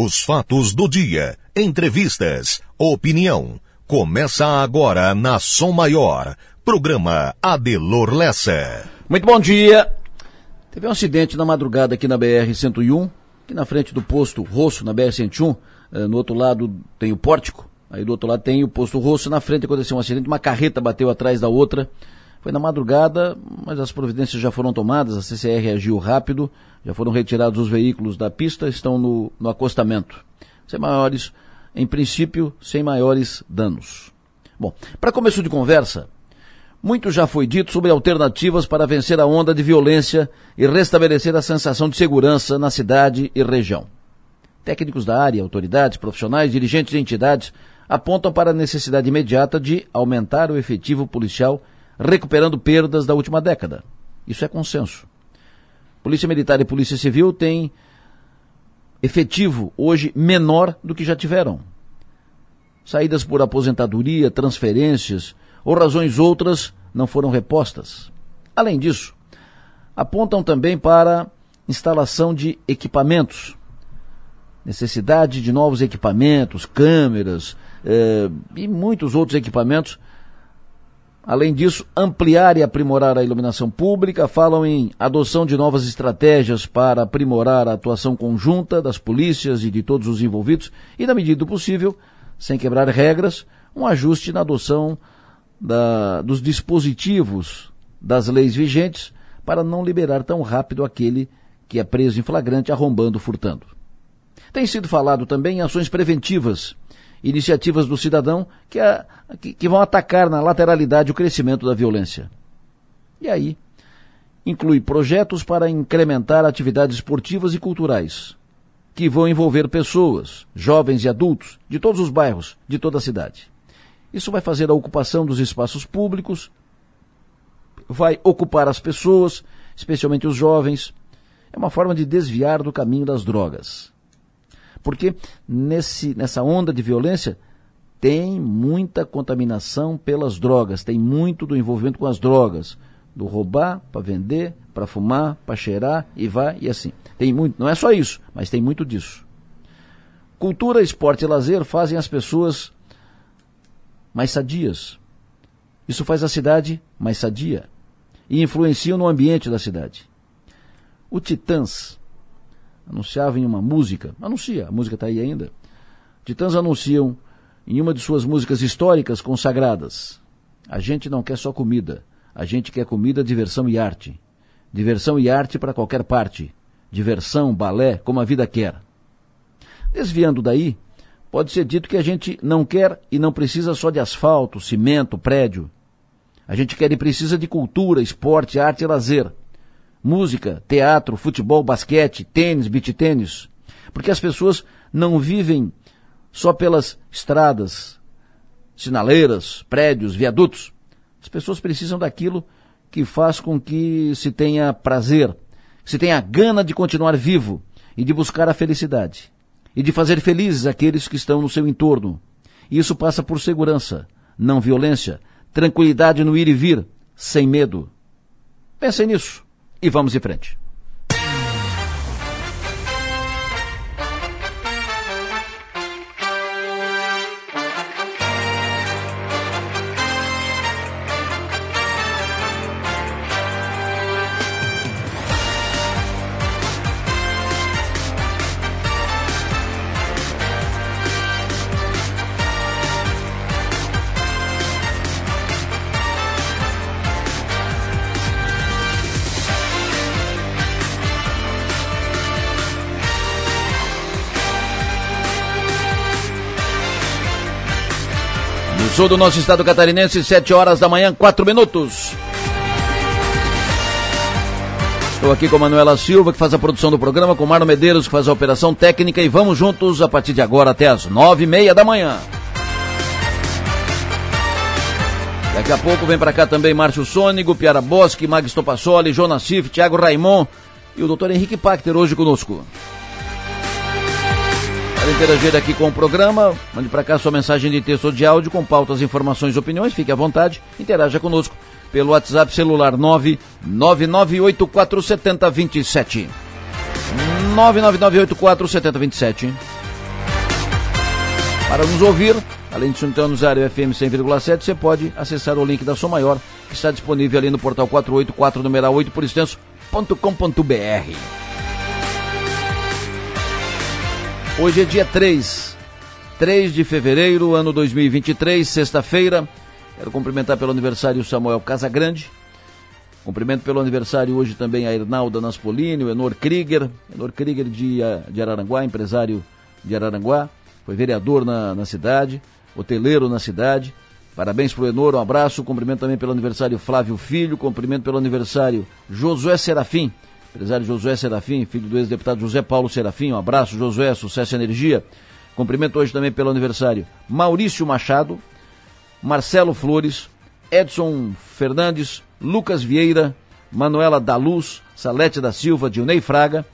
Os fatos do dia, entrevistas, opinião. Começa agora na Som Maior. Programa Adelor Lessa. Muito bom dia. Teve um acidente na madrugada aqui na BR-101, aqui na frente do posto Rosso, na BR-101. Eh, no outro lado tem o pórtico, aí do outro lado tem o posto Rosso. Na frente aconteceu um acidente, uma carreta bateu atrás da outra. Foi na madrugada, mas as providências já foram tomadas, a CCR reagiu rápido, já foram retirados os veículos da pista, estão no, no acostamento. Sem maiores, em princípio, sem maiores danos. Bom, para começo de conversa, muito já foi dito sobre alternativas para vencer a onda de violência e restabelecer a sensação de segurança na cidade e região. Técnicos da área, autoridades, profissionais, dirigentes de entidades apontam para a necessidade imediata de aumentar o efetivo policial recuperando perdas da última década. Isso é consenso. Polícia Militar e Polícia Civil têm efetivo hoje menor do que já tiveram. Saídas por aposentadoria, transferências ou razões outras não foram repostas. Além disso, apontam também para instalação de equipamentos, necessidade de novos equipamentos, câmeras eh, e muitos outros equipamentos Além disso, ampliar e aprimorar a iluminação pública, falam em adoção de novas estratégias para aprimorar a atuação conjunta das polícias e de todos os envolvidos e, na medida do possível, sem quebrar regras, um ajuste na adoção da, dos dispositivos das leis vigentes para não liberar tão rápido aquele que é preso em flagrante arrombando, furtando. Tem sido falado também em ações preventivas iniciativas do cidadão que, a, que, que vão atacar na lateralidade o crescimento da violência. E aí, inclui projetos para incrementar atividades esportivas e culturais, que vão envolver pessoas, jovens e adultos, de todos os bairros, de toda a cidade. Isso vai fazer a ocupação dos espaços públicos, vai ocupar as pessoas, especialmente os jovens. É uma forma de desviar do caminho das drogas. Porque nesse, nessa onda de violência tem muita contaminação pelas drogas, tem muito do envolvimento com as drogas. Do roubar para vender, para fumar, para cheirar e vai e assim. Tem muito, não é só isso, mas tem muito disso. Cultura, esporte e lazer fazem as pessoas mais sadias. Isso faz a cidade mais sadia e influencia no ambiente da cidade. O Titãs, anunciava em uma música, anuncia, a música está aí ainda. Titãs anunciam em uma de suas músicas históricas consagradas: A gente não quer só comida, a gente quer comida, diversão e arte. Diversão e arte para qualquer parte. Diversão, balé, como a vida quer. Desviando daí, pode ser dito que a gente não quer e não precisa só de asfalto, cimento, prédio. A gente quer e precisa de cultura, esporte, arte e lazer música, teatro, futebol, basquete, tênis, beach tênis. Porque as pessoas não vivem só pelas estradas, sinaleiras, prédios, viadutos. As pessoas precisam daquilo que faz com que se tenha prazer, se tenha gana de continuar vivo e de buscar a felicidade. E de fazer felizes aqueles que estão no seu entorno. E isso passa por segurança, não violência, tranquilidade no ir e vir, sem medo. Pensem nisso e vamos em frente. Sul do nosso estado catarinense, 7 horas da manhã, 4 minutos. Estou aqui com a Manuela Silva, que faz a produção do programa, com Marno Medeiros, que faz a operação técnica, e vamos juntos a partir de agora até as nove e meia da manhã. Daqui a pouco vem para cá também Márcio Sônigo, Piara Bosque, Mag Stopassoli, Jonas Cif, Thiago Raimon e o doutor Henrique Pacter hoje conosco. Para interagir aqui com o programa, mande para cá sua mensagem de texto ou de áudio com pautas, informações e opiniões. Fique à vontade, interaja conosco pelo WhatsApp celular 999847027. 999847027. Para nos ouvir, além de sintonizar Zero FM 100,7, você pode acessar o link da Som Maior, que está disponível ali no portal 484 numeral 8 por extenso.com.br. Hoje é dia 3, 3 de fevereiro, ano 2023, sexta-feira. Quero cumprimentar pelo aniversário Samuel Casagrande. Cumprimento pelo aniversário hoje também a Irnalda Naspolini, o Enor Krieger, Enor Krieger de, de Araranguá, empresário de Araranguá foi vereador na, na cidade, hoteleiro na cidade. Parabéns pro Enor, um abraço, cumprimento também pelo aniversário Flávio Filho, cumprimento pelo aniversário Josué Serafim, empresário Josué Serafim, filho do ex-deputado José Paulo Serafim, um abraço Josué, sucesso e energia. Cumprimento hoje também pelo aniversário Maurício Machado, Marcelo Flores, Edson Fernandes, Lucas Vieira, Manuela da Luz, Salete da Silva, Dionei Fraga,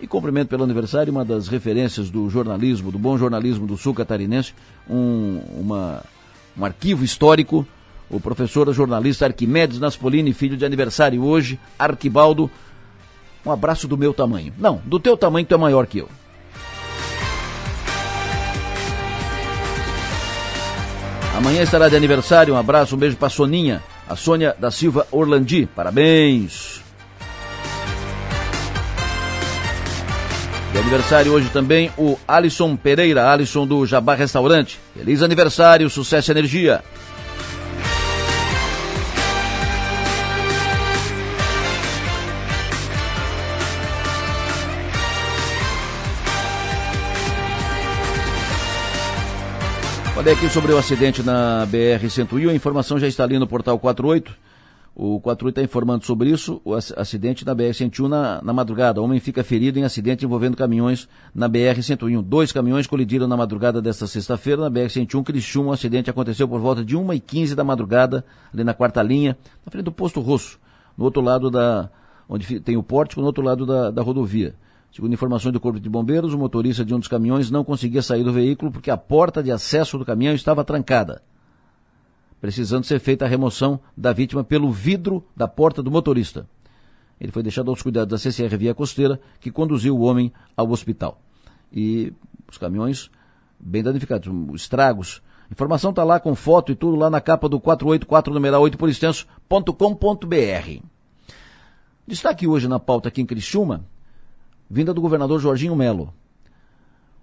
e cumprimento pelo aniversário uma das referências do jornalismo, do bom jornalismo do sul catarinense, um, uma, um arquivo histórico, o professor jornalista Arquimedes Naspolini, filho de aniversário hoje, Arquibaldo. Um abraço do meu tamanho. Não, do teu tamanho, tu é maior que eu. Amanhã estará de aniversário. Um abraço, um beijo para Soninha, a Sônia da Silva Orlandi. Parabéns! De aniversário hoje também o Alisson Pereira, Alisson do Jabá Restaurante. Feliz aniversário, sucesso e energia. Falei aqui sobre o acidente na BR-101, a informação já está ali no portal 48. O 48 está informando sobre isso, o acidente na BR-101 na, na, madrugada. Homem fica ferido em acidente envolvendo caminhões na BR-101. Dois caminhões colidiram na madrugada desta sexta-feira na BR-101 Criciúma. O acidente aconteceu por volta de 1h15 da madrugada, ali na quarta linha, na frente do posto Rosso, no outro lado da, onde tem o pórtico, no outro lado da, da rodovia. Segundo informações do Corpo de Bombeiros, o motorista de um dos caminhões não conseguia sair do veículo porque a porta de acesso do caminhão estava trancada precisando ser feita a remoção da vítima pelo vidro da porta do motorista. Ele foi deixado aos cuidados da CCR Via Costeira, que conduziu o homem ao hospital. E os caminhões bem danificados, estragos. Informação está lá com foto e tudo lá na capa do 484 numeral 8 por extenso.com.br. Destaque hoje na pauta aqui em Criciúma, vinda do governador Jorginho Melo.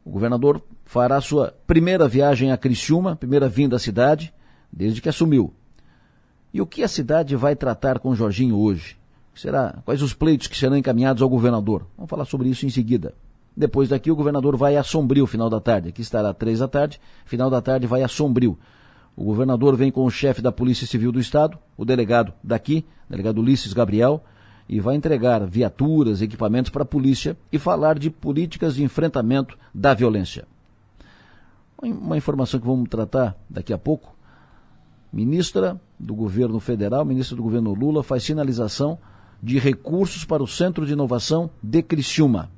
O governador fará sua primeira viagem a Criciúma, primeira vinda à cidade, desde que assumiu. E o que a cidade vai tratar com Jorginho hoje? Será, quais os pleitos que serão encaminhados ao governador? Vamos falar sobre isso em seguida. Depois daqui, o governador vai a Sombrio, final da tarde. Aqui estará três da tarde, final da tarde vai a Sombrio. O governador vem com o chefe da Polícia Civil do Estado, o delegado daqui, delegado Ulisses Gabriel, e vai entregar viaturas, equipamentos para a polícia e falar de políticas de enfrentamento da violência. Uma informação que vamos tratar daqui a pouco Ministra do governo federal, ministra do governo Lula, faz sinalização de recursos para o Centro de Inovação de Criciúma.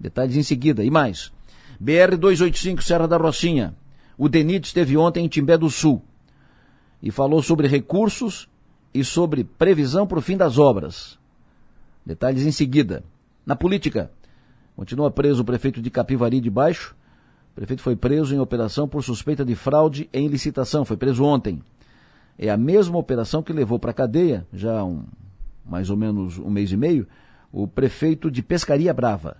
Detalhes em seguida. E mais. BR 285 Serra da Rocinha. O DENIT esteve ontem em Timbé do Sul e falou sobre recursos e sobre previsão para o fim das obras. Detalhes em seguida. Na política, continua preso o prefeito de Capivari de Baixo. O prefeito foi preso em operação por suspeita de fraude em licitação. Foi preso ontem. É a mesma operação que levou para a cadeia, já um, mais ou menos um mês e meio, o prefeito de Pescaria Brava.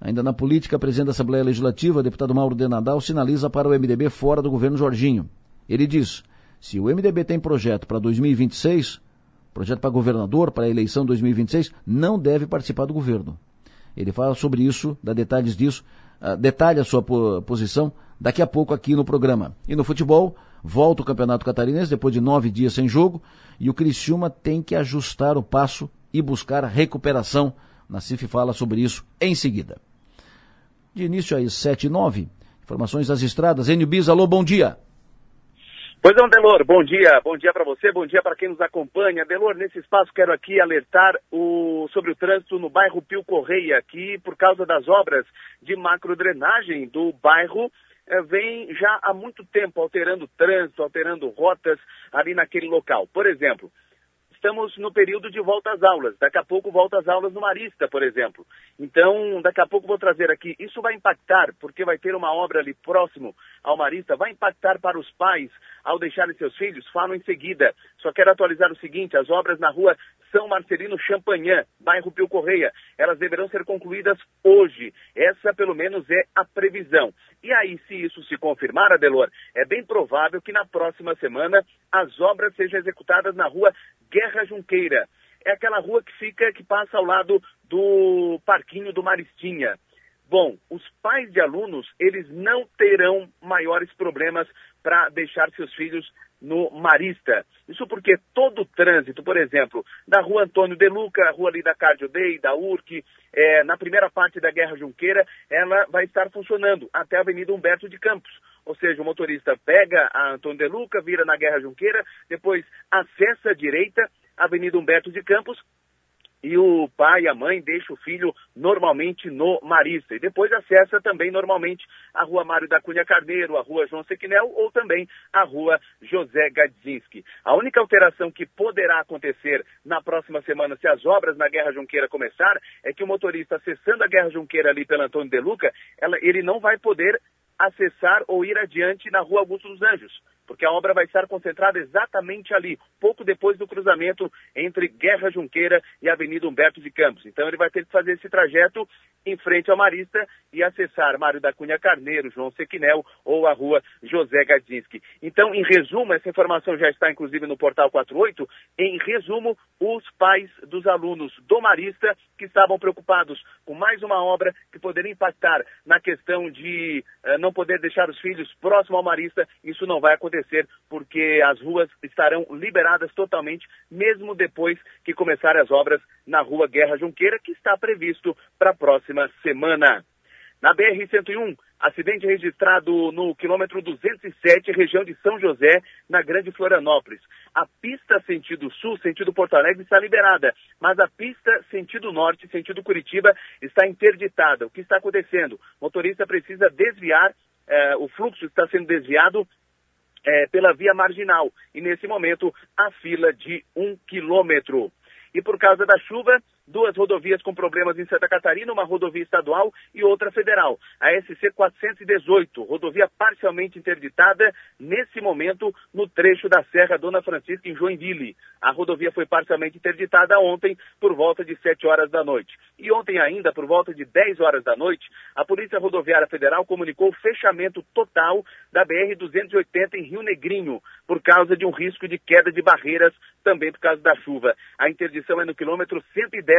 Ainda na política, presidente da Assembleia Legislativa, deputado Mauro de Nadal, sinaliza para o MDB fora do governo Jorginho. Ele diz: se o MDB tem projeto para 2026, projeto para governador, para a eleição 2026, não deve participar do governo. Ele fala sobre isso, dá detalhes disso, uh, detalha a sua posição daqui a pouco aqui no programa. E no futebol, Volta o Campeonato Catarinense depois de nove dias sem jogo e o Criciúma tem que ajustar o passo e buscar recuperação. Nacife fala sobre isso em seguida. De início às sete e nove, informações das estradas. Enio Bis, alô, bom dia. Pois não, Delor, bom dia, bom dia para você, bom dia para quem nos acompanha. Delor, nesse espaço quero aqui alertar o, sobre o trânsito no bairro Pio Correia, aqui por causa das obras de macrodrenagem do bairro é, vem já há muito tempo alterando trânsito, alterando rotas ali naquele local. Por exemplo, estamos no período de volta às aulas. Daqui a pouco volta às aulas no Marista, por exemplo. Então, daqui a pouco vou trazer aqui. Isso vai impactar, porque vai ter uma obra ali próximo ao Marista, vai impactar para os pais ao deixarem seus filhos? Falo em seguida. Só quero atualizar o seguinte: as obras na rua São Marcelino Champagnat, bairro Pio Correia, elas deverão ser concluídas hoje. Essa, pelo menos, é a previsão. E aí, se isso se confirmar, Adelor, é bem provável que na próxima semana as obras sejam executadas na rua Guerra Junqueira. É aquela rua que fica, que passa ao lado do parquinho do Maristinha. Bom, os pais de alunos, eles não terão maiores problemas para deixar seus filhos no Marista. Isso porque todo o trânsito, por exemplo, da rua Antônio De Luca, a rua ali da Cardio Day, da URC, é, na primeira parte da Guerra Junqueira, ela vai estar funcionando até a Avenida Humberto de Campos. Ou seja, o motorista pega a Antônio De Luca, vira na Guerra Junqueira, depois acessa a direita, Avenida Humberto de Campos, e o pai e a mãe deixam o filho normalmente no Marista. E depois acessa também normalmente a rua Mário da Cunha Carneiro, a rua João Sequinel ou também a rua José Gadzinski. A única alteração que poderá acontecer na próxima semana, se as obras na Guerra Junqueira começar, é que o motorista acessando a Guerra Junqueira ali pelo Antônio De Luca, ela, ele não vai poder acessar ou ir adiante na rua Augusto dos Anjos porque a obra vai estar concentrada exatamente ali, pouco depois do cruzamento entre Guerra Junqueira e Avenida Humberto de Campos. Então ele vai ter que fazer esse trajeto em frente ao Marista e acessar Mário da Cunha Carneiro, João Sequinel ou a rua José Gadzinski. Então, em resumo, essa informação já está inclusive no portal 48, em resumo, os pais dos alunos do Marista que estavam preocupados com mais uma obra que poderia impactar na questão de uh, não poder deixar os filhos próximo ao Marista, isso não vai acontecer porque as ruas estarão liberadas totalmente, mesmo depois que começarem as obras na rua Guerra Junqueira, que está previsto para a próxima semana. Na BR-101, acidente registrado no quilômetro 207, região de São José, na Grande Florianópolis. A pista sentido sul, sentido Porto Alegre, está liberada, mas a pista sentido norte, sentido Curitiba, está interditada. O que está acontecendo? O motorista precisa desviar, eh, o fluxo está sendo desviado é, pela via marginal. E nesse momento, a fila de um quilômetro. E por causa da chuva, duas rodovias com problemas em Santa Catarina, uma rodovia estadual e outra federal. A SC 418, rodovia parcialmente interditada nesse momento no trecho da Serra Dona Francisca em Joinville. A rodovia foi parcialmente interditada ontem por volta de 7 horas da noite. E ontem ainda, por volta de 10 horas da noite, a Polícia Rodoviária Federal comunicou o fechamento total da BR 280 em Rio Negrinho, por causa de um risco de queda de barreiras, também por causa da chuva. A interdição é no quilômetro 110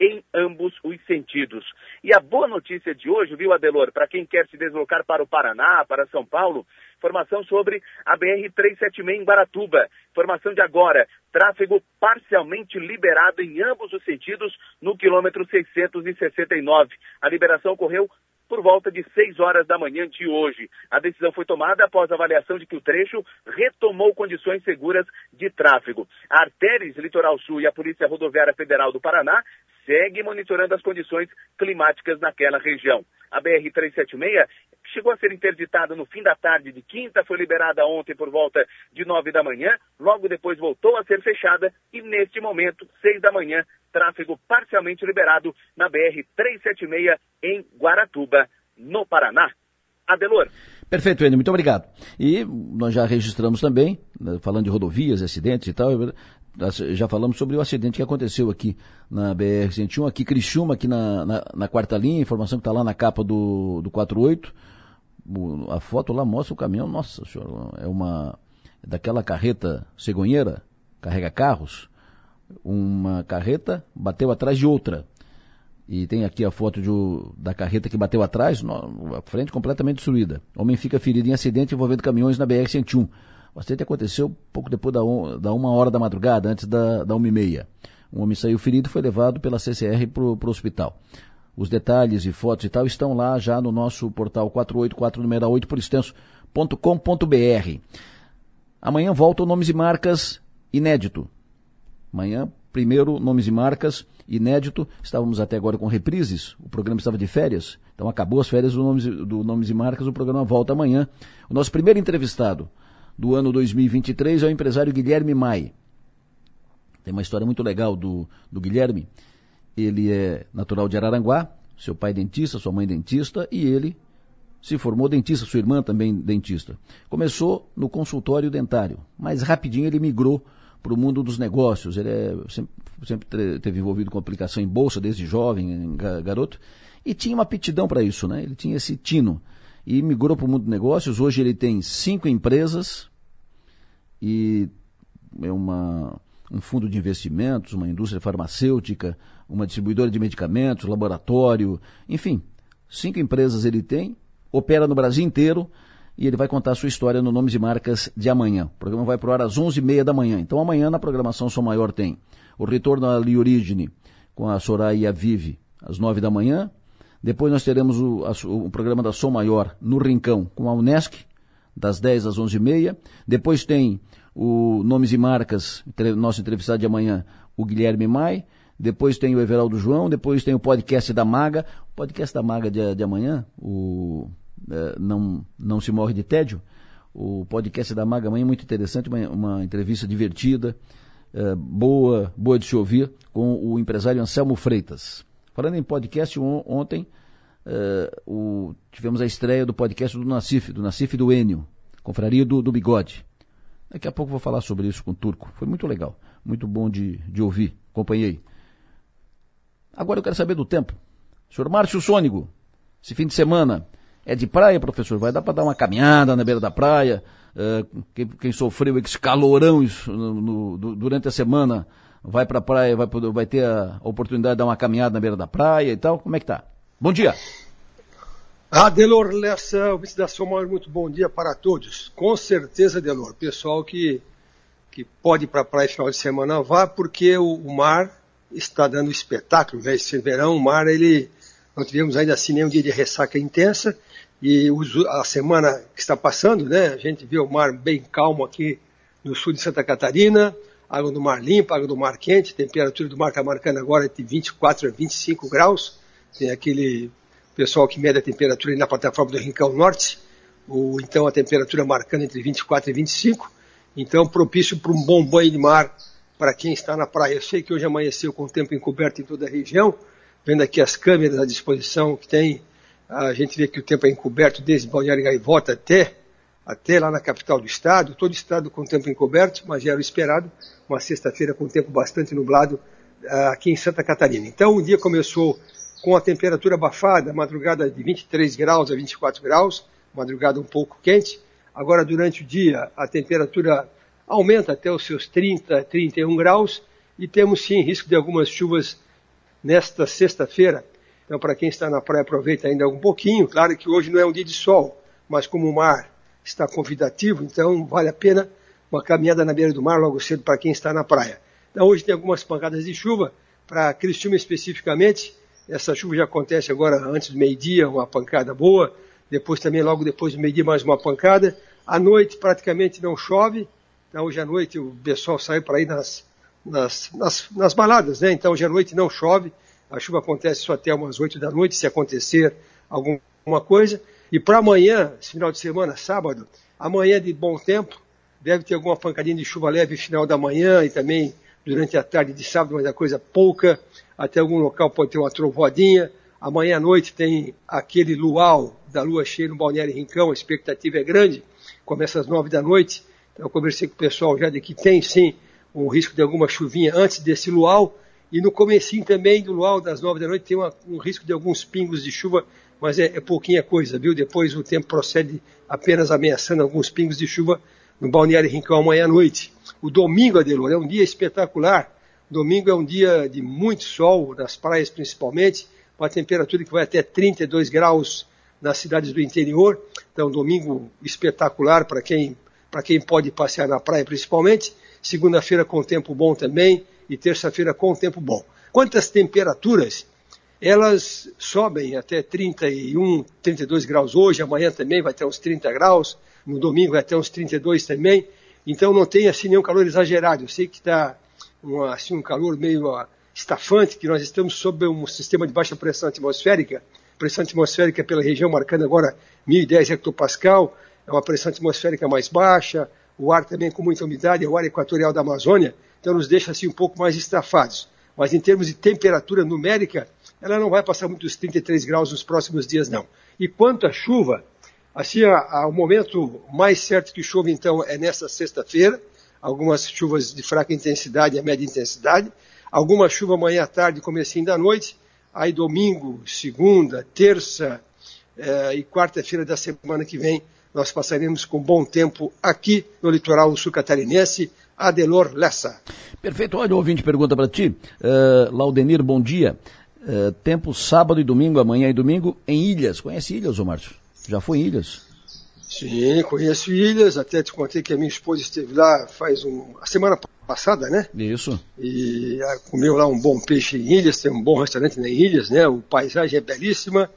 em ambos os sentidos. E a boa notícia de hoje, viu, Adelor, para quem quer se deslocar para o Paraná, para São Paulo, informação sobre a BR-376 em Baratuba. Informação de agora, tráfego parcialmente liberado em ambos os sentidos no quilômetro 669. A liberação ocorreu por volta de 6 horas da manhã de hoje. A decisão foi tomada após avaliação de que o trecho retomou condições seguras de tráfego. A Artéries Litoral Sul e a Polícia Rodoviária Federal do Paraná seguem monitorando as condições climáticas naquela região. A BR-376 chegou a ser interditada no fim da tarde de quinta, foi liberada ontem por volta de 9 da manhã, logo depois voltou a ser fechada e neste momento, 6 da manhã, tráfego parcialmente liberado na BR-376 em Guaratuba, no Paraná. Adelor. Perfeito, Enio, muito obrigado. E nós já registramos também, né, falando de rodovias, acidentes e tal, já falamos sobre o acidente que aconteceu aqui na BR-101, aqui Criciúma, aqui na, na, na, quarta linha, informação que está lá na capa do, do 48. O, a foto lá mostra o caminhão, nossa senhora, é uma, daquela carreta cegonheira, carrega carros, uma carreta bateu atrás de outra. E tem aqui a foto de, da carreta que bateu atrás, no, a frente completamente destruída. Homem fica ferido em acidente envolvendo caminhões na BR-101. O acidente aconteceu pouco depois da, um, da uma hora da madrugada, antes da, da uma e meia. Um homem saiu ferido e foi levado pela CCR para o hospital. Os detalhes e fotos e tal estão lá já no nosso portal 484 número 8 por extenso.com.br. Amanhã voltam nomes e marcas inédito. Amanhã, primeiro, nomes e marcas inédito. Estávamos até agora com reprises, o programa estava de férias, então acabou as férias do Nomes, do nomes e Marcas, o programa volta amanhã. O nosso primeiro entrevistado do ano 2023 é o empresário Guilherme Mai. Tem uma história muito legal do, do Guilherme. Ele é natural de Araranguá, seu pai dentista, sua mãe dentista, e ele se formou dentista, sua irmã também dentista. Começou no consultório dentário, mas rapidinho ele migrou para o mundo dos negócios. Ele é, sempre, sempre, teve envolvido com aplicação em bolsa desde jovem, garoto, e tinha uma aptidão para isso, né? Ele tinha esse tino e migrou para o mundo dos negócios. Hoje ele tem cinco empresas e é uma, um fundo de investimentos, uma indústria farmacêutica, uma distribuidora de medicamentos, laboratório, enfim, cinco empresas ele tem, opera no Brasil inteiro e ele vai contar a sua história no Nomes e Marcas de amanhã. O programa vai para o ar às 11h30 da manhã. Então amanhã na programação Som Maior tem o retorno à Li Origine com a Soraya Vive às 9 da manhã. Depois nós teremos o, a, o programa da Som Maior no Rincão com a Unesc, das 10 às 11h30. Depois tem o Nomes e Marcas, nosso entrevistado de amanhã, o Guilherme Mai. Depois tem o Everaldo João, depois tem o podcast da Maga. O podcast da Maga de, de amanhã, o é, não, não se morre de tédio. O podcast da Maga amanhã é muito interessante, uma, uma entrevista divertida, é, boa, boa de se ouvir, com o empresário Anselmo Freitas. Falando em podcast, on, ontem é, o, tivemos a estreia do podcast do Nacif, do Nacif do Enio, Confraria do, do Bigode. Daqui a pouco vou falar sobre isso com o Turco. Foi muito legal, muito bom de, de ouvir. Acompanhei. Agora eu quero saber do tempo. Senhor Márcio Sônigo, esse fim de semana é de praia, professor? Vai dar para dar uma caminhada na beira da praia? Uh, quem, quem, sofreu esse calorão isso, no, no, durante a semana vai para a praia, vai, vai ter a oportunidade de dar uma caminhada na beira da praia e tal? Como é que tá? Bom dia! Adelor Lessa, o da Somar, muito bom dia para todos. Com certeza, Adelor, pessoal que, que pode ir para a praia final de semana, vá, porque o, o mar está dando espetáculo, né? Esse verão, o mar, ele, não tivemos ainda assim nenhum dia de ressaca intensa, e a semana que está passando, né, a gente vê o mar bem calmo aqui no sul de Santa Catarina, água do mar limpa, água do mar quente, temperatura do mar está marcando agora de 24 a 25 graus, tem aquele pessoal que mede a temperatura na plataforma do Rincão Norte, ou então a temperatura marcando entre 24 e 25, então propício para um bom banho de mar para quem está na praia. Eu sei que hoje amanheceu com o tempo encoberto em toda a região, vendo aqui as câmeras à disposição que tem. A gente vê que o tempo é encoberto desde Balneário Gaivota até, até lá na capital do estado, todo o estado com tempo encoberto, mas já era o esperado, uma sexta-feira com tempo bastante nublado uh, aqui em Santa Catarina. Então o dia começou com a temperatura abafada, madrugada de 23 graus a 24 graus, madrugada um pouco quente. Agora durante o dia a temperatura aumenta até os seus 30, 31 graus e temos sim risco de algumas chuvas nesta sexta-feira então, para quem está na praia, aproveita ainda um pouquinho. Claro que hoje não é um dia de sol, mas como o mar está convidativo, então vale a pena uma caminhada na beira do mar logo cedo para quem está na praia. Então, hoje tem algumas pancadas de chuva. Para Criciúma especificamente, essa chuva já acontece agora antes do meio-dia, uma pancada boa. Depois também, logo depois do meio-dia, mais uma pancada. À noite praticamente não chove. Então, hoje à noite o pessoal sai para ir nas, nas, nas, nas baladas, né? Então, hoje à noite não chove. A chuva acontece só até umas 8 da noite, se acontecer alguma coisa. E para amanhã, esse final de semana, sábado, amanhã de bom tempo, deve ter alguma pancadinha de chuva leve no final da manhã e também durante a tarde de sábado, mas a coisa pouca. Até algum local pode ter uma trovoadinha. Amanhã à noite tem aquele luau da lua cheia no Balneário Rincão, a expectativa é grande, começa às nove da noite. Então eu conversei com o pessoal já de que tem sim o risco de alguma chuvinha antes desse luau. E no comecinho também do luau das nove da noite tem uma, um risco de alguns pingos de chuva, mas é, é pouquinha coisa, viu? Depois o tempo procede apenas ameaçando alguns pingos de chuva no Balneário Rincão amanhã à noite. O domingo, Adelor, é um dia espetacular. Domingo é um dia de muito sol, nas praias principalmente, com a temperatura que vai até 32 graus nas cidades do interior. Então, domingo espetacular para quem, quem pode passear na praia principalmente. Segunda-feira com tempo bom também e terça-feira com tempo bom. Quantas temperaturas? Elas sobem até 31, 32 graus hoje, amanhã também vai ter uns 30 graus, no domingo vai ter uns 32 também. Então não tem assim nenhum calor exagerado. Eu sei que está assim, um calor meio estafante, que nós estamos sob um sistema de baixa pressão atmosférica, pressão atmosférica pela região marcando agora 1010 hectopascal, é uma pressão atmosférica mais baixa, o ar também com muita umidade, é o ar equatorial da Amazônia, então nos deixa assim um pouco mais estrafados. Mas em termos de temperatura numérica, ela não vai passar muito dos 33 graus nos próximos dias, não. E quanto à chuva, assim, o momento mais certo que chove, então, é nesta sexta-feira, algumas chuvas de fraca intensidade a média intensidade, alguma chuva amanhã à tarde, comecinho da noite, aí domingo, segunda, terça eh, e quarta-feira da semana que vem, nós passaremos com bom tempo aqui no litoral sul catarinense, Adelor Lessa. Perfeito. Olha, o ouvinte pergunta para ti. Uh, Laudenir, bom dia. Uh, tempo sábado e domingo, amanhã e domingo, em Ilhas. Conhece Ilhas, ô Márcio? Já foi em Ilhas? Sim, conheço Ilhas. Até te contei que a minha esposa esteve lá faz um, a semana passada, né? Isso. E ah, comeu lá um bom peixe em Ilhas, tem um bom restaurante em Ilhas, né? O paisagem é belíssima.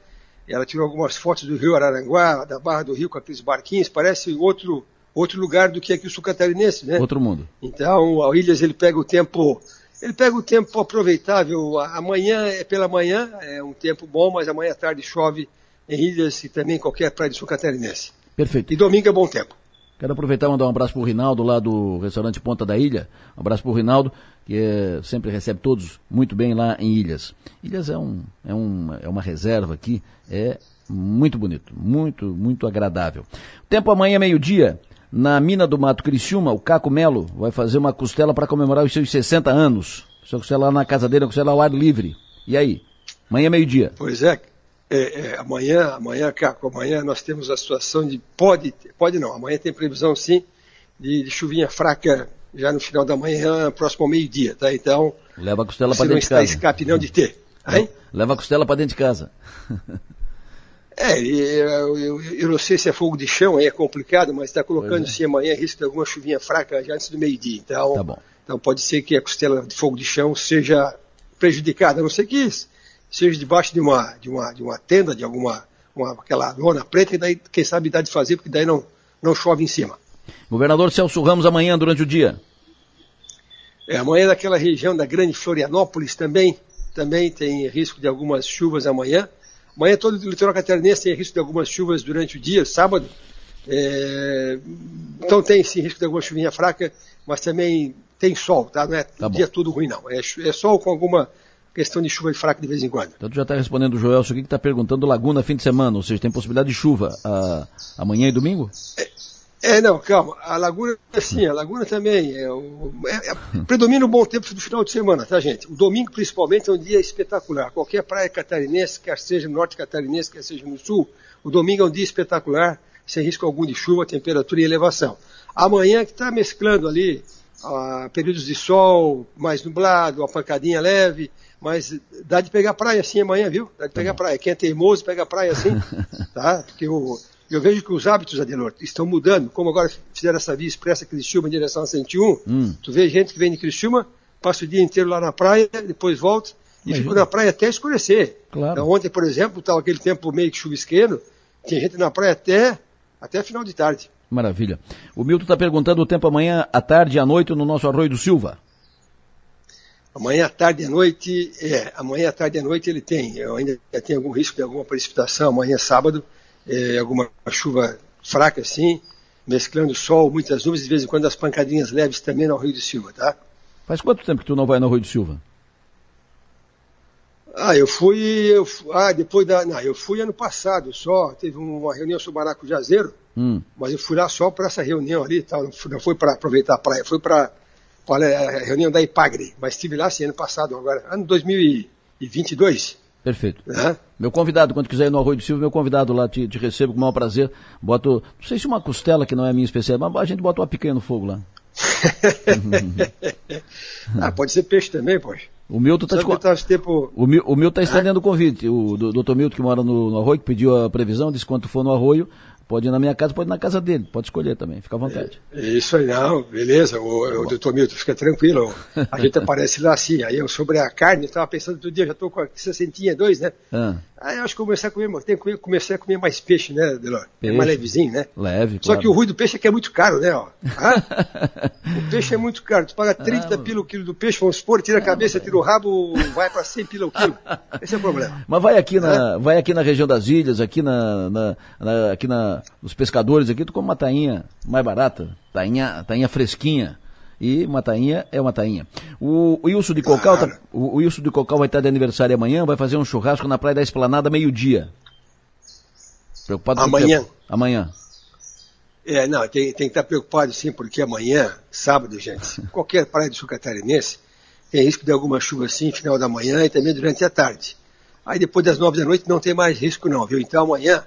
Ela tirou algumas fotos do rio Araranguá, da Barra do Rio com aqueles barquinhos, parece outro outro lugar do que aqui o sul catarinense, né? Outro mundo. Então, o Ilhas ele pega o tempo, ele pega o tempo aproveitável. Amanhã é pela manhã, é um tempo bom, mas amanhã à tarde chove em Ilhas e também em qualquer praia do sul catarinense. Perfeito. E domingo é bom tempo. Quero aproveitar e mandar um abraço para o Rinaldo lá do restaurante Ponta da Ilha. Um abraço para o Rinaldo, que é, sempre recebe todos muito bem lá em Ilhas. Ilhas é, um, é, um, é uma reserva aqui, é muito bonito, muito, muito agradável. Tempo amanhã, meio-dia na mina do Mato Criciúma, o Caco Melo vai fazer uma costela para comemorar os seus 60 anos. Só costela lá na casa dele, uma costela ao ar livre. E aí? Amanhã meio-dia. Pois é, é, é, amanhã, amanhã, Caco, amanhã nós temos a situação de pode, pode não, amanhã tem previsão sim de, de chuvinha fraca já no final da manhã, próximo ao meio-dia, tá? Então, leva a costela para dentro de casa. Não está escape não de ter. Hein? Leva a costela para dentro de casa. É, eu, eu, eu, não sei se é fogo de chão, aí é complicado, mas está colocando se é. amanhã risco de alguma chuvinha fraca já antes do meio-dia. Então, tá então pode ser que a costela de fogo de chão seja prejudicada, a não ser que seja debaixo de uma, de uma, de uma tenda, de alguma uma, aquela lona preta, e daí, quem sabe, dá de fazer, porque daí não, não chove em cima. Governador Celso Ramos, amanhã durante o dia. É, amanhã naquela região da Grande Florianópolis também, também tem risco de algumas chuvas amanhã. Amanhã todo o litoral catarinense tem risco de algumas chuvas durante o dia, sábado. É, então tem sim risco de alguma chuvinha fraca, mas também tem sol, tá? Não é tá dia todo ruim, não. É, é sol com alguma questão de chuva fraca de vez em quando. Então tu já está respondendo o Joel, o que está perguntando Laguna fim de semana, ou seja, tem possibilidade de chuva a, amanhã e domingo? É, é, não, calma. A Laguna, sim, a Laguna também. É, é, é, predomina o bom tempo do final de semana, tá, gente? O domingo, principalmente, é um dia espetacular. Qualquer praia catarinense, quer seja no norte catarinense, quer seja no sul, o domingo é um dia espetacular, sem risco algum de chuva, temperatura e elevação. Amanhã que está mesclando ali ah, períodos de sol, mais nublado, uma pancadinha leve, mas dá de pegar praia assim amanhã, viu? Dá de pegar tá praia. Quem é teimoso pega praia assim, tá? Porque o eu vejo que os hábitos, Adelor, estão mudando, como agora fizeram essa via expressa Criciúma em direção a 101, hum. tu vê gente que vem de Criciúma, passa o dia inteiro lá na praia, depois volta e Imagina. fica na praia até escurecer. Claro. Então, ontem, por exemplo, estava aquele tempo meio que chuvisqueiro, tinha gente na praia até, até final de tarde. Maravilha. O Milton está perguntando o tempo amanhã, à tarde e à noite no nosso Arroio do Silva. Amanhã à tarde e à noite, é, amanhã à tarde e à noite ele tem, eu ainda tenho algum risco de alguma precipitação, amanhã é sábado, é, alguma chuva fraca assim, mesclando sol, muitas nuvens, de vez em quando as pancadinhas leves também no Rio de Silva, tá? Faz quanto tempo que tu não vai no Rio de Silva? Ah, eu fui, eu, ah, depois da, não, eu fui ano passado só, teve uma reunião sobre Maracujazeiro, hum. mas eu fui lá só para essa reunião ali, tal, não, não foi para aproveitar a praia, foi para a reunião da IPAGRE, mas estive lá sim, ano passado, agora, ano 2022. Perfeito. Meu convidado, quando quiser ir no Arroio do Silva, meu convidado lá, te, te recebo com o maior prazer. Boto, não sei se uma costela que não é minha especialidade, mas a gente bota uma picanha no fogo lá. ah, pode ser peixe também, pois. O Milton está te... tempo... o, Mil, o Milton está estendendo o convite. O doutor Milton, que mora no, no, Arroio, que pediu a previsão, disse que quando for no Arroio, pode ir na minha casa, pode ir na casa dele. Pode escolher também, fica à vontade. É, isso aí, não, beleza. O, tá o doutor Milton, fica tranquilo. A gente aparece lá assim. Aí eu, sobre a carne, estava pensando todo dia, já estou com a 62, né? Ah. Aí eu acho que eu comecei a comer, tem que começar a comer mais peixe, né, Delor? É mais levezinho, né? Leve, Só que o ruim do peixe é que é muito caro, né? Ó. o peixe é muito caro. Tu paga 30 ah, pila o quilo do peixe, vamos supor, tira a cabeça, tira o rabo, vai para 100 pila o quilo. Esse é o problema. Mas vai aqui na, vai aqui na região das ilhas, aqui na, na, na aqui na, os pescadores aqui, tu come uma tainha mais barata, tainha, tainha fresquinha. E uma tainha é uma tainha. O, Wilson de Cocal, tá, o, o Wilson de Cocal vai estar de aniversário amanhã, vai fazer um churrasco na Praia da Esplanada meio-dia. Preocupado amanhã. com Amanhã. É, não, tem, tem que estar preocupado sim, porque amanhã, sábado, gente, qualquer praia do sul catarinense tem risco de alguma chuva assim, final da manhã e também durante a tarde. Aí depois das nove da noite não tem mais risco não, viu? Então amanhã,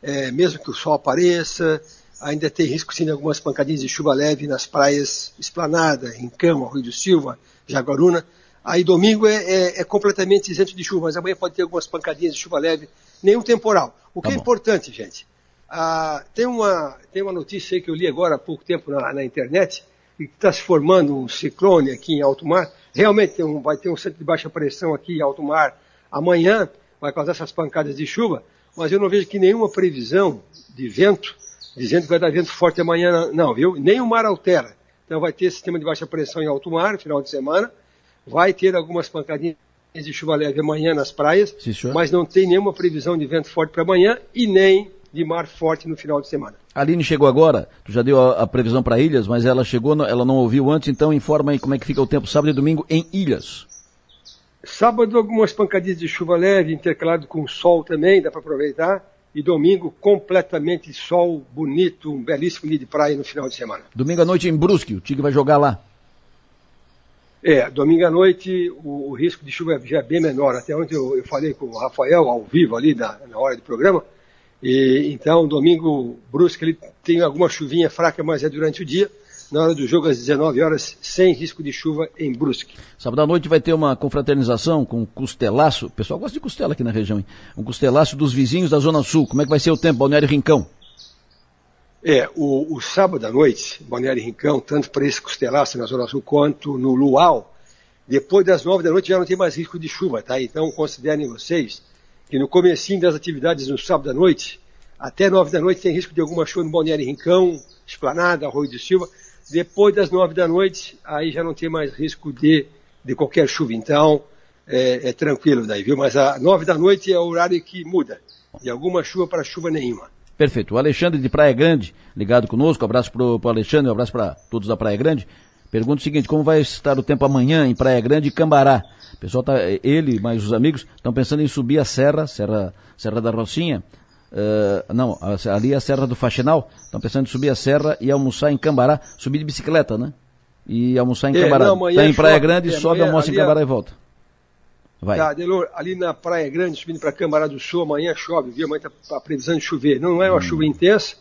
é, mesmo que o sol apareça, ainda tem risco sim de algumas pancadinhas de chuva leve nas praias Esplanada, em Cama, Rio do Silva, Jaguaruna. Aí domingo é, é, é, completamente isento de chuva, mas amanhã pode ter algumas pancadinhas de chuva leve, nenhum temporal. O que tá é importante, gente, ah, tem, uma, tem uma notícia aí que eu li agora há pouco tempo na, na internet, que está se formando um ciclone aqui em alto mar. Realmente um, vai ter um centro de baixa pressão aqui em alto mar amanhã, vai causar essas pancadas de chuva, mas eu não vejo que nenhuma previsão de vento dizendo que vai dar vento forte amanhã, não, viu? Nem o mar altera. Então vai ter sistema de baixa pressão em alto mar, final de semana, vai ter algumas pancadinhas de chuva leve amanhã nas praias, Sim, mas não tem nenhuma previsão de vento forte para amanhã e nem de mar forte no final de semana. A Aline chegou agora, tu já deu a, a previsão para Ilhas, mas ela chegou, ela não ouviu antes, então informa aí como é que fica o tempo sábado e domingo em Ilhas. Sábado algumas pancadinhas de chuva leve, intercalado com sol também, dá para aproveitar e domingo completamente sol bonito, um belíssimo dia de praia no final de semana. Domingo à noite em Brusque, o Tigre vai jogar lá. É, domingo à noite o, o risco de chuva já é bem menor. Até ontem eu, eu falei com o Rafael ao vivo ali na, na hora do programa. E então domingo Brusque ele tem alguma chuvinha fraca, mas é durante o dia na hora do jogo às 19 horas, sem risco de chuva em Brusque. Sábado à noite vai ter uma confraternização com costelaço. O pessoal gosta de costela aqui na região, hein? Um costelaço dos vizinhos da Zona Sul. Como é que vai ser o tempo, Balneário Rincão? É, o, o sábado à noite, Balneário Rincão, tanto para esse costelaço na Zona Sul quanto no Luau, depois das nove da noite já não tem mais risco de chuva, tá? Então considerem vocês que no comecinho das atividades no sábado à noite, até nove da noite tem risco de alguma chuva no Balneário Rincão, Esplanada, Arroio de Silva, depois das nove da noite, aí já não tem mais risco de, de qualquer chuva. Então, é, é tranquilo daí, viu? Mas a nove da noite é o horário que muda. De alguma chuva para chuva nenhuma. Perfeito. O Alexandre de Praia Grande, ligado conosco. Abraço para o Alexandre, um abraço para todos da Praia Grande. Pergunta o seguinte, como vai estar o tempo amanhã em Praia Grande e Cambará? O pessoal tá, ele mais os amigos estão pensando em subir a serra, serra, serra da Rocinha, Uh, não, ali é a Serra do Faxinal. Estão pensando em subir a serra e almoçar em Cambará. Subir de bicicleta, né? E almoçar em é, Cambará. Está em Praia Grande, é, sobe, almoça em Cambará é... e volta. Vai. Tá, Delor, ali na Praia Grande, subindo para Cambará do Sul, amanhã chove, viu? Amanhã está a previsão de chover. Não é uma hum. chuva intensa,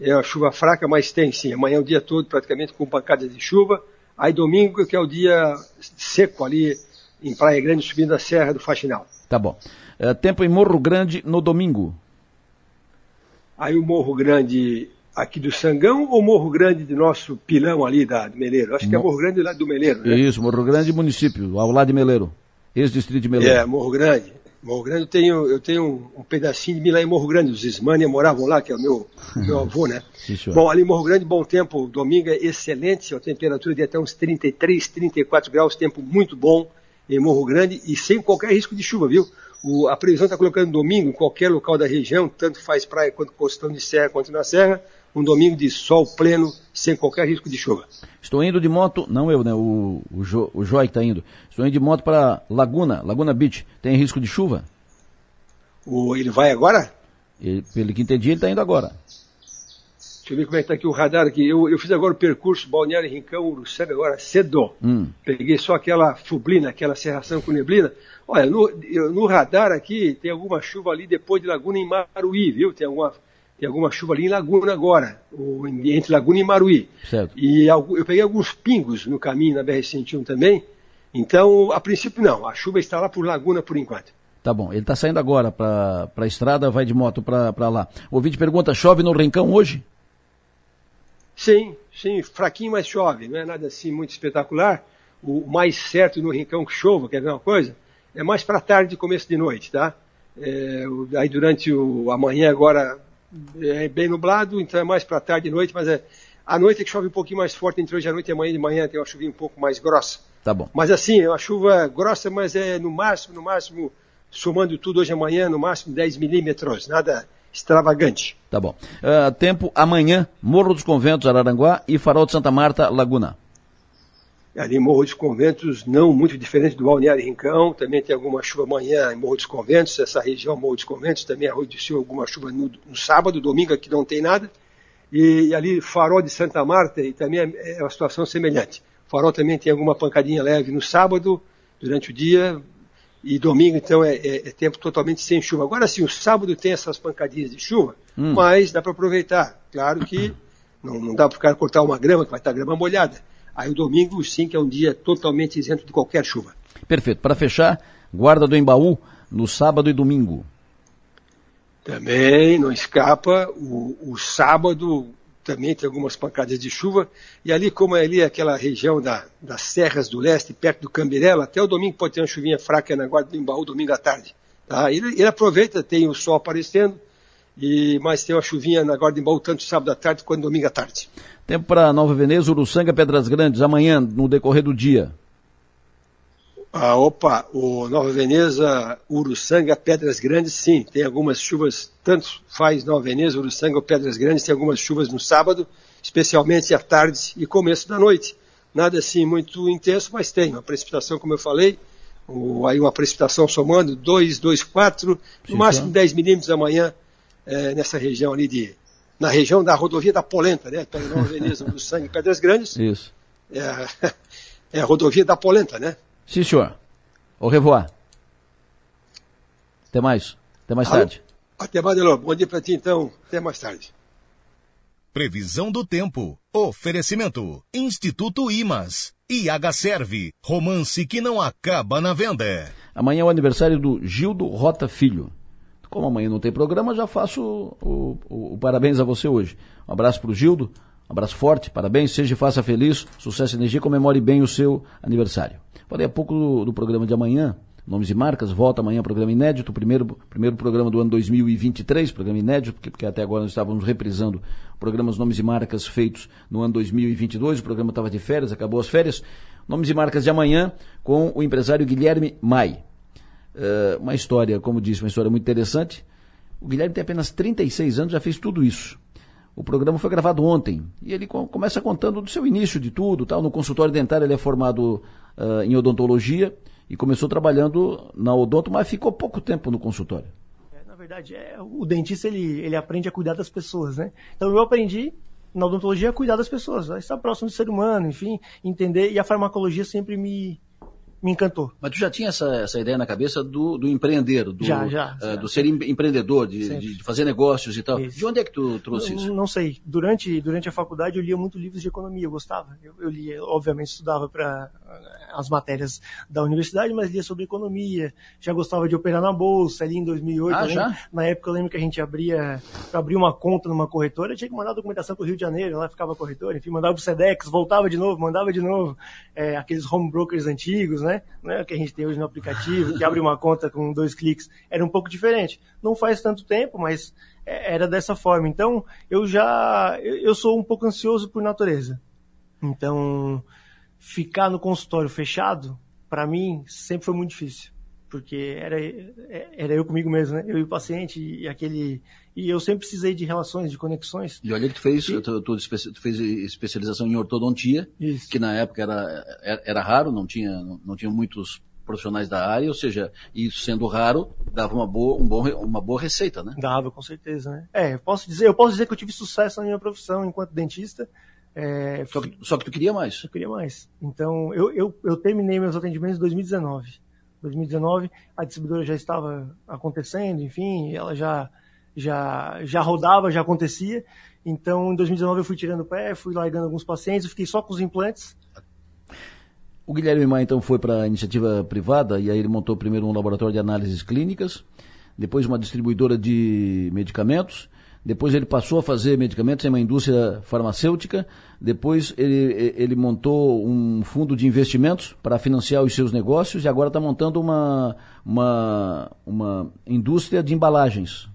é uma chuva fraca, mas tem sim. Amanhã é o dia todo praticamente com pancadas de chuva. Aí domingo, que é o dia seco ali em Praia Grande, subindo a Serra do Faxinal. Tá bom. Uh, tempo em Morro Grande no domingo. Aí o Morro Grande aqui do Sangão ou Morro Grande de nosso pilão ali da, do Meleiro? Acho que é Morro Grande lá do Meleiro, né? Isso, Morro Grande município, ao lado de Meleiro. Ex-distrito de Meleiro. É, Morro Grande. Morro Grande eu tenho, eu tenho um, um pedacinho de mim lá em Morro Grande, os Ismânia moravam lá, que é o meu, meu avô, né? Sim, bom, ali em Morro Grande, bom tempo, domingo é excelente, a temperatura de até uns 33, 34 graus, tempo muito bom em Morro Grande e sem qualquer risco de chuva, viu? O, a previsão está colocando domingo em qualquer local da região, tanto faz praia quanto costão de serra quanto na serra, um domingo de sol pleno, sem qualquer risco de chuva. Estou indo de moto, não eu, né? O, o, jo, o Joy está indo. Estou indo de moto para Laguna, Laguna Beach. Tem risco de chuva? O, ele vai agora? Ele, pelo que entendi, ele está indo agora. Deixa eu ver como é que está aqui o radar aqui. Eu, eu fiz agora o percurso Balneário Rincão, Uruçanga, agora cedo. Hum. Peguei só aquela fublina, aquela serração com neblina. Olha, no, no, radar aqui tem alguma chuva ali depois de Laguna em Maruí, viu? Tem alguma, tem alguma chuva ali em Laguna agora, ou entre Laguna e Maruí. Certo. E eu peguei alguns pingos no caminho na BR-101 também. Então, a princípio não, a chuva está lá por Laguna por enquanto. Tá bom, ele está saindo agora para a estrada, vai de moto para lá. O ouvinte pergunta, chove no Rincão hoje? Sim, sim, fraquinho, mas chove. Não é nada assim muito espetacular. O mais certo no rincão que chova, quer ver uma coisa? É mais para tarde e começo de noite, tá? É, aí durante o amanhã agora é bem nublado, então é mais para tarde e noite, mas é à noite é que chove um pouquinho mais forte, entre hoje à noite e amanhã de manhã tem uma chuvinha um pouco mais grossa. Tá bom. Mas assim, é uma chuva grossa, mas é no máximo, no máximo, somando tudo hoje amanhã, no máximo 10 milímetros, nada extravagante. Tá bom. Uh, tempo amanhã, Morro dos Conventos, Araranguá e Farol de Santa Marta, Laguna. Ali em Morro dos Conventos, não muito diferente do Balneário Rincão, também tem alguma chuva amanhã em Morro dos Conventos, essa região Morro dos Conventos, também aconteceu alguma chuva no, no sábado, domingo aqui não tem nada. E, e, ali Farol de Santa Marta e também é, é uma situação semelhante. Farol também tem alguma pancadinha leve no sábado, durante o dia, e domingo, então, é, é, é, tempo totalmente sem chuva. Agora sim, o sábado tem essas pancadinhas de chuva, hum. mas dá para aproveitar. Claro que não, não dá para ficar cortar uma grama, que vai estar grama molhada. Aí o domingo, sim, que é um dia totalmente isento de qualquer chuva. Perfeito. Para fechar, guarda do Embaú no sábado e domingo. Também não escapa. O, o sábado também tem algumas pancadas de chuva. E ali, como é ali aquela região da, das serras do leste, perto do Cambirela, até o domingo pode ter uma chuvinha fraca na guarda do Embaú, domingo à tarde. Tá? Ele, ele aproveita, tem o sol aparecendo, e mas tem uma chuvinha na guarda do Embaú tanto sábado à tarde quanto domingo à tarde. Tempo para Nova Veneza, Uruçanga, Pedras Grandes, amanhã, no decorrer do dia. Ah, opa, o Nova Veneza, Uruçanga, Pedras Grandes, sim, tem algumas chuvas, tanto faz Nova Veneza, Uruçanga ou Pedras Grandes, tem algumas chuvas no sábado, especialmente à tarde e começo da noite. Nada assim muito intenso, mas tem uma precipitação, como eu falei, o, aí uma precipitação somando 2, 2, 4, no máximo 10 milímetros amanhã é, nessa região ali de, na região da rodovia da Polenta, né, pega Nova Veneza, Uruçanga e Pedras Grandes. Isso. É, é a rodovia da Polenta, né? Sim, senhor. Au revoir. Até mais. Até mais Alô? tarde. Até mais, Delor. Bom dia para ti, então. Até mais tarde. Previsão do tempo. Oferecimento. Instituto Imas. IH Serve. Romance que não acaba na venda. Amanhã é o aniversário do Gildo Rota Filho. Como amanhã não tem programa, já faço o, o, o parabéns a você hoje. Um abraço para o Gildo. Abraço forte, parabéns, seja e faça feliz, sucesso e energia, comemore bem o seu aniversário. Falei há pouco do, do, programa de amanhã, Nomes e Marcas, volta amanhã programa inédito, primeiro, primeiro programa do ano 2023, programa inédito, porque, porque até agora nós estávamos reprisando programas Nomes e Marcas feitos no ano 2022, o programa estava de férias, acabou as férias. Nomes e Marcas de amanhã com o empresário Guilherme Mai. Uh, uma história, como disse, uma história muito interessante. O Guilherme tem apenas 36 anos, já fez tudo isso. O programa foi gravado ontem e ele começa contando do seu início de tudo, tal. No consultório dentário ele é formado uh, em odontologia e começou trabalhando na odonto, mas ficou pouco tempo no consultório. É, na verdade, é, o dentista ele, ele aprende a cuidar das pessoas, né? Então eu aprendi na odontologia a cuidar das pessoas, a estar próximo do ser humano, enfim, entender e a farmacologia sempre me me encantou. Mas tu já tinha essa, essa ideia na cabeça do, do empreender, do, já, já, uh, do ser empreendedor, de, de, fazer negócios e tal. Isso. De onde é que tu trouxe isso? Não sei. Durante, durante a faculdade eu lia muito livros de economia, eu gostava. Eu, eu lia, obviamente estudava para eh, as matérias da universidade, mas lia sobre economia. Já gostava de operar na bolsa, ali em 2008. Ah, já? Na época eu lembro que a gente abria, para abrir uma conta numa corretora, tinha que mandar documentação para o Rio de Janeiro, lá ficava a corretora, enfim, mandava para o Sedex, voltava de novo, mandava de novo. É, aqueles home brokers antigos, né? Né? Que a gente tem hoje no aplicativo, que abre uma conta com dois cliques, era um pouco diferente. Não faz tanto tempo, mas é, era dessa forma. Então, eu já, eu sou um pouco ansioso por natureza. Então, ficar no consultório fechado, para mim, sempre foi muito difícil. Porque era, era eu comigo mesmo, né? Eu e o paciente e aquele... E eu sempre precisei de relações, de conexões. E olha que tu fez, e... tu, tu, tu, fez especialização em ortodontia, Isso. que na época era, era, era raro, não tinha, não, não tinha muitos profissionais da área, ou seja, isso sendo raro, dava uma boa, um bom, uma boa receita, né? Dava, com certeza, né? É, eu posso dizer, eu posso dizer que eu tive sucesso na minha profissão enquanto dentista. É, só, que, só que tu queria mais. Eu queria mais. Então, eu, eu, eu terminei meus atendimentos em 2019. 2019, a distribuidora já estava acontecendo, enfim, ela já, já, já rodava, já acontecia. Então, em 2019 eu fui tirando o pé, fui largando alguns pacientes, eu fiquei só com os implantes. O Guilherme Maia então foi para a iniciativa privada e aí ele montou primeiro um laboratório de análises clínicas, depois uma distribuidora de medicamentos, depois ele passou a fazer medicamentos em uma indústria farmacêutica, depois ele, ele montou um fundo de investimentos para financiar os seus negócios e agora está montando uma, uma, uma indústria de embalagens.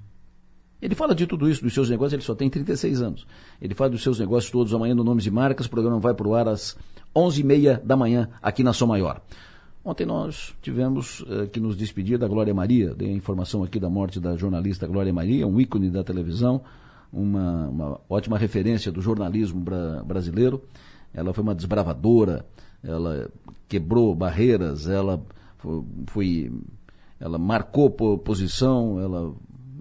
Ele fala de tudo isso, dos seus negócios, ele só tem 36 anos. Ele fala dos seus negócios todos amanhã no Nomes e Marcas, o programa vai para o ar às 11h30 da manhã aqui na Som Maior. Ontem nós tivemos uh, que nos despedir da Glória Maria, dei a informação aqui da morte da jornalista Glória Maria, um ícone da televisão, uma, uma ótima referência do jornalismo bra brasileiro. Ela foi uma desbravadora, ela quebrou barreiras, ela foi, foi ela marcou posição, ela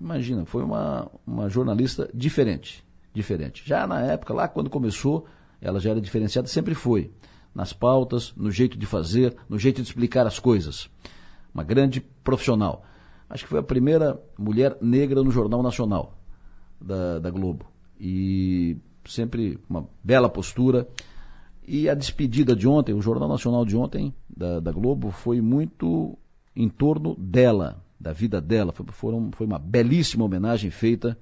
imagina, foi uma, uma jornalista diferente, diferente. Já na época, lá quando começou, ela já era diferenciada, sempre foi. Nas pautas, no jeito de fazer, no jeito de explicar as coisas. Uma grande profissional. Acho que foi a primeira mulher negra no Jornal Nacional da, da Globo. E sempre uma bela postura. E a despedida de ontem, o Jornal Nacional de ontem, da, da Globo, foi muito em torno dela, da vida dela. Foi, foram, foi uma belíssima homenagem feita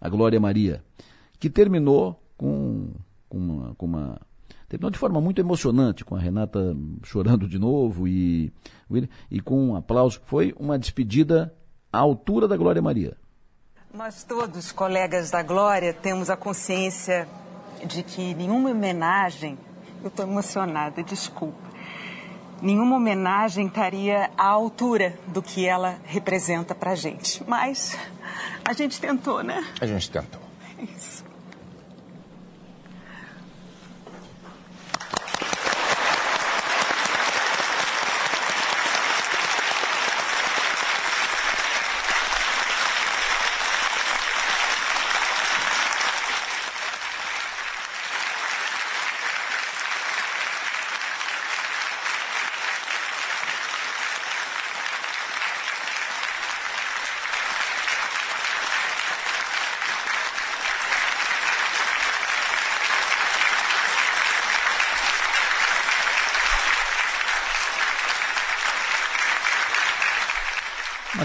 à Glória Maria, que terminou com, com, uma, com uma terminou de forma muito emocionante, com a Renata chorando de novo e, e com um aplauso. Foi uma despedida à altura da Glória Maria. Nós todos, colegas da Glória, temos a consciência de que nenhuma homenagem, eu estou emocionada, desculpa, nenhuma homenagem estaria à altura do que ela representa para a gente. Mas a gente tentou, né? A gente tentou. É isso.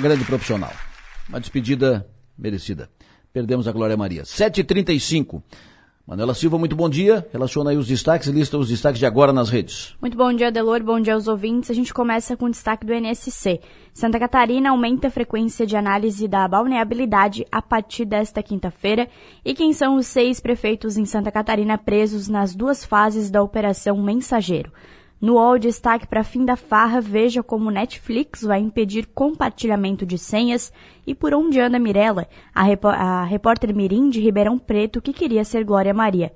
Grande profissional. Uma despedida merecida. Perdemos a Glória Maria. 7h35. Manuela Silva, muito bom dia. Relaciona aí os destaques lista os destaques de agora nas redes. Muito bom dia, Delor. Bom dia aos ouvintes. A gente começa com o destaque do NSC. Santa Catarina aumenta a frequência de análise da balneabilidade a partir desta quinta-feira. E quem são os seis prefeitos em Santa Catarina presos nas duas fases da Operação Mensageiro? No UOL, destaque para fim da farra, veja como Netflix vai impedir compartilhamento de senhas e por onde anda Mirella, a, a repórter Mirim de Ribeirão Preto que queria ser Glória Maria.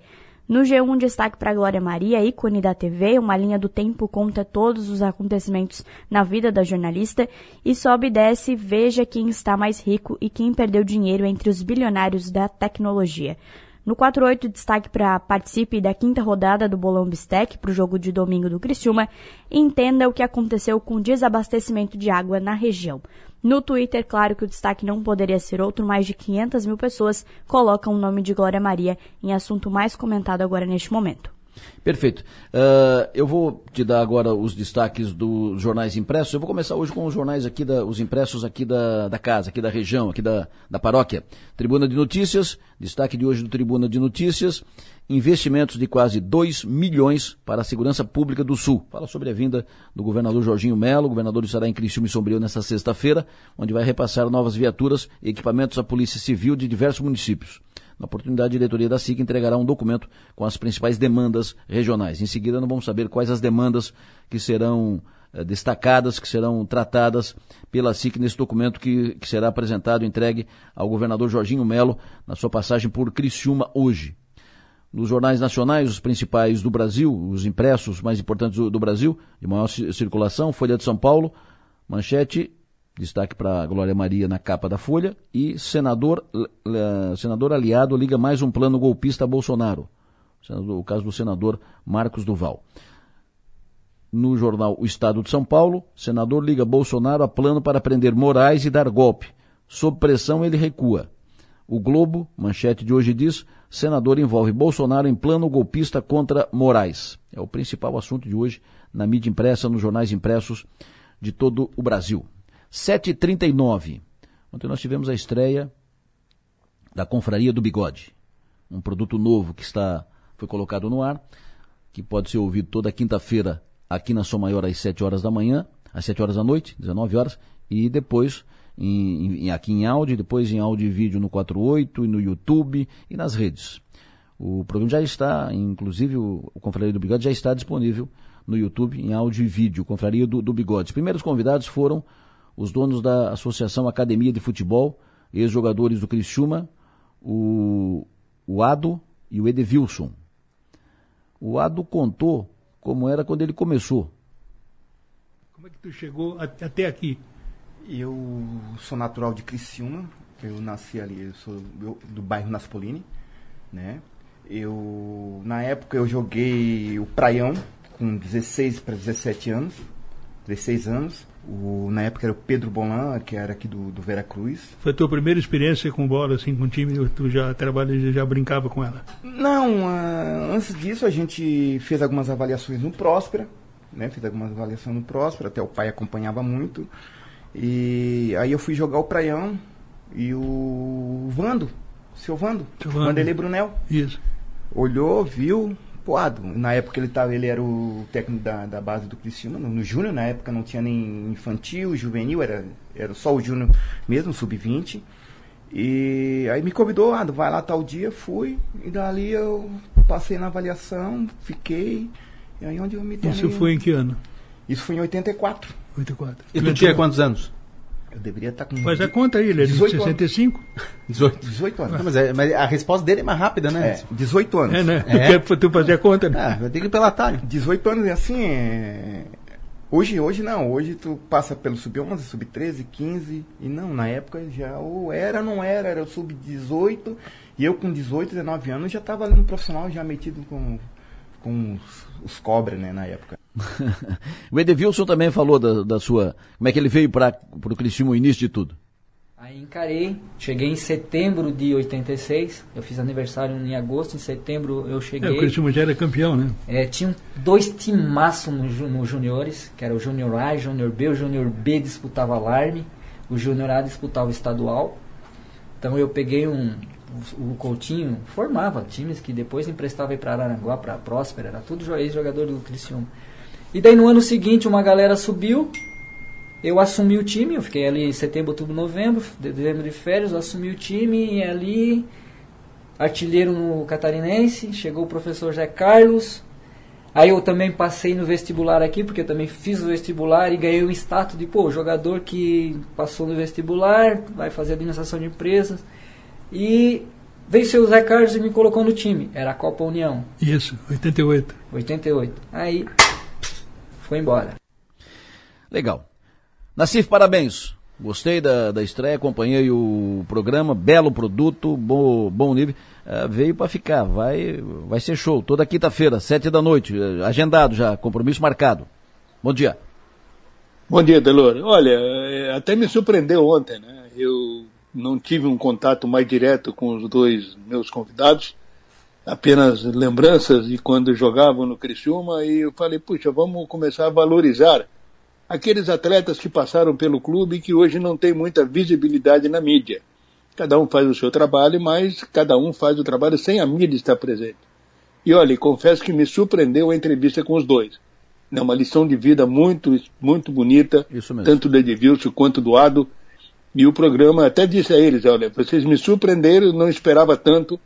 No G1, destaque para Glória Maria, ícone da TV, uma linha do tempo conta todos os acontecimentos na vida da jornalista e sobe e desce, veja quem está mais rico e quem perdeu dinheiro entre os bilionários da tecnologia. No 48, destaque para participe da quinta rodada do Bolão Bistec para o jogo de domingo do Criciúma e entenda o que aconteceu com o desabastecimento de água na região. No Twitter, claro que o destaque não poderia ser outro, mais de 500 mil pessoas colocam o nome de Glória Maria em assunto mais comentado agora neste momento. Perfeito. Uh, eu vou te dar agora os destaques dos jornais impressos. Eu vou começar hoje com os jornais aqui, da, os impressos aqui da, da casa, aqui da região, aqui da, da paróquia. Tribuna de Notícias, destaque de hoje do Tribuna de Notícias, investimentos de quase 2 milhões para a segurança pública do Sul. Fala sobre a vinda do governador Jorginho Melo, o governador estará em Criciúma e Sombrio nesta sexta-feira, onde vai repassar novas viaturas e equipamentos à Polícia Civil de diversos municípios. Na oportunidade, a diretoria da SIC entregará um documento com as principais demandas regionais. Em seguida, nós vamos saber quais as demandas que serão eh, destacadas, que serão tratadas pela SIC nesse documento que, que será apresentado entregue ao governador Jorginho Melo na sua passagem por Criciúma hoje. Nos jornais nacionais, os principais do Brasil, os impressos mais importantes do, do Brasil, de maior circulação, Folha de São Paulo, manchete Destaque para Glória Maria na capa da Folha. E senador, senador aliado liga mais um plano golpista a Bolsonaro. O caso do senador Marcos Duval. No jornal O Estado de São Paulo, senador liga Bolsonaro a plano para prender Moraes e dar golpe. Sob pressão, ele recua. O Globo, manchete de hoje diz: senador envolve Bolsonaro em plano golpista contra Moraes. É o principal assunto de hoje na mídia impressa, nos jornais impressos de todo o Brasil. 7h39. Ontem nós tivemos a estreia da Confraria do Bigode. Um produto novo que está foi colocado no ar, que pode ser ouvido toda quinta-feira aqui na Som Maior às 7 horas da manhã, às 7 horas da noite, 19 horas, e depois em, em, aqui em áudio, depois em áudio e vídeo no 48 e no YouTube e nas redes. O programa já está, inclusive o, o Confraria do Bigode já está disponível no YouTube em áudio e vídeo, Confraria do, do Bigode. Os primeiros convidados foram os donos da Associação Academia de Futebol, ex-jogadores do Criciúma, o, o Ado e o Edevilson. O Ado contou como era quando ele começou. Como é que tu chegou até aqui? Eu sou natural de Criciúma, eu nasci ali, eu sou do bairro Naspolini, né? Eu, na época eu joguei o Praião com 16 para 17 anos, 16 anos. O, na época era o Pedro Bolan, que era aqui do, do Veracruz. Foi a tua primeira experiência com bola, assim, com o time? Tu já trabalha, já brincava com ela? Não, uh, antes disso a gente fez algumas avaliações no Próspera, né? Fiz algumas avaliações no Próspera, até o pai acompanhava muito. E aí eu fui jogar o Praião e o Vando, o seu Vando, seu Vando. Vanderlei Brunel. Isso. Olhou, viu, Na época ele, tava, ele era o técnico da, da base do Cristiano, no, no Júnior, na época não tinha nem infantil, juvenil, era, era só o Júnior mesmo, sub-20. E aí me convidou, ah, vai lá tal dia, fui, e dali eu passei na avaliação, fiquei, e aí onde eu me tornei... Isso foi em que ano? Isso foi em 84. 84. E tu tinha quantos anos? Eu deveria estar com. Faz a conta aí, ele é de 65? 18. 18 anos. Não, mas, é, mas, a resposta dele é mais rápida, né? É, 18 anos. É, né? É. Tu quer tu fazer a conta, né? Ah, vai ter que ir pela atalho. 18 anos é assim. É... Hoje, hoje não, hoje tu passa pelo sub-11, sub-13, 15, e não, na época já ou era não era, era o sub-18, e eu com 18, 19 anos já estava ali no profissional, já metido com, com os, os cobras, né, na época. o Edevilson também falou da, da, sua. Como é que ele veio para o Criciúma, o início de tudo? Aí encarei, cheguei em setembro de 86, eu fiz aniversário em agosto, em setembro eu cheguei. É, o Criciúma já era campeão, né? É, tinham dois timaços nos no juniores, que era o Júnior A e o Júnior B. O Júnior B disputava alarme, o Júnior A disputava o estadual. Então eu peguei um, o Coutinho formava times que depois emprestava para Araranguá, para Próspera, era tudo ex-jogador do Criciúma. E daí no ano seguinte uma galera subiu, eu assumi o time, eu fiquei ali em setembro, outubro, novembro, dezembro de férias, eu assumi o time e ali artilheiro no catarinense, chegou o professor José Carlos. Aí eu também passei no vestibular aqui, porque eu também fiz o vestibular e ganhei um status de, pô, jogador que passou no vestibular, vai fazer administração de empresas. E veio o Zé Carlos e me colocou no time. Era a Copa União. Isso, 88. 88. Aí foi embora. Legal. Nassif, parabéns. Gostei da, da estreia, acompanhei o programa, belo produto, bom, bom nível. Uh, veio para ficar, vai, vai ser show. Toda quinta-feira, sete da noite, uh, agendado já, compromisso marcado. Bom dia. Bom dia, Delor. Olha, é, até me surpreendeu ontem, né? Eu não tive um contato mais direto com os dois meus convidados apenas lembranças de quando jogavam no Criciúma e eu falei, puxa, vamos começar a valorizar aqueles atletas que passaram pelo clube e que hoje não tem muita visibilidade na mídia. Cada um faz o seu trabalho, mas cada um faz o trabalho sem a mídia estar presente. E olha, confesso que me surpreendeu a entrevista com os dois. É uma lição de vida muito, muito bonita, tanto do Edilson quanto do Ado. E o programa até disse a eles, olha, vocês me surpreenderam, não esperava tanto,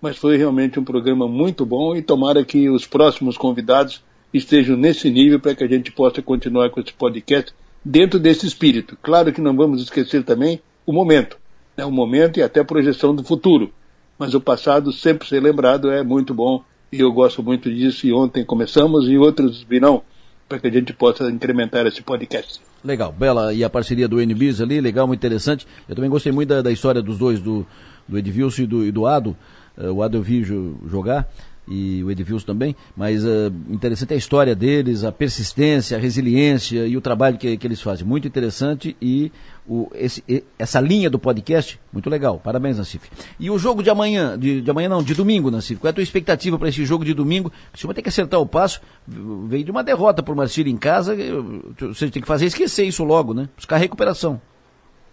mas foi realmente um programa muito bom e tomara que os próximos convidados estejam nesse nível para que a gente possa continuar com esse podcast dentro desse espírito. Claro que não vamos esquecer também o momento, né, o momento e até a projeção do futuro. Mas o passado sempre ser lembrado é muito bom e eu gosto muito disso. E ontem começamos e outros virão para que a gente possa incrementar esse podcast. Legal, bela e a parceria do NBIS ali, legal, muito interessante. Eu também gostei muito da, da história dos dois, do, do Edvilson e do, e do. Uh, o vi jogar e o Edvilson também, mas uh, interessante a história deles, a persistência, a resiliência e o trabalho que, que eles fazem. Muito interessante e o, esse, essa linha do podcast, muito legal. Parabéns, Nassif. E o jogo de amanhã, de, de amanhã não, de domingo, Nassif, qual é a tua expectativa para esse jogo de domingo? O senhor vai ter que acertar o passo, veio de uma derrota por Marcílio em casa, você tem que fazer esquecer isso logo, né? Buscar recuperação.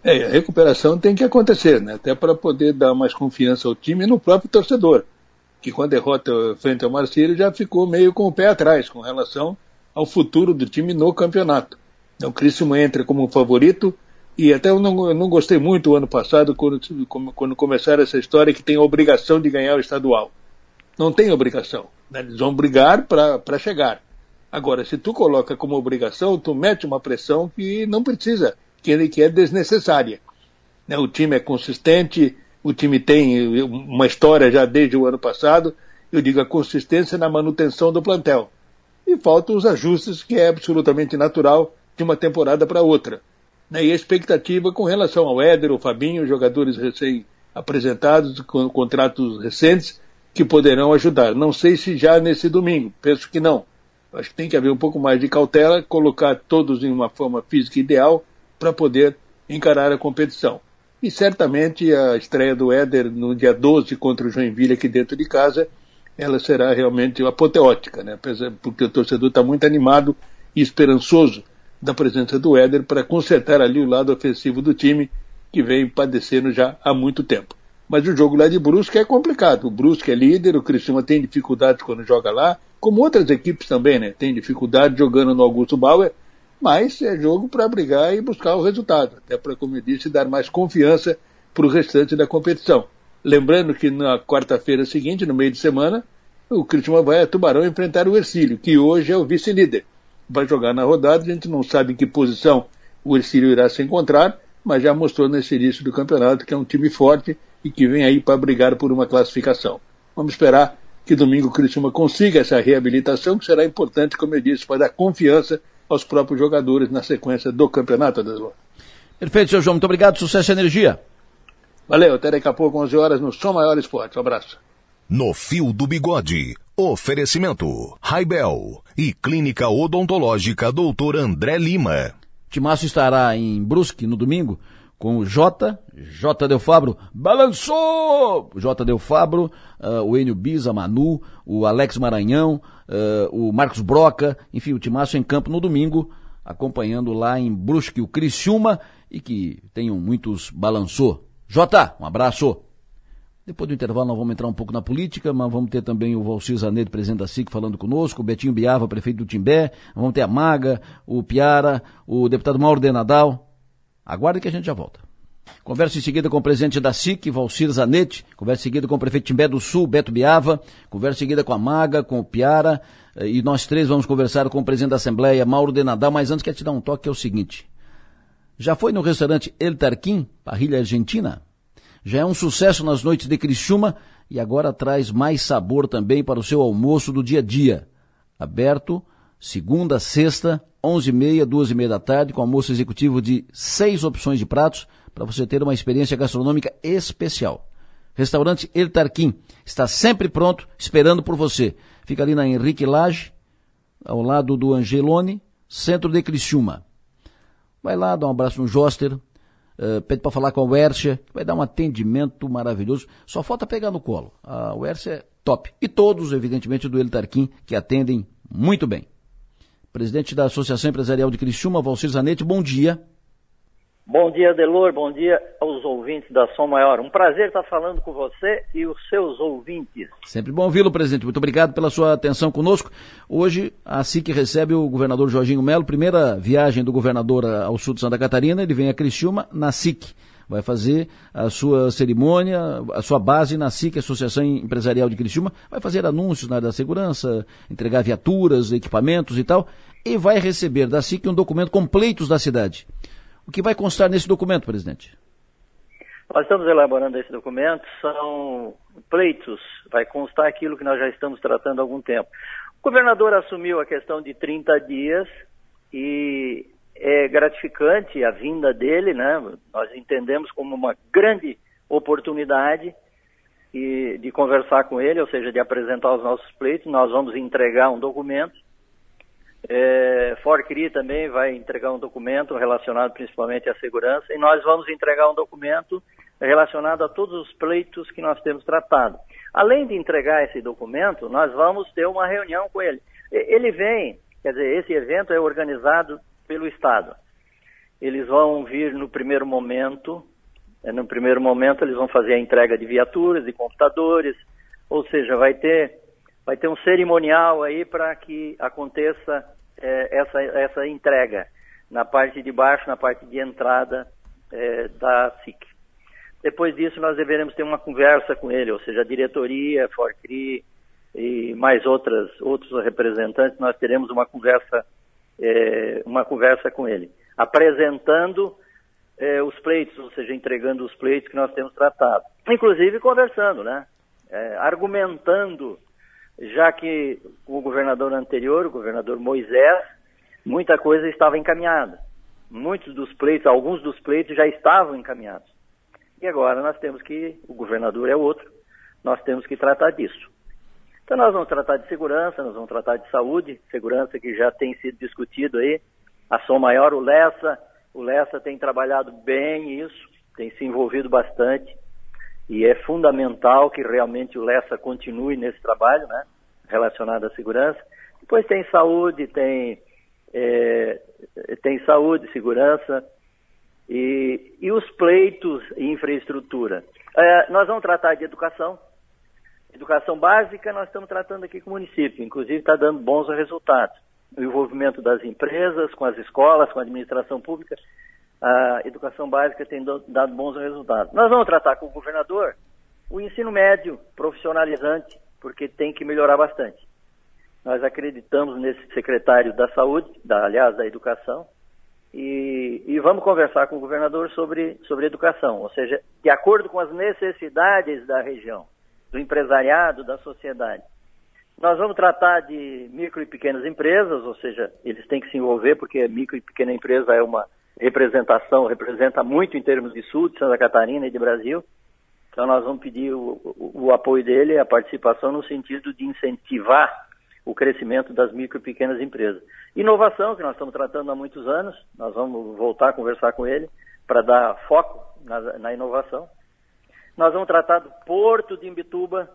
É, a recuperação tem que acontecer, né? até para poder dar mais confiança ao time e no próprio torcedor, que com a derrota frente ao Marcílio já ficou meio com o pé atrás com relação ao futuro do time no campeonato. Então, o Criciúma entra como favorito, e até eu não, eu não gostei muito o ano passado, quando, quando começaram essa história que tem a obrigação de ganhar o estadual. Não tem obrigação. Né? Eles vão brigar para chegar. Agora, se tu coloca como obrigação, tu mete uma pressão que não precisa que, que é desnecessária. Né? O time é consistente, o time tem uma história já desde o ano passado, eu digo a consistência na manutenção do plantel. E faltam os ajustes, que é absolutamente natural de uma temporada para outra. Né? E a expectativa com relação ao Éder, o Fabinho, jogadores recém-apresentados, com contratos recentes, que poderão ajudar. Não sei se já nesse domingo, penso que não. Acho que tem que haver um pouco mais de cautela, colocar todos em uma forma física ideal para poder encarar a competição. E certamente a estreia do Éder no dia 12 contra o Joinville aqui dentro de casa, ela será realmente apoteótica, né? porque o torcedor está muito animado e esperançoso da presença do Éder para consertar ali o lado ofensivo do time que vem padecendo já há muito tempo. Mas o jogo lá de Brusque é complicado. O Brusque é líder, o Cristiano tem dificuldades quando joga lá, como outras equipes também, né? Tem dificuldade jogando no Augusto Bauer, mas é jogo para brigar e buscar o resultado, até para, como eu disse, dar mais confiança para o restante da competição. Lembrando que na quarta-feira seguinte, no meio de semana, o Cristiano vai a Tubarão enfrentar o Ercílio, que hoje é o vice-líder. Vai jogar na rodada, a gente não sabe em que posição o Ercílio irá se encontrar, mas já mostrou nesse início do campeonato que é um time forte e que vem aí para brigar por uma classificação. Vamos esperar que domingo o Criciúma consiga essa reabilitação, que será importante, como eu disse, para dar confiança aos próprios jogadores na sequência do campeonato, Adeslor. Perfeito, seu João. Muito obrigado. Sucesso e energia. Valeu. Até daqui a pouco, 11 horas, no Som Maior Esporte. Um abraço. No Fio do Bigode. Oferecimento. Raibel e Clínica Odontológica Doutor André Lima. Timaço estará em Brusque no domingo com o J, J Del Fabro, balançou! J Del Fabro, uh, o Enio Biza, Manu, o Alex Maranhão, uh, o Marcos Broca, enfim, o Timaço em campo no domingo, acompanhando lá em Brusque o Criciúma e que tenham muitos balançou. J, um abraço! Depois do intervalo nós vamos entrar um pouco na política, mas vamos ter também o Valcir Zanedo, presidente da SIC, falando conosco, o Betinho Biava, prefeito do Timbé, vamos ter a Maga, o Piara, o deputado Mauro de Nadal, Aguarde que a gente já volta. Conversa em seguida com o presidente da SIC, Valcir Zanetti. Conversa em seguida com o prefeito Timbé do Sul, Beto Biava. Conversa em seguida com a Maga, com o Piara. Eh, e nós três vamos conversar com o presidente da Assembleia, Mauro de Nadal. Mas antes quero te dar um toque, que é o seguinte. Já foi no restaurante El Tarquim, parrilha argentina? Já é um sucesso nas noites de Criciúma e agora traz mais sabor também para o seu almoço do dia a dia. Aberto segunda, sexta, 11h30, 2h30 da tarde, com almoço executivo de seis opções de pratos, para você ter uma experiência gastronômica especial. Restaurante El Tarquim está sempre pronto, esperando por você. Fica ali na Henrique Lage, ao lado do Angelone, centro de Criciúma. Vai lá, dá um abraço no Joster, uh, pede para falar com a Wercia, vai dar um atendimento maravilhoso. Só falta pegar no colo. A Wercia é top. E todos, evidentemente, do El Tarquim, que atendem muito bem presidente da Associação Empresarial de Criciúma, Valcir Zanetti, bom dia. Bom dia, Delor, bom dia aos ouvintes da Som Maior. Um prazer estar falando com você e os seus ouvintes. Sempre bom ouvi-lo, presidente. Muito obrigado pela sua atenção conosco. Hoje, a SIC recebe o governador Jorginho Melo, primeira viagem do governador ao sul de Santa Catarina, ele vem a Criciúma na SIC vai fazer a sua cerimônia, a sua base na SIC, Associação Empresarial de Criciúma, vai fazer anúncios na área da segurança, entregar viaturas, equipamentos e tal, e vai receber da SIC um documento com pleitos da cidade. O que vai constar nesse documento, presidente? Nós estamos elaborando esse documento, são pleitos, vai constar aquilo que nós já estamos tratando há algum tempo. O governador assumiu a questão de 30 dias e é gratificante a vinda dele, né? Nós entendemos como uma grande oportunidade e, de conversar com ele, ou seja, de apresentar os nossos pleitos. Nós vamos entregar um documento. É, Forcri também vai entregar um documento relacionado principalmente à segurança e nós vamos entregar um documento relacionado a todos os pleitos que nós temos tratado. Além de entregar esse documento, nós vamos ter uma reunião com ele. Ele vem, quer dizer, esse evento é organizado pelo Estado. eles vão vir no primeiro momento, é, no primeiro momento eles vão fazer a entrega de viaturas, de computadores, ou seja, vai ter, vai ter um cerimonial aí para que aconteça é, essa, essa entrega na parte de baixo, na parte de entrada é, da SIC. Depois disso, nós deveremos ter uma conversa com ele, ou seja, a diretoria, Forcri e mais outras, outros representantes, nós teremos uma conversa, é, uma conversa com ele, apresentando é, os pleitos, ou seja, entregando os pleitos que nós temos tratado. Inclusive conversando, né? É, argumentando, já que o governador anterior, o governador Moisés, muita coisa estava encaminhada. Muitos dos pleitos, alguns dos pleitos já estavam encaminhados. E agora nós temos que, o governador é outro, nós temos que tratar disso. Então nós vamos tratar de segurança, nós vamos tratar de saúde, segurança que já tem sido discutido aí. A Som Maior, o Lessa, o Lessa tem trabalhado bem isso, tem se envolvido bastante. E é fundamental que realmente o Lessa continue nesse trabalho, né? Relacionado à segurança. Depois tem saúde, tem é, tem saúde, segurança e, e os pleitos e infraestrutura. É, nós vamos tratar de educação, educação básica nós estamos tratando aqui com o município, inclusive está dando bons resultados. O envolvimento das empresas, com as escolas, com a administração pública, a educação básica tem dado bons resultados. Nós vamos tratar com o governador o ensino médio profissionalizante, porque tem que melhorar bastante. Nós acreditamos nesse secretário da Saúde, da, aliás, da Educação, e, e, vamos conversar com o governador sobre, sobre educação, ou seja, de acordo com as necessidades da região, do empresariado, da sociedade. Nós vamos tratar de micro e pequenas empresas, ou seja, eles têm que se envolver, porque micro e pequena empresa é uma representação, representa muito em termos de sul, de Santa Catarina e de Brasil. Então nós vamos pedir o, o, o apoio dele, a participação no sentido de incentivar o crescimento das micro e pequenas empresas. Inovação, que nós estamos tratando há muitos anos, nós vamos voltar a conversar com ele para dar foco na, na, inovação. Nós vamos tratar do Porto de Imbituba.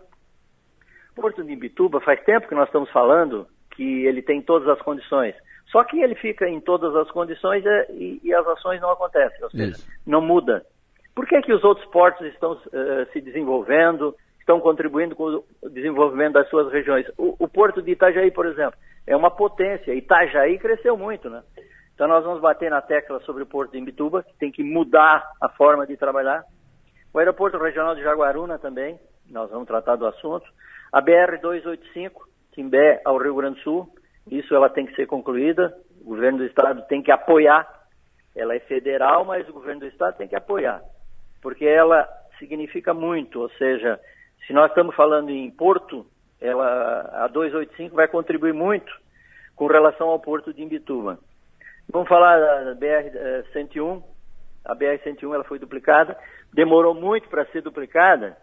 Porto de Imbituba, faz tempo que nós estamos falando que ele tem todas as condições. Só que ele fica em todas as condições é, e, e, as ações não acontecem, ou seja, Isso. não muda. Por que, que os outros portos estão uh, se desenvolvendo, estão contribuindo com o desenvolvimento das suas regiões. O, o, Porto de Itajaí, por exemplo, é uma potência. Itajaí cresceu muito, né? Então nós vamos bater na tecla sobre o Porto de Imbituba, que tem que mudar a forma de trabalhar. O Aeroporto Regional de Jaguaruna também, nós vamos tratar do assunto. A BR-285, Timbé ao Rio Grande do Sul, isso ela tem que ser concluída. O governo do estado tem que apoiar. Ela é federal, mas o governo do estado tem que apoiar, porque ela significa muito, ou seja, se nós estamos falando em porto, ela, a 285 vai contribuir muito com relação ao porto de Imbituba. Vamos falar da BR-101. A BR-101 ela foi duplicada, demorou muito para ser duplicada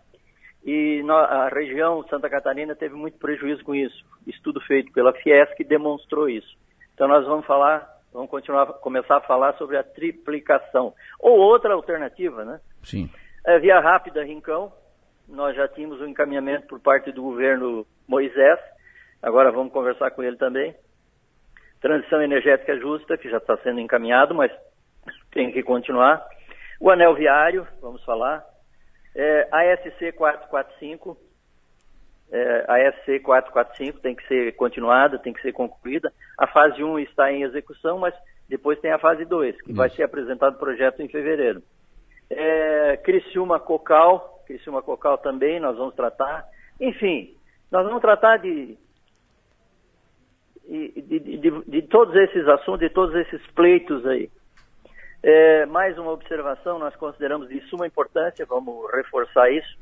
e a região Santa Catarina teve muito prejuízo com isso. Estudo feito pela Fiesc demonstrou isso. Então nós vamos falar, vamos continuar, começar a falar sobre a triplicação. Ou outra alternativa, né? Sim. É, via rápida Rincão, nós já tínhamos um encaminhamento por parte do governo Moisés, agora vamos conversar com ele também. Transição energética justa, que já está sendo encaminhado, mas tem que continuar. O anel viário, vamos falar. É, a SC 445, é, a SC 445 tem que ser continuada, tem que ser concluída. A fase 1 está em execução, mas depois tem a fase 2, que Isso. vai ser apresentado o projeto em fevereiro. É, Criciúma Cocal, Criciúma Cocal também nós vamos tratar. Enfim, nós vamos tratar de, de, de, de, de todos esses assuntos, de todos esses pleitos aí. É, mais uma observação, nós consideramos de suma importância, vamos reforçar isso,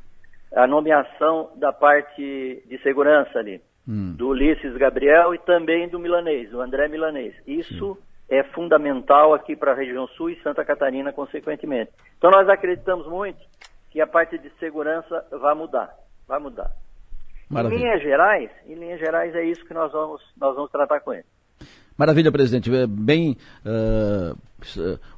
a nomeação da parte de segurança ali, hum. do Ulisses Gabriel e também do Milanês, do André Milanês. Isso Sim. é fundamental aqui para a região sul e Santa Catarina, consequentemente. Então nós acreditamos muito que a parte de segurança vai mudar, vai mudar. Maravilha. Em linhas gerais, em linhas gerais é isso que nós vamos, nós vamos tratar com ele. Maravilha, presidente. É bem uh,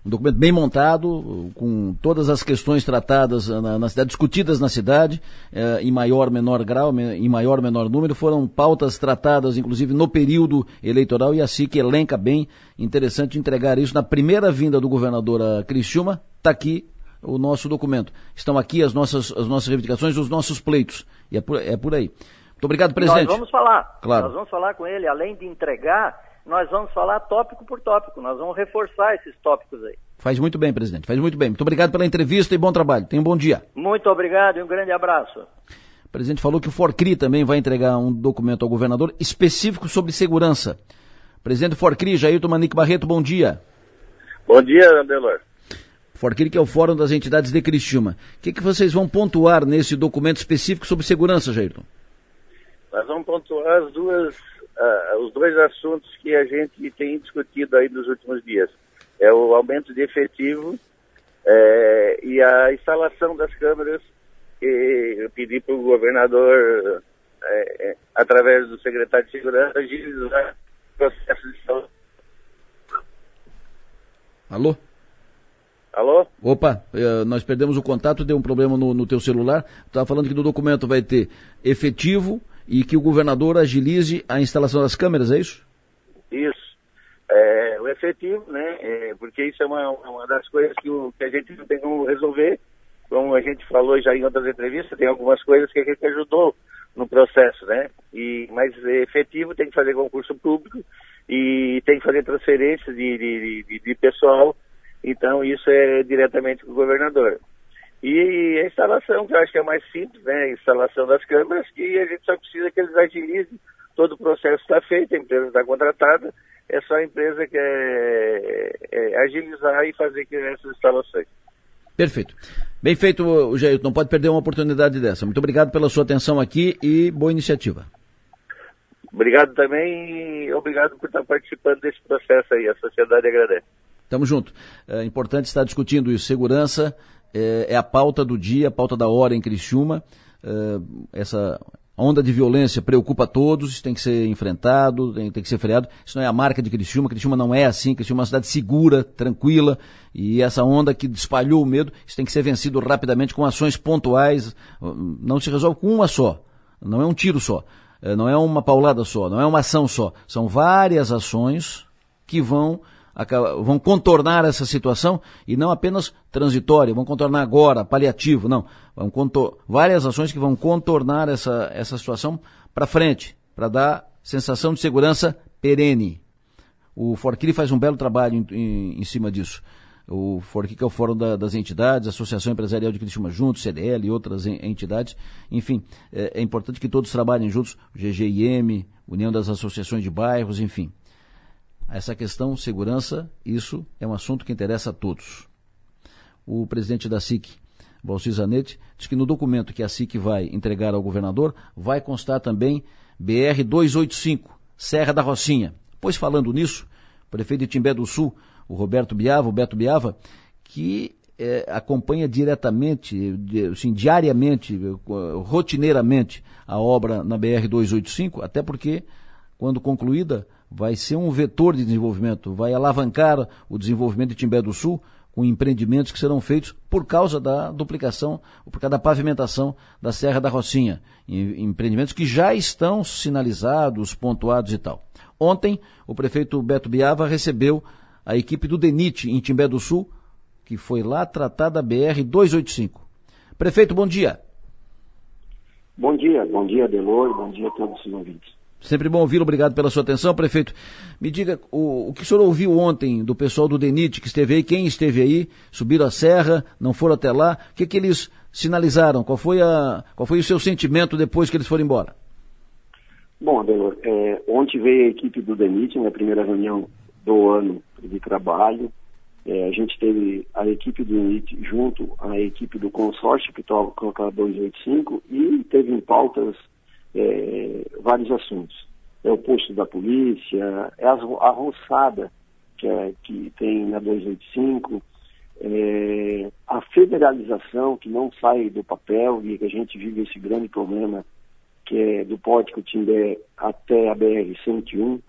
um documento bem montado, com todas as questões tratadas na, na cidade, discutidas na cidade, eh, em maior menor grau, em maior menor número, foram pautas tratadas, inclusive, no período eleitoral, e assim que elenca bem, interessante entregar isso na primeira vinda do governador a Criciúma, está aqui o nosso documento. Estão aqui as nossas, as nossas reivindicações, os nossos pleitos, e é por, é por aí. Muito obrigado, presidente. Nós vamos falar, claro. nós vamos falar com ele, além de entregar nós vamos falar tópico por tópico, nós vamos reforçar esses tópicos aí. Faz muito bem, presidente, faz muito bem. Muito obrigado pela entrevista e bom trabalho. Tenha um bom dia. Muito obrigado e um grande abraço. O presidente falou que o Forcri também vai entregar um documento ao governador específico sobre segurança. Presidente Forcri, Jailton Manique Barreto, bom dia. Bom dia, Andelor. Forcri, que é o Fórum das Entidades de Criciúma. O que, que vocês vão pontuar nesse documento específico sobre segurança, Jailton? Nós vamos pontuar as duas uh, os dois assuntos que a gente tem discutido aí nos últimos dias. É o aumento de efetivo é, e a instalação das câmeras que eu pedi para o governador, é, é, através do secretário de Segurança, agilizar o processo de saúde. Alô? Alô? Opa, nós perdemos o contato, deu um problema no, no teu celular. Estava falando que no documento vai ter efetivo, e que o governador agilize a instalação das câmeras, é isso? Isso. É, o efetivo, né? É, porque isso é uma, uma das coisas que, o, que a gente tem como resolver. Como a gente falou já em outras entrevistas, tem algumas coisas que a gente ajudou no processo, né? E, mas efetivo tem que fazer concurso público e tem que fazer transferência de, de, de, de pessoal. Então isso é diretamente com o governador. E a instalação, que eu acho que é mais simples, né? A instalação das câmeras, que a gente só precisa que eles agilizem. Todo o processo está feito, a empresa está contratada, é só a empresa que é, é agilizar e fazer essas instalações. Perfeito. Bem feito, Jair. Não pode perder uma oportunidade dessa. Muito obrigado pela sua atenção aqui e boa iniciativa. Obrigado também e obrigado por estar participando desse processo aí. A sociedade agradece. Tamo junto. É importante estar discutindo isso. Segurança é, é a pauta do dia, a pauta da hora em Criciúma. É, essa onda de violência preocupa todos, isso tem que ser enfrentado, tem, tem, que ser freado. Isso não é a marca de Criciúma, Criciúma não é assim, Criciúma é uma cidade segura, tranquila, e essa onda que espalhou o medo, isso tem que ser vencido rapidamente com ações pontuais, não se resolve com uma só, não é um tiro só, é, não é uma paulada só, não é uma ação só, são várias ações que vão vão contornar essa situação e não apenas transitória, vão contornar agora, paliativo, não. Vão contor várias ações que vão contornar essa, essa situação para frente, para dar sensação de segurança perene. O Forquili faz um belo trabalho em, em, em cima disso. O Forqui, que é o Fórum da, das Entidades, Associação Empresarial de Criciúma Juntos, CDL e outras entidades. Enfim, é, é importante que todos trabalhem juntos, GGIM, União das Associações de Bairros, enfim. Essa questão segurança, isso é um assunto que interessa a todos. O presidente da SIC, Valcir Zanetti, diz que no documento que a SIC vai entregar ao governador vai constar também BR 285, Serra da Rocinha. Pois falando nisso, o prefeito de Timbé do Sul, o Roberto Biava, o Beto Biava, que é, acompanha diretamente, assim, diariamente, rotineiramente a obra na BR 285, até porque, quando concluída, vai ser um vetor de desenvolvimento, vai alavancar o desenvolvimento de Timbé do Sul com empreendimentos que serão feitos por causa da duplicação, por causa da pavimentação da Serra da Rocinha. Empreendimentos que já estão sinalizados, pontuados e tal. Ontem, o prefeito Beto Biava recebeu a equipe do DENIT em Timbé do Sul, que foi lá tratar da BR 285. Prefeito, bom dia. Bom dia, bom dia, Delor, bom dia a todos os ouvintes. Sempre bom ouvi-lo, obrigado pela sua atenção, prefeito. Me diga o, o que o senhor ouviu ontem do pessoal do DENIT que esteve aí, quem esteve aí, subiram a serra, não foram até lá, o que, que eles sinalizaram? Qual foi, a, qual foi o seu sentimento depois que eles foram embora? Bom, Adelor, é, ontem veio a equipe do DENIT, na primeira reunião do ano de trabalho. É, a gente teve a equipe do DENIT junto à equipe do consórcio que estava com a 285 e teve em pautas é, vários assuntos. É o posto da polícia, é a, a roçada que, é, que tem na 285, é, a federalização que não sai do papel e que a gente vive esse grande problema que é do Pótico Timbé até a BR-101,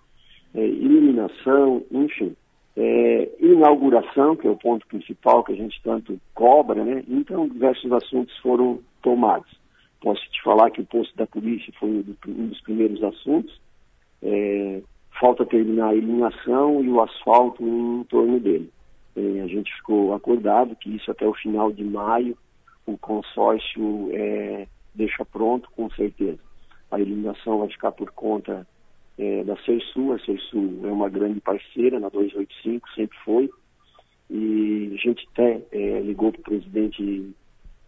é, iluminação, enfim. É, inauguração, que é o ponto principal que a gente tanto cobra, né? Então, diversos assuntos foram tomados. Posso te falar que o posto da polícia foi um dos primeiros assuntos. É, falta terminar a iluminação e o asfalto em torno dele. É, a gente ficou acordado que isso até o final de maio o consórcio é, deixa pronto, com certeza. A iluminação vai ficar por conta é, da Cersul. A Cersul é uma grande parceira na 285, sempre foi. E a gente até é, ligou para o presidente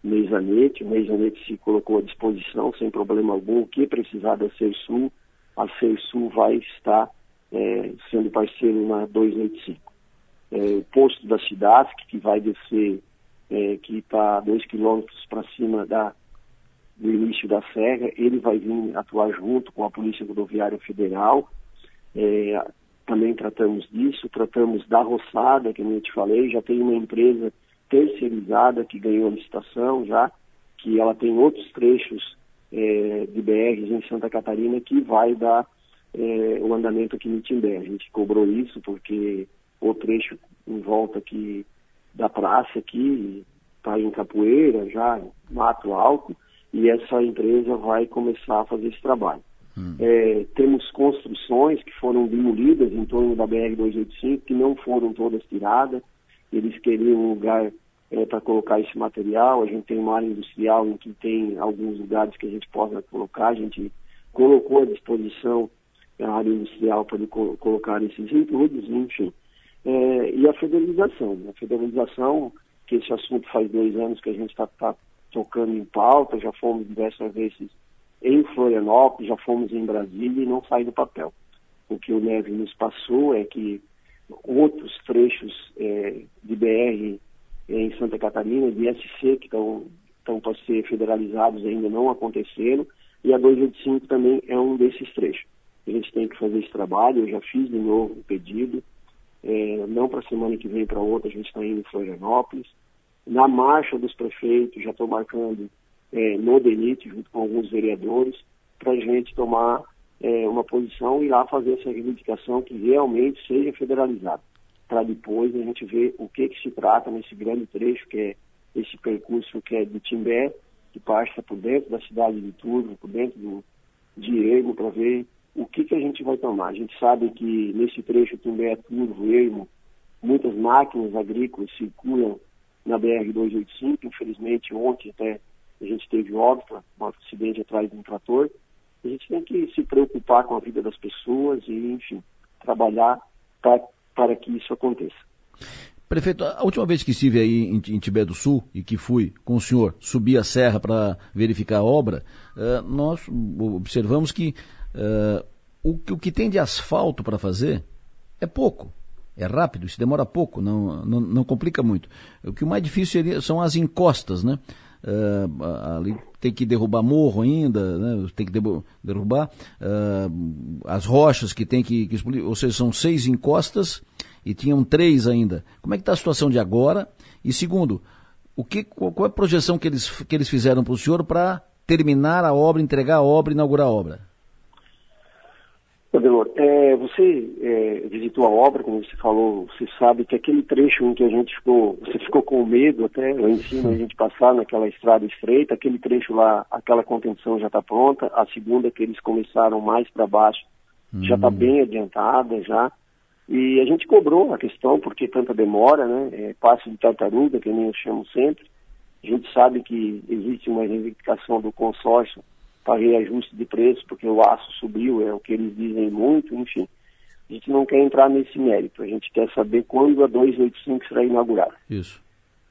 Meizanete, o Meizanete se colocou à disposição sem problema algum. O que precisar da Cersul, a Cersul vai estar é, sendo parceiro na 285. É, o posto da cidade que vai descer, é, que está dois quilômetros para cima da, do início da serra, ele vai vir atuar junto com a Polícia Rodoviária Federal. É, também tratamos disso, tratamos da roçada, que eu te falei, já tem uma empresa terceirizada que ganhou a licitação já, que ela tem outros trechos é, de BRs em Santa Catarina que vai dar é, o andamento aqui no Timbé. A gente cobrou isso porque o trecho em volta aqui da praça aqui está em capoeira, já mato alto, e essa empresa vai começar a fazer esse trabalho. Hum. É, temos construções que foram demolidas em torno da BR-285, que não foram todas tiradas. Eles queriam um lugar é, para colocar esse material. A gente tem uma área industrial em que tem alguns lugares que a gente possa colocar. A gente colocou à disposição a área industrial para co colocar esses entulhos, enfim. É, e a federalização. Né? A federalização, que esse assunto faz dois anos que a gente está tá tocando em pauta, já fomos diversas vezes em Florianópolis, já fomos em Brasília e não sai do papel. O que o Neve nos passou é que outros trechos é, de BR em Santa Catarina, de SC, que estão para ser federalizados ainda não aconteceram, e a 285 também é um desses trechos. A gente tem que fazer esse trabalho, eu já fiz de novo o pedido, é, não para a semana que vem, para outra, a gente está indo em Florianópolis. Na marcha dos prefeitos, já estou marcando é, no DENIT, junto com alguns vereadores, para a gente tomar é, uma posição e lá fazer essa reivindicação que realmente seja federalizada, para depois a gente ver o que, que se trata nesse grande trecho, que é esse percurso que é de Timbé, que passa por dentro da cidade de Turvo, por dentro do, de Ermo, para ver o que, que a gente vai tomar. A gente sabe que nesse trecho Tumbé, Turvo, Ermo, muitas máquinas agrícolas circulam na BR-285. Infelizmente, ontem até a gente teve óbito, um acidente atrás de um trator. A gente tem que se preocupar com a vida das pessoas e, enfim, trabalhar para que isso aconteça. Prefeito, a última vez que estive aí em, em Tibé do Sul e que fui com o senhor subir a serra para verificar a obra, uh, nós observamos que Uh, o, o que tem de asfalto para fazer é pouco. É rápido, isso demora pouco, não, não, não complica muito. O que o mais difícil seria, são as encostas, né? Uh, ali tem que derrubar morro ainda, né? tem que derrubar uh, as rochas que tem que, que explodir, ou seja, são seis encostas e tinham três ainda. Como é que está a situação de agora? E segundo, o que, qual, qual é a projeção que eles, que eles fizeram para o senhor para terminar a obra, entregar a obra, inaugurar a obra? Adelor, é, você é, visitou a obra, como você falou, você sabe que aquele trecho em que a gente ficou, você ficou com medo até lá em cima a gente passar naquela estrada estreita, aquele trecho lá, aquela contenção já está pronta, a segunda que eles começaram mais para baixo já está hum. bem adiantada já. E a gente cobrou a questão, porque tanta demora, né? É, passo de tartaruga, que nem eu chamo sempre. A gente sabe que existe uma reivindicação do consórcio reajuste de preço, porque o aço subiu, é o que eles dizem muito, enfim. A gente não quer entrar nesse mérito, a gente quer saber quando a 285 será inaugurada. Isso.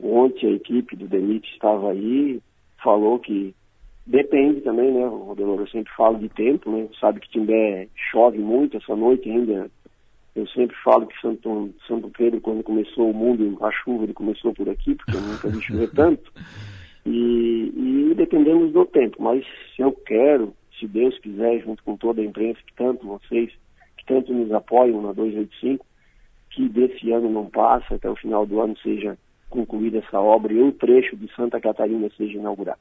Ontem a equipe do DENIT estava aí, falou que depende também, né, Rodelor, eu sempre falo de tempo, né, sabe que Timbé chove muito, essa noite ainda, eu sempre falo que Santo, Santo Pedro, quando começou o mundo, a chuva, ele começou por aqui, porque eu nunca vi chover tanto. E, e dependemos do tempo, mas se eu quero, se Deus quiser, junto com toda a imprensa, que tanto vocês, que tanto nos apoiam na 285, que desse ano não passe, até o final do ano seja concluída essa obra e o trecho de Santa Catarina seja inaugurado.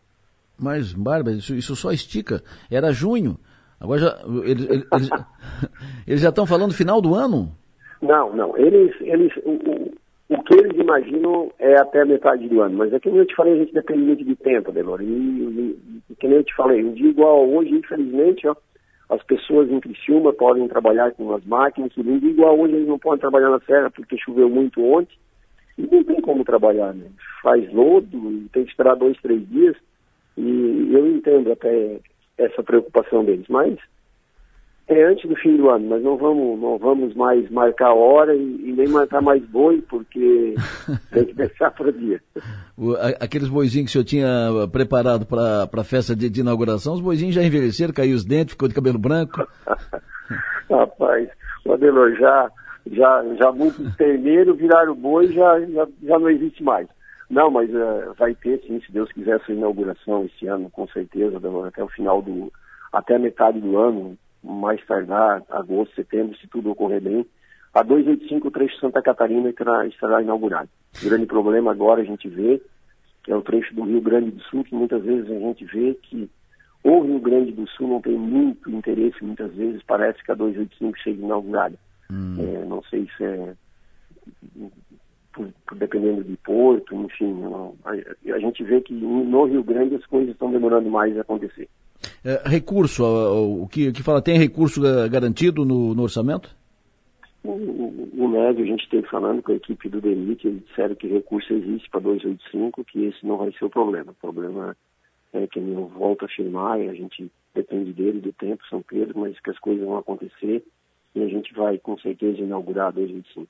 Mas, Bárbara, isso, isso só estica. Era junho. Agora já, eles, eles, eles já estão falando final do ano? Não, não. Eles, eles, o, o, que eles imaginam é até metade do ano. Mas é que eu te falei, a gente depende muito de tempo, Delor. E, e, e que nem eu te falei, um dia igual hoje, infelizmente, ó, as pessoas em Criciúma podem trabalhar com as máquinas, e um dia igual hoje eles não podem trabalhar na serra porque choveu muito ontem. E não tem como trabalhar, né? Faz lodo, tem que esperar dois, três dias. E eu entendo até essa preocupação deles. Mas é antes do fim do ano, mas não vamos, não vamos mais marcar hora e, e nem marcar mais boi, porque tem que deixar para dia. Aqueles boizinhos que o senhor tinha preparado para a festa de, de, inauguração, os boizinhos já envelheceram, caiu os dentes, ficou de cabelo branco. Rapaz, o Adelor, já, já, já muitos terneiros viraram boi já, já, já não existe mais. Não, mas uh, vai ter sim, se Deus quiser, essa inauguração esse ano, com certeza, Adelor, até o final do, até a metade do ano, mais tardar, agosto, setembro, se tudo ocorrer bem, a 285 o trecho Santa Catarina estará, inaugurado. O grande problema agora a gente vê que é o trecho do Rio Grande do Sul, que muitas vezes a gente vê que o Rio Grande do Sul não tem muito interesse, muitas vezes parece que a 285 chega inaugurada. Hum. É, não sei se é por, por, dependendo de porto, enfim, não, a, a, gente vê que no Rio Grande as coisas estão demorando mais a acontecer. É, recurso, o, que, o que fala, tem recurso garantido no, no orçamento? O, o, o a gente esteve falando com a equipe do DENIT, eles disseram que recurso existe para 285, que esse não vai ser o problema. O problema é que eu volto a afirmar, e a gente depende dele, do tempo, São Pedro, mas que as coisas vão acontecer e a gente vai com certeza inaugurar 285.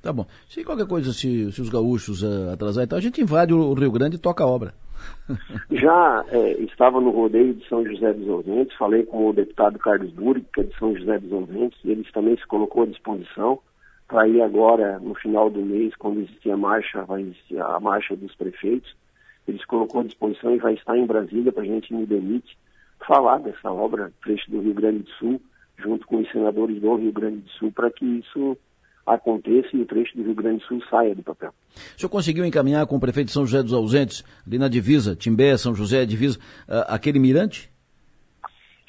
Tá bom. Se qualquer coisa, se, se os gaúchos uh, atrasar então, a gente invade o Rio Grande e toca a obra. Já é, estava no rodeio de São José dos Ouvintes, falei com o deputado Carlos Burg, que é de São José dos Ouvintes, e eles também se colocou à disposição para ir agora, no final do mês, quando existir a marcha, vai existir a marcha dos prefeitos, ele se colocou à disposição e vai estar em Brasília para a gente, no DENIT, falar dessa obra, trecho do Rio Grande do Sul, junto com os senadores do Rio Grande do Sul, para que isso aconteça e o trecho do Rio Grande do Sul saia do papel. O senhor conseguiu encaminhar com o prefeito de São José dos Ausentes, ali na divisa, Timbé, São José, divisa, aquele mirante?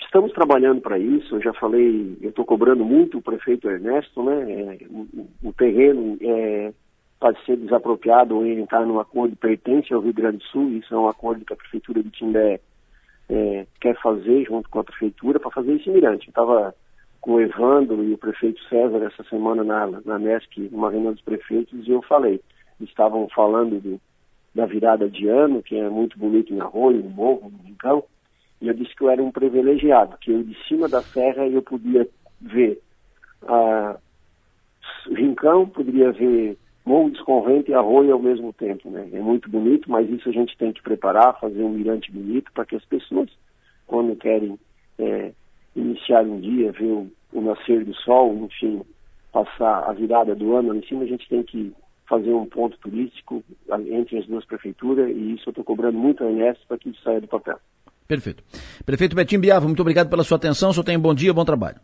Estamos trabalhando para isso, eu já falei, eu estou cobrando muito o prefeito Ernesto, né? É, o, o, terreno é, pode ser desapropriado ou entrar num acordo pertence ao Rio Grande do Sul, isso é um acordo que a prefeitura de Timbé é, quer fazer junto com a prefeitura para fazer esse mirante. Eu estava com o Evandro e o prefeito César essa semana na, na MESC, numa reunião dos prefeitos, e eu falei, estavam falando do, da virada de ano, que é muito bonito em Arroio, no Morro, no Rincão, e eu disse que eu era um privilegiado, que eu de cima da serra eu podia ver a Rincão, poderia ver Morro dos Convento e Arroio ao mesmo tempo, né? É muito bonito, mas isso a gente tem que preparar, fazer um mirante bonito para que as pessoas, quando querem é, iniciar um dia, ver o, o nascer do sol, enfim, passar a virada do ano em cima, a gente tem que fazer um ponto turístico entre as duas prefeituras e isso eu estou cobrando muito a Ernesto para que isso saia do papel. Perfeito. Prefeito Betim Biava, muito obrigado pela sua atenção, só tenha um bom dia, bom trabalho.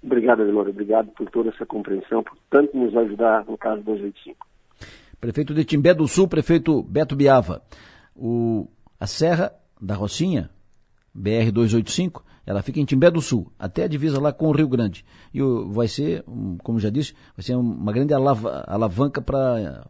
Obrigado, Adelor, obrigado por toda essa compreensão, por tanto nos ajudar no caso 285. Prefeito de Timbé do Sul, prefeito Beto Biava. O, a Serra da Rocinha, BR 285, ela fica em Timbé do Sul, até a divisa lá com o Rio Grande. E vai ser, como já disse, vai ser uma grande alavanca para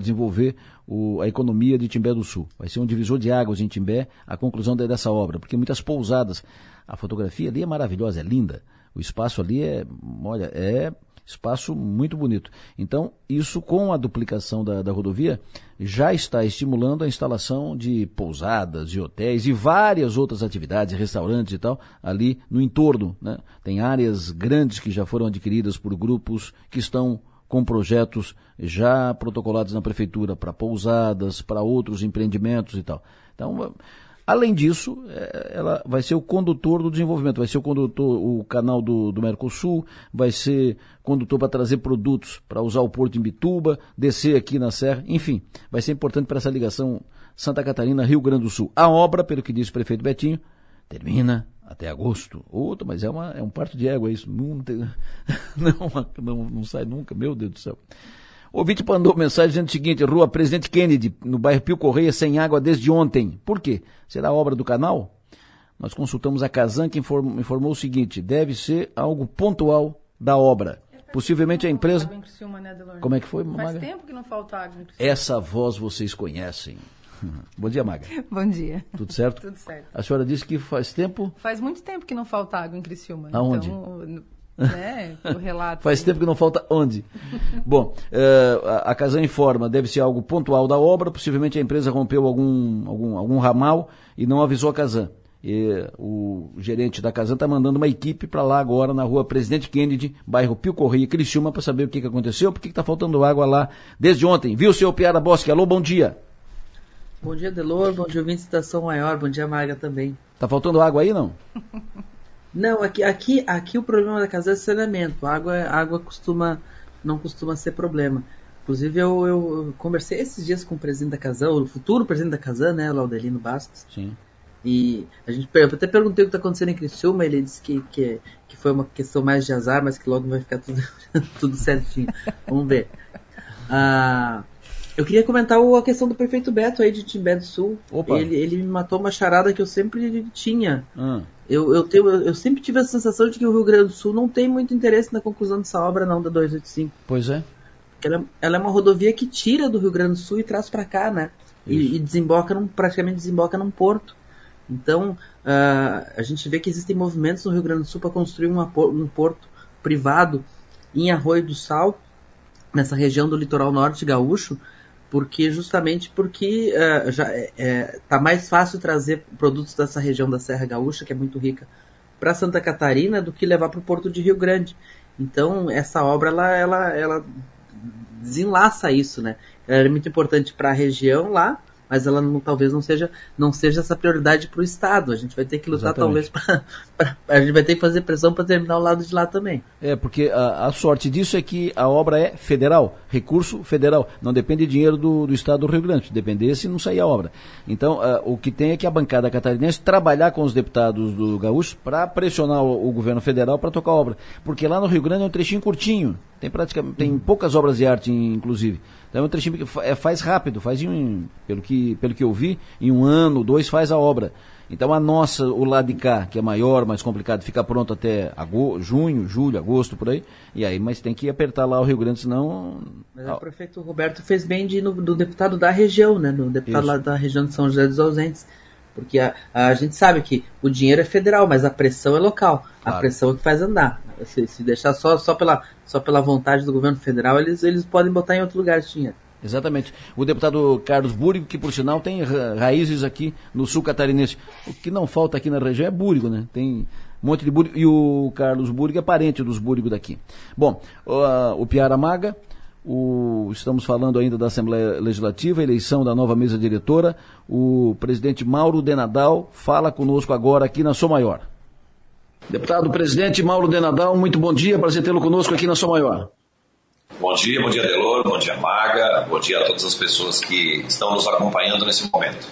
desenvolver o, a economia de Timbé do Sul. Vai ser um divisor de águas em Timbé, a conclusão dessa obra, porque muitas pousadas. A fotografia ali é maravilhosa, é linda. O espaço ali é, olha, é Espaço muito bonito. Então, isso com a duplicação da, da rodovia já está estimulando a instalação de pousadas, de hotéis e várias outras atividades, restaurantes e tal, ali no entorno. Né? Tem áreas grandes que já foram adquiridas por grupos que estão com projetos já protocolados na prefeitura para pousadas, para outros empreendimentos e tal. Então, Além disso, é, ela vai ser o condutor do desenvolvimento, vai ser o condutor, o canal do, do Mercosul, vai ser condutor para trazer produtos para usar o porto em Bituba, descer aqui na Serra, enfim, vai ser importante para essa ligação Santa Catarina-Rio Grande do Sul. A obra, pelo que disse o prefeito Betinho, termina até agosto. Outra, mas é, uma, é um parto de égua isso. Não, não, não, não sai nunca, meu Deus do céu. O ouvinte mandou mensagem dizendo o seguinte: Rua Presidente Kennedy, no bairro Pio Correia, sem água desde ontem. Por quê? Será obra do canal? Nós consultamos a Casan, que informou, informou o seguinte: deve ser algo pontual da obra. Possivelmente a empresa. Criciúma, né? Como é que foi, Faz Maga? tempo que não falta água. Essa voz vocês conhecem. Bom dia, Maga. Bom dia. Tudo certo? Tudo certo. A senhora disse que faz tempo. Faz muito tempo que não falta água em Criciúma. Aonde? Então, né, o relato. Faz tempo que não falta onde? Bom, eh, a a Casan informa, deve ser algo pontual da obra, possivelmente a empresa rompeu algum, algum, algum ramal e não avisou a Casan. E o gerente da Casan está mandando uma equipe para lá agora, na rua Presidente Kennedy, bairro Pio Correia, Criciúma, para saber o que, que aconteceu, por que está faltando água lá desde ontem. Viu, seu Piara Bosque? Alô, bom dia. Bom dia, Delor. Bom dia, ouvinte da Estação Maior. Bom dia, Marga também. Tá faltando água aí, não? Não, aqui, aqui, aqui o problema da casa é saneamento. A água, a água costuma, não costuma ser problema. Inclusive, eu, eu conversei esses dias com o presidente da Casan, o futuro presidente da Casan, né, o Laudelino Bastos. Sim. E a gente, eu até perguntei o que está acontecendo em Criciúma, ele disse que, que, que foi uma questão mais de azar, mas que logo vai ficar tudo, tudo certinho. Vamos ver. Ah, eu queria comentar a questão do prefeito Beto aí de Timbé do Sul. Opa. Ele, ele me matou uma charada que eu sempre tinha. Ah, Eu, eu, tenho, eu, sempre tive a sensação de que o Rio Grande do Sul não tem muito interesse na conclusão dessa obra, não, da 285. pois é. Porque ela, ela é uma rodovia que tira do Rio Grande do Sul e traz para cá, né? E, e desemboca num, praticamente desemboca num porto. Então, ah, a gente vê que existem movimentos no Rio Grande do Sul para construir uma um porto privado em Arroio do Sal, nessa região do litoral norte gaúcho, porque justamente porque ah, já é, é, tá mais fácil trazer produtos dessa região da Serra Gaúcha, que é muito rica, para Santa Catarina do que levar para o Porto de Rio Grande. Então, essa obra ela, ela, ela desenlaça isso, né? Ela é muito importante para a região lá, mas ela não, talvez não seja, não seja essa prioridade para o Estado. A gente vai ter que lutar Exatamente. talvez a gente vai ter que fazer pressão para terminar o lado de lá também. É, porque a, a sorte disso é que a obra é federal, recurso federal. Não depende de dinheiro do, do Estado do Rio Grande. Se dependesse, não saía a obra. Então, o que tem é que a bancada catarinense trabalhar com os deputados do Gaúcho para pressionar o, o governo federal para tocar a obra. Porque lá no Rio Grande é um trechinho curtinho. Tem praticamente tem poucas obras de arte, inclusive. Então é um trechinho que é, faz rápido, faz em, pelo que pelo que eu vi, em um ano, dois faz a obra. Então a nossa, o lado de cá, que é maior, mais complicado, fica pronto até ago, junho, julho, agosto, por aí. E aí, mas tem que apertar lá o Rio Grande, senão. Mas o prefeito Roberto fez bem de no, do deputado da região, né? Do deputado Isso. lá da região de São José dos Ausentes. Porque a, a gente sabe que o dinheiro é federal, mas a pressão é local. A Claro. pressão é que faz andar. Se, se deixar só, só, pela, só pela vontade do governo federal, eles, eles podem botar em outro lugar esse dinheiro. Exatamente. O deputado Carlos Búrigo, que por sinal tem ra- raízes aqui no sul catarinense. O que não falta aqui na região é Búrigo, né? Tem um monte de Búrigo. E o Carlos Búrigo é parente dos Búrigo daqui. Bom, o, o Piara Maga, o- estamos falando ainda da Assembleia Legislativa, eleição da nova mesa diretora. O presidente Mauro Denadal fala conosco agora aqui na Sou Maior. Deputado presidente Mauro Denadal, muito bom dia, prazer tê-lo conosco aqui na Sou Maior. Bom dia, bom dia Delor, bom dia Maga, bom dia a todas as pessoas que estão nos acompanhando nesse momento.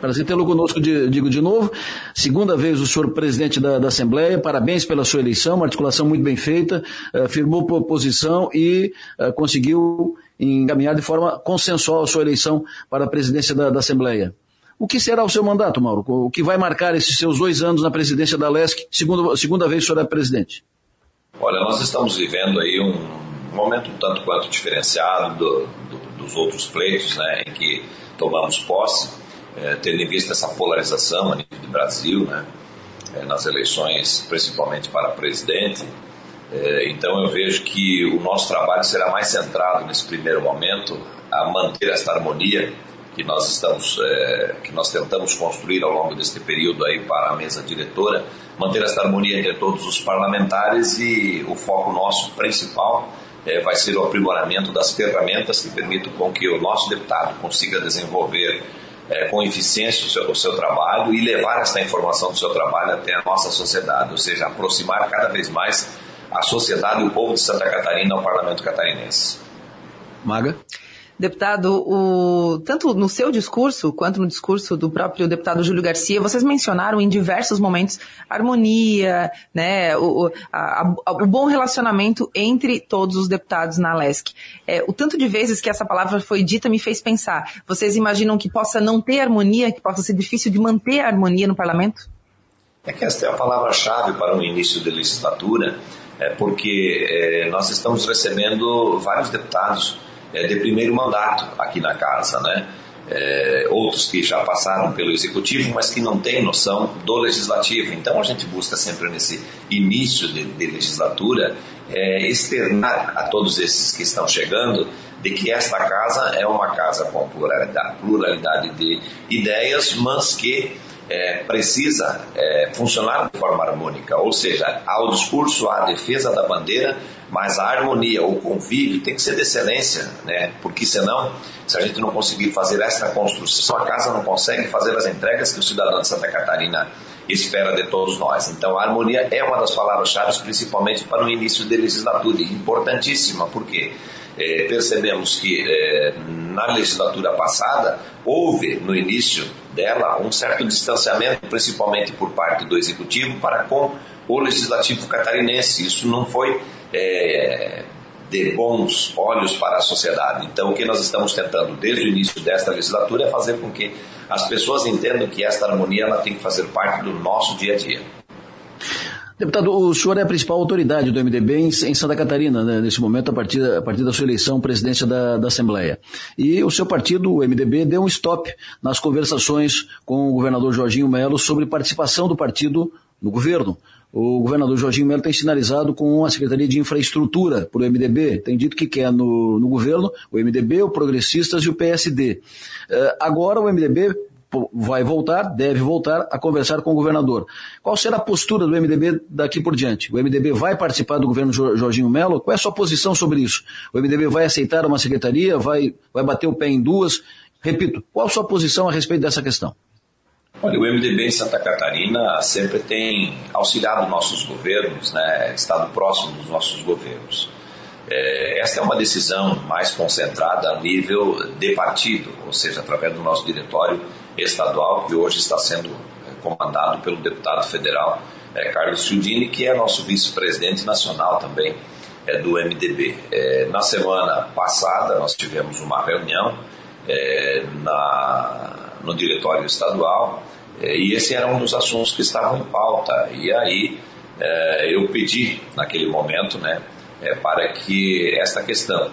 Prazer tê-lo conosco, digo de novo. Segunda vez o senhor presidente da, da Assembleia, parabéns pela sua eleição, uma articulação muito bem feita, eh, firmou po- posição e eh, conseguiu encaminhar de forma consensual a sua eleição para a presidência da, da Assembleia. O que será o seu mandato, Mauro? O que vai marcar esses seus dois anos na presidência da LESC, segunda, segunda vez o senhor é presidente? Olha, nós estamos vivendo aí um momento um tanto quanto diferenciado do- do- dos outros pleitos, né, em que tomamos posse, eh, tendo em vista essa polarização a nível do Brasil, né, eh, nas eleições, principalmente para presidente. Eh, então eu vejo que o nosso trabalho será mais centrado nesse primeiro momento a manter esta harmonia que nós estamos, eh, que nós tentamos construir ao longo deste período aí para a mesa diretora, manter esta harmonia entre todos os parlamentares e o foco nosso principal eh, vai ser o aprimoramento das ferramentas que permitam com que o nosso deputado consiga desenvolver eh, com eficiência o seu, o seu trabalho e levar esta informação do seu trabalho até a nossa sociedade, ou seja, aproximar cada vez mais a sociedade e o povo de Santa Catarina ao parlamento catarinense. Maga? Deputado, o- tanto no seu discurso quanto no discurso do próprio deputado Júlio Garcia, vocês mencionaram em diversos momentos harmonia, né, o, a- a- o bom relacionamento entre todos os deputados na LESC. É, o tanto de vezes que essa palavra foi dita me fez pensar. Vocês imaginam que possa não ter harmonia, que possa ser difícil de manter a harmonia no parlamento? É que esta é a palavra-chave para o início da legislatura, é, porque é, nós estamos recebendo vários deputados é, de primeiro mandato aqui na casa, né? É, outros que já passaram pelo executivo, mas que não têm noção do legislativo. Então a gente busca sempre nesse início de, de legislatura é, externar a todos esses que estão chegando de que esta casa é uma casa com pluralidade, pluralidade de ideias, mas que é, precisa é, funcionar de forma harmônica, ou seja, há o discurso, há a defesa da bandeira, mas a harmonia, o convívio tem que ser de excelência, né? porque senão, se a gente não conseguir fazer esta construção, a casa não consegue fazer as entregas que o cidadão de Santa Catarina espera de todos nós. Então, a harmonia é uma das palavras-chave, principalmente para o início de legislatura, importantíssima, porque é, percebemos que é, na legislatura passada houve no início dela um certo distanciamento, principalmente por parte do executivo para com o legislativo catarinense. Isso não foi é, de bons olhos para a sociedade. Então, o que nós estamos tentando desde o início desta legislatura é fazer com que as pessoas entendam que esta harmonia ela tem que fazer parte do nosso dia a dia. Deputado, o senhor é a principal autoridade do MDB em Santa Catarina, né, nesse momento, a partir, a partir da sua eleição presidência da, da Assembleia. E o seu partido, o MDB, deu um stop nas conversações com o governador Jorginho Melo sobre participação do partido no governo. O governador Jorginho Melo tem sinalizado com a Secretaria de Infraestrutura para o MDB, tem dito que quer no, no governo o MDB, o Progressistas e o PSD. Uh, eh, agora o MDB vai voltar, deve voltar a conversar com o governador. Qual será a postura do MDB daqui por diante? O MDB vai participar do governo Jorginho Melo? Qual é a sua posição sobre isso? O MDB vai aceitar uma secretaria? Vai, vai bater o pé em duas? Repito, qual a sua posição a respeito dessa questão? Olha, o MDB em Santa Catarina sempre tem auxiliado nossos governos, né, estado próximo dos nossos governos. É, esta é uma decisão mais concentrada a nível de partido, ou seja, através do nosso diretório estadual, que hoje está sendo é, comandado pelo deputado federal é, Carlos Ciudini, que é nosso vice-presidente nacional também é, do MDB. É, na semana passada, nós tivemos uma reunião é, na, no diretório estadual é, e esse era um dos assuntos que estavam em pauta. E aí eu pedi, naquele momento, né, para que esta questão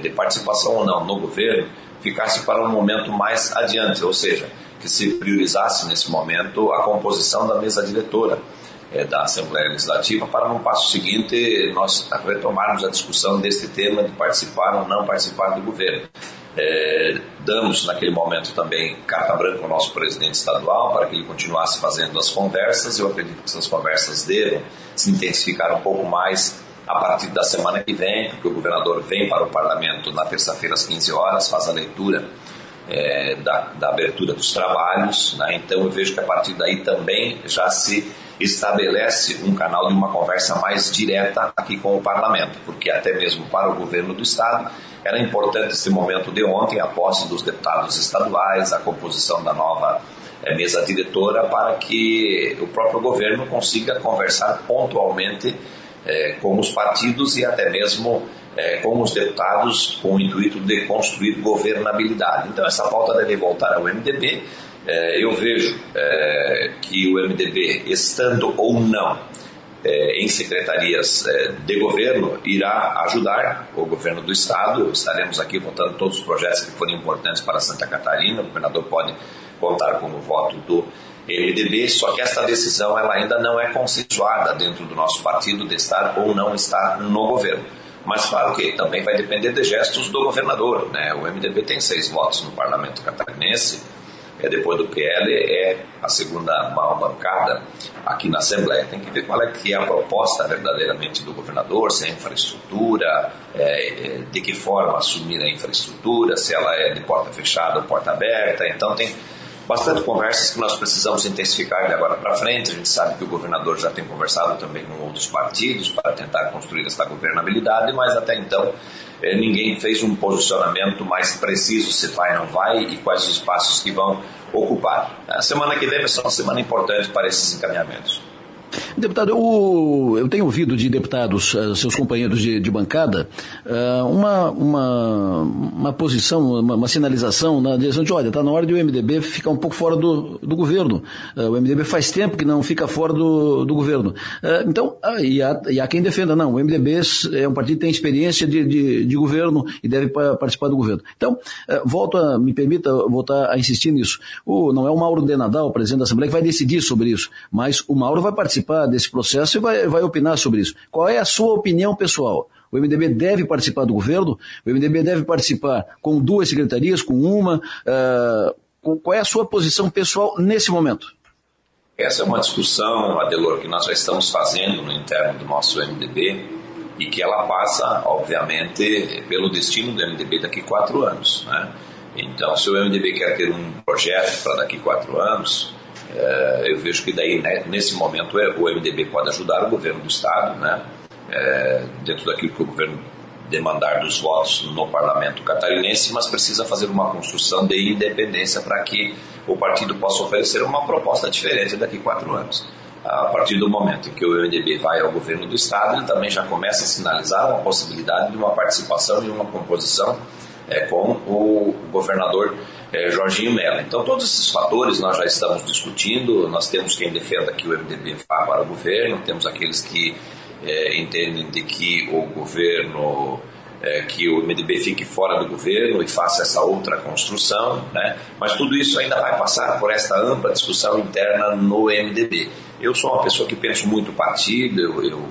de participação ou não no governo ficasse para um momento mais adiante, ou seja, que se priorizasse nesse momento a composição da mesa diretora da Assembleia Legislativa para no passo seguinte nós retomarmos a discussão deste tema de participar ou não participar do governo. É, damos naquele momento também carta branca ao nosso presidente estadual para que ele continuasse fazendo as conversas. Eu acredito que essas conversas devam se intensificar um pouco mais a partir da semana que vem, porque o governador vem para o parlamento na terça-feira às 15 horas, faz a leitura é, da, da, abertura dos trabalhos, né? então eu vejo que a partir daí também já se estabelece um canal de uma conversa mais direta aqui com o parlamento, porque até mesmo para o governo do estado era importante esse momento de ontem, a posse dos deputados estaduais, a composição da nova é, mesa diretora, para que o próprio governo consiga conversar pontualmente é, com os partidos e até mesmo é, com os deputados com o intuito de construir governabilidade. Então essa pauta deve voltar ao MDB. É, eu vejo é, que o MDB, estando ou não é, em secretarias é, de governo, irá ajudar o governo do Estado. Estaremos aqui votando todos os projetos que forem importantes para Santa Catarina. O governador pode contar com o voto do MDB, só que esta decisão ela ainda não é consensuada dentro do nosso partido de estar ou não estar no governo. Mas claro que também vai depender de gestos do governador. Né? O MDB tem seis votos no parlamento catarinense, é, depois do PL é a segunda maior bancada aqui na Assembleia. Tem que ver qual é que é a proposta verdadeiramente do governador, se é infraestrutura, é, é, de que forma assumir a infraestrutura, se ela é de porta fechada ou porta aberta. Então tem bastante conversas que nós precisamos intensificar de agora para frente. A gente sabe que o governador já tem conversado também com outros partidos para tentar construir essa governabilidade, mas até então ninguém fez um posicionamento mais preciso se vai ou não vai e quais os espaços que vão ocupar. A semana que vem vai ser uma semana importante para esses encaminhamentos. Deputado, eu, eu tenho ouvido de deputados, uh, seus companheiros de, de bancada, uh, uma, uma, uma posição, uma, uma, sinalização na direção de, olha, está na hora de o MDB ficar um pouco fora do, do governo. Uh, o MDB faz tempo que não fica fora do, do governo. então, e há, e, há, quem defenda, não, o MDB é um partido que tem experiência de, de, de governo e deve participar do governo. Então, volto a, me permita voltar a insistir nisso. O, não é o Mauro de Nadal, presidente da Assembleia, que vai decidir sobre isso, mas o Mauro vai participar desse processo e vai, vai opinar sobre isso. Qual é a sua opinião pessoal? O MDB deve participar do governo? O MDB deve participar com duas secretarias, com uma? Uh, qual é a sua posição pessoal nesse momento? Essa é uma discussão, Adelor, que nós já estamos fazendo no interno do nosso MDB e que ela passa, obviamente, pelo destino do MDB daqui quatro anos. Né? Então, se o MDB quer ter um projeto para daqui quatro anos, eu vejo que daí, né, nesse momento, é, o MDB pode ajudar o governo do Estado, né, é, dentro daquilo que o governo demandar dos votos no parlamento catarinense, mas precisa fazer uma construção de independência para que o partido possa oferecer uma proposta diferente daqui a quatro anos. A partir do momento em que o MDB vai ao governo do Estado, ele também já começa a sinalizar uma possibilidade de uma participação e uma composição é, com o governador é, Jorginho Mello. Então, todos esses fatores nós já estamos discutindo. Nós temos quem defenda que o MDB vá para o governo, temos aqueles que é, entendem de que o governo. É, que o MDB fique fora do governo e faça essa outra construção, né? mas tudo isso ainda vai passar por esta ampla discussão interna no MDB. Eu sou uma pessoa que penso muito partido, eu, eu,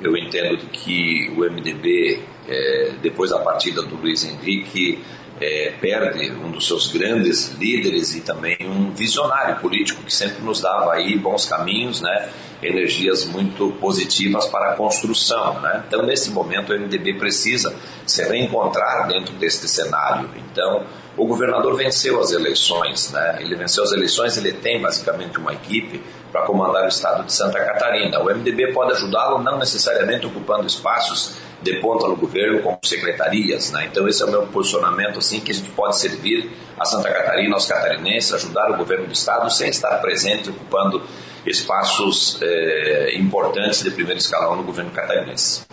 eu entendo que o MDB, é, depois da partida do Luiz Henrique, é, perde um dos seus grandes líderes e também um visionário político que sempre nos dava aí bons caminhos, né? energias muito positivas para a construção. Né? Então, nesse momento, o MDB precisa se reencontrar dentro deste cenário. Então, o governador venceu as eleições, né? ele venceu as eleições, ele tem basicamente uma equipe para comandar o estado de Santa Catarina. O MDB pode ajudá-lo, não necessariamente ocupando espaços de ponta no governo como secretarias. Né? Então esse é o meu posicionamento, assim, que a gente pode servir a Santa Catarina, aos catarinenses, ajudar o governo do estado sem estar presente, ocupando espaços é, importantes de primeiro escalão no governo catarinense.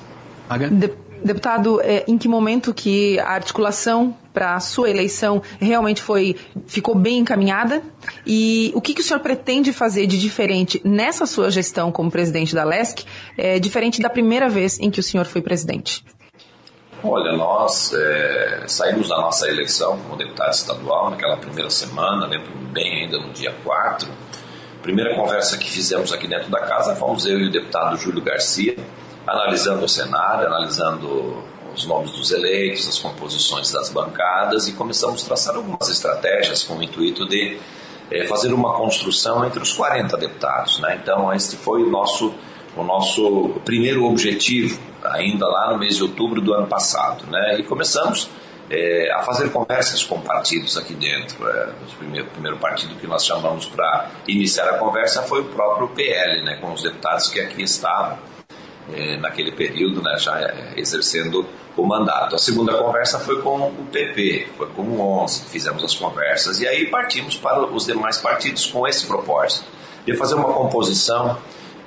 Deputado, é, em que momento que a articulação para a sua eleição realmente foi ficou bem encaminhada? E o que, que, o senhor pretende fazer de diferente nessa sua gestão como presidente da LESC, é, diferente da primeira vez em que o senhor foi presidente? Olha, nós é, saímos da nossa eleição como deputado estadual naquela primeira semana, lembro bem ainda no dia 4. Primeira conversa que fizemos aqui dentro da casa fomos eu e o deputado Júlio Garcia, analisando o cenário, analisando os nomes dos eleitos, as composições das bancadas e começamos a traçar algumas estratégias com o intuito de é, fazer uma construção entre os 40 deputados. Né? Então, este foi o nosso, o nosso primeiro objetivo, ainda lá no mês de outubro do ano passado. Né? E começamos é, a fazer conversas com partidos aqui dentro. É, o primeiro, primeiro partido que nós chamamos para iniciar a conversa foi o próprio PL, né? com os deputados que aqui estavam. É, naquele período, né, já é, exercendo o mandato. A segunda conversa foi com o PP, foi com o 11 que fizemos as conversas. E aí partimos para os demais partidos com esse propósito, de fazer uma composição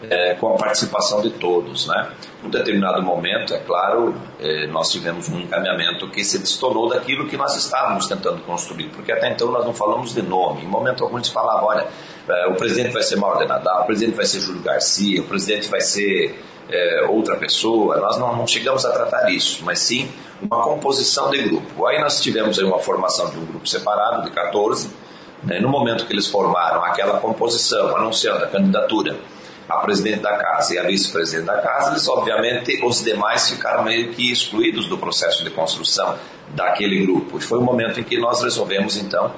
é, com a participação de todos. Né? Num determinado momento, é claro, nós tivemos um encaminhamento que se destonou daquilo que nós estávamos tentando construir, porque até então nós não falamos de nome. Em momento algum a gente falava, olha, o presidente vai ser Mauro de Nadal, o presidente vai ser Júlio Garcia, o presidente vai ser é, outra pessoa, nós não, não, chegamos a tratar isso, mas sim uma composição de grupo. Aí nós tivemos aí uma formação de um grupo separado, de 14, né, no momento que eles formaram aquela composição, anunciando a candidatura a presidente da casa e a vice-presidente da casa, eles obviamente, os demais ficaram meio que excluídos do processo de construção daquele grupo. E foi o momento em que nós resolvemos então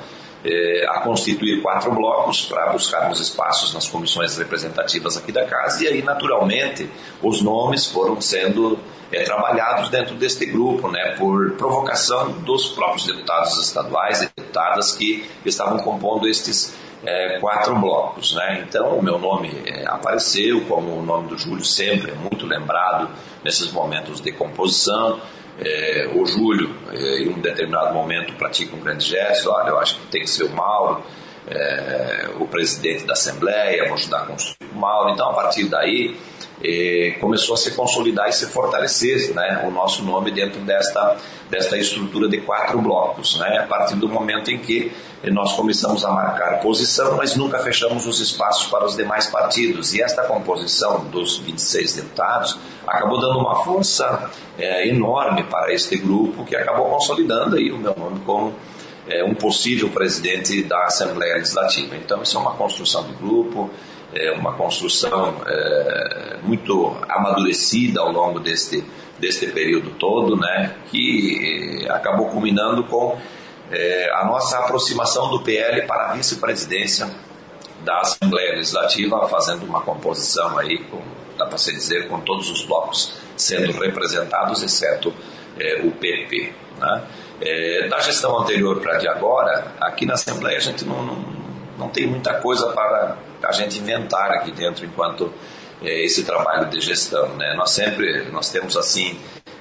eh, a constituir quatro blocos para buscarmos espaços nas comissões representativas aqui da casa e aí naturalmente os nomes foram sendo eh, trabalhados dentro deste grupo, né, por provocação dos próprios deputados estaduais e deputadas que estavam compondo estes é, quatro blocos. Né? Então, o meu nome é, apareceu, como o nome do Júlio sempre é muito lembrado nesses momentos de composição. É, o Júlio, é, em um determinado momento, pratica um grande gesto, olha, eu acho que tem que ser o Mauro. é, o presidente da Assembleia, vou ajudar a construir o Mauro. Então, a partir daí, começou a se consolidar e se fortalecer né, o nosso nome dentro desta, desta estrutura de quatro blocos, né, a partir do momento em que nós começamos a marcar posição, mas nunca fechamos os espaços para os demais partidos. E esta composição dos 26 deputados acabou dando uma força é, enorme para este grupo, que acabou consolidando aí o meu nome como é, um possível presidente da Assembleia Legislativa. Então, isso é uma construção do grupo, é uma construção é, muito amadurecida ao longo deste, deste período todo, né, que acabou culminando com é, a nossa aproximação do PL para a vice-presidência da Assembleia Legislativa, fazendo uma composição aí, com, dá para se dizer, com todos os blocos sendo representados, exceto é, o PP. Né? Da gestão anterior para de agora, aqui na Assembleia a gente não, não, não tem muita coisa para a gente inventar aqui dentro enquanto é, esse trabalho de gestão. Né? Nós sempre nós temos assim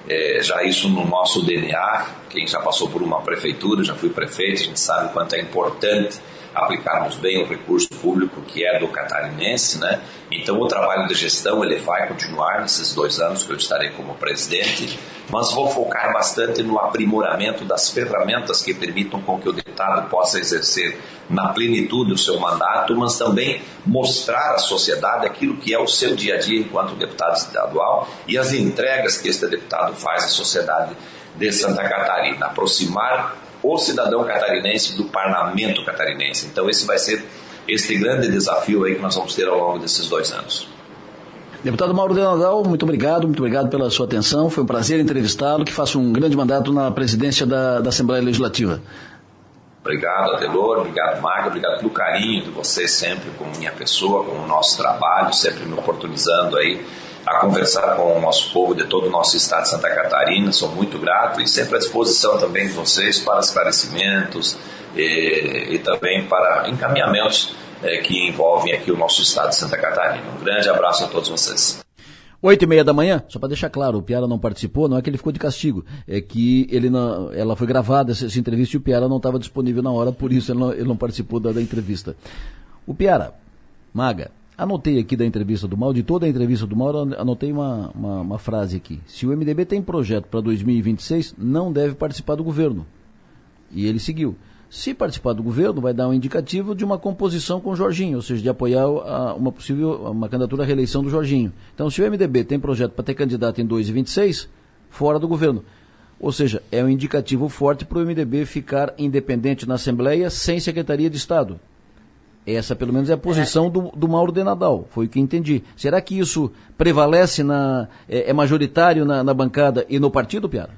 é, já isso no nosso DNA. Quem já passou por uma prefeitura, já fui prefeito, a gente sabe o quanto é importante aplicarmos bem o recurso público que é do catarinense, né? Então o trabalho de gestão ele vai continuar nesses dois anos que eu estarei como presidente, mas vou focar bastante no aprimoramento das ferramentas que permitam com que o deputado possa exercer na plenitude o seu mandato, mas também mostrar à sociedade aquilo que é o seu dia a dia enquanto deputado estadual e as entregas que este deputado faz à sociedade de Santa Catarina, aproximar o cidadão catarinense do parlamento catarinense. Então esse vai ser este grande desafio aí que nós vamos ter ao longo desses dois anos. Deputado Mauro de Nadal, muito obrigado, muito obrigado pela sua atenção. Foi um prazer entrevistá-lo, que faça um grande mandato na presidência da, da Assembleia Legislativa. Obrigado, Adelor, obrigado, Marga, obrigado pelo carinho de vocês sempre com minha pessoa, com o nosso trabalho, sempre me oportunizando aí a conversar com o nosso povo de todo o nosso estado de Santa Catarina. Sou muito grato e sempre à disposição também de vocês para esclarecimentos e, e também para encaminhamentos é, que envolvem aqui o nosso estado de Santa Catarina. Um grande abraço a todos vocês. Oito e meia da manhã, só para deixar claro, o Piara não participou, não é que ele ficou de castigo, é que ele não, ela foi gravada essa, essa entrevista e o Piara não estava disponível na hora, por isso ele não, ele não participou da, da entrevista. O Piara, Maga, Anotei aqui da entrevista do Mauro, de toda a entrevista do Mauro, anotei uma, uma, uma frase aqui. Se o MDB tem projeto para 2026, não deve participar do governo. E ele seguiu. Se participar do governo, vai dar um indicativo de uma composição com o Jorginho, ou seja, de apoiar a, uma possível uma candidatura à reeleição do Jorginho. Então, se o MDB tem projeto para ter candidato em 2026, fora do governo. Ou seja, é um indicativo forte para o MDB ficar independente na Assembleia sem Secretaria de Estado. Essa, pelo menos, é a posição é. Do, do Mauro de Nadal, foi o que entendi. Será que isso prevalece, na, é, é majoritário na, na, bancada e no partido, Piara?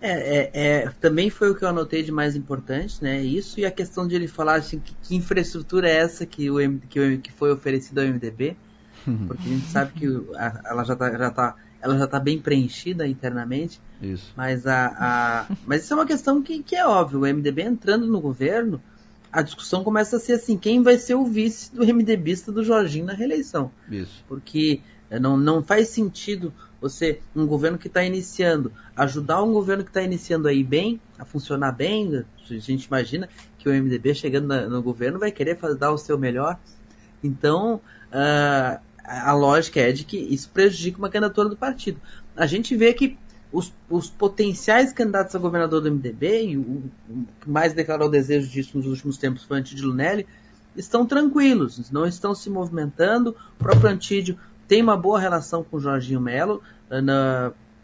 É, é, é, também foi o que eu anotei de mais importante, né? Isso e a questão de ele falar assim, que, que infraestrutura é essa que, o, que, o, que foi oferecida ao MDB, porque a gente sabe que a, ela já está já tá, ela já tá bem preenchida internamente. Isso. Mas, a, a, mas isso é uma questão que, que é óbvio. O MDB entrando no governo, a discussão começa a ser assim, quem vai ser o vice do MDBista do Jorginho na reeleição. Isso. Porque eh, não, não faz sentido você, um governo que está iniciando, ajudar um governo que está iniciando aí bem, a funcionar bem, a gente imagina que o MDB chegando na, no governo vai querer fazer, dar o seu melhor. Então, uh, a lógica é de que isso prejudica uma candidatura do partido. A gente vê que os, os, potenciais candidatos a governador do MDB, e o, o, que mais declarou desejo disso nos últimos tempos foi Antídio Lunelli, estão tranquilos, não estão se movimentando. O próprio Antídio tem uma boa relação com o Jorginho Melo, eh,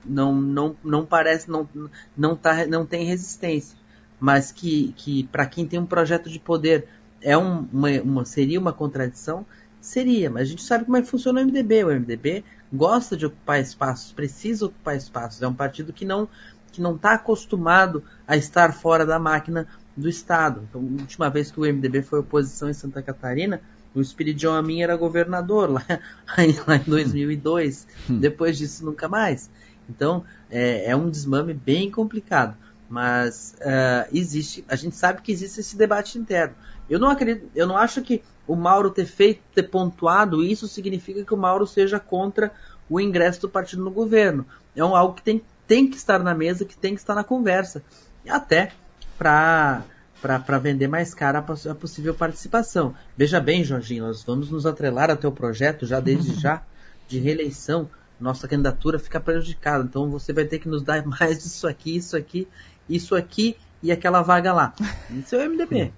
não, não, não parece, não, não, tá, não tem resistência. Mas que, que para quem tem um projeto de poder é um, uma, uma, seria uma contradição, seria. Mas a gente sabe como é que funciona o MDB. O MDB gosta de ocupar espaços, precisa ocupar espaços. É um partido que não que não está acostumado a estar fora da máquina do Estado. Então, a última vez que o MDB foi oposição em Santa Catarina, o Espiridion Amin era governador lá, lá em 2002. Hum. Depois disso, nunca mais. Então, é, é um desmame bem complicado. Mas uh, existe, a gente sabe que existe esse debate interno. Eu não acredito, eu não acho que o Mauro ter feito, ter pontuado isso significa que o Mauro seja contra o ingresso do partido no governo. É um, algo que tem, tem que estar na mesa, que tem que estar na conversa. E até para para vender mais cara a, possível participação. Veja bem, Jorginho, nós vamos nos atrelar ao teu projeto já desde já de reeleição. Nossa candidatura fica prejudicada, então você vai ter que nos dar mais disso aqui, isso aqui, isso aqui e aquela vaga lá. Isso é o MDB.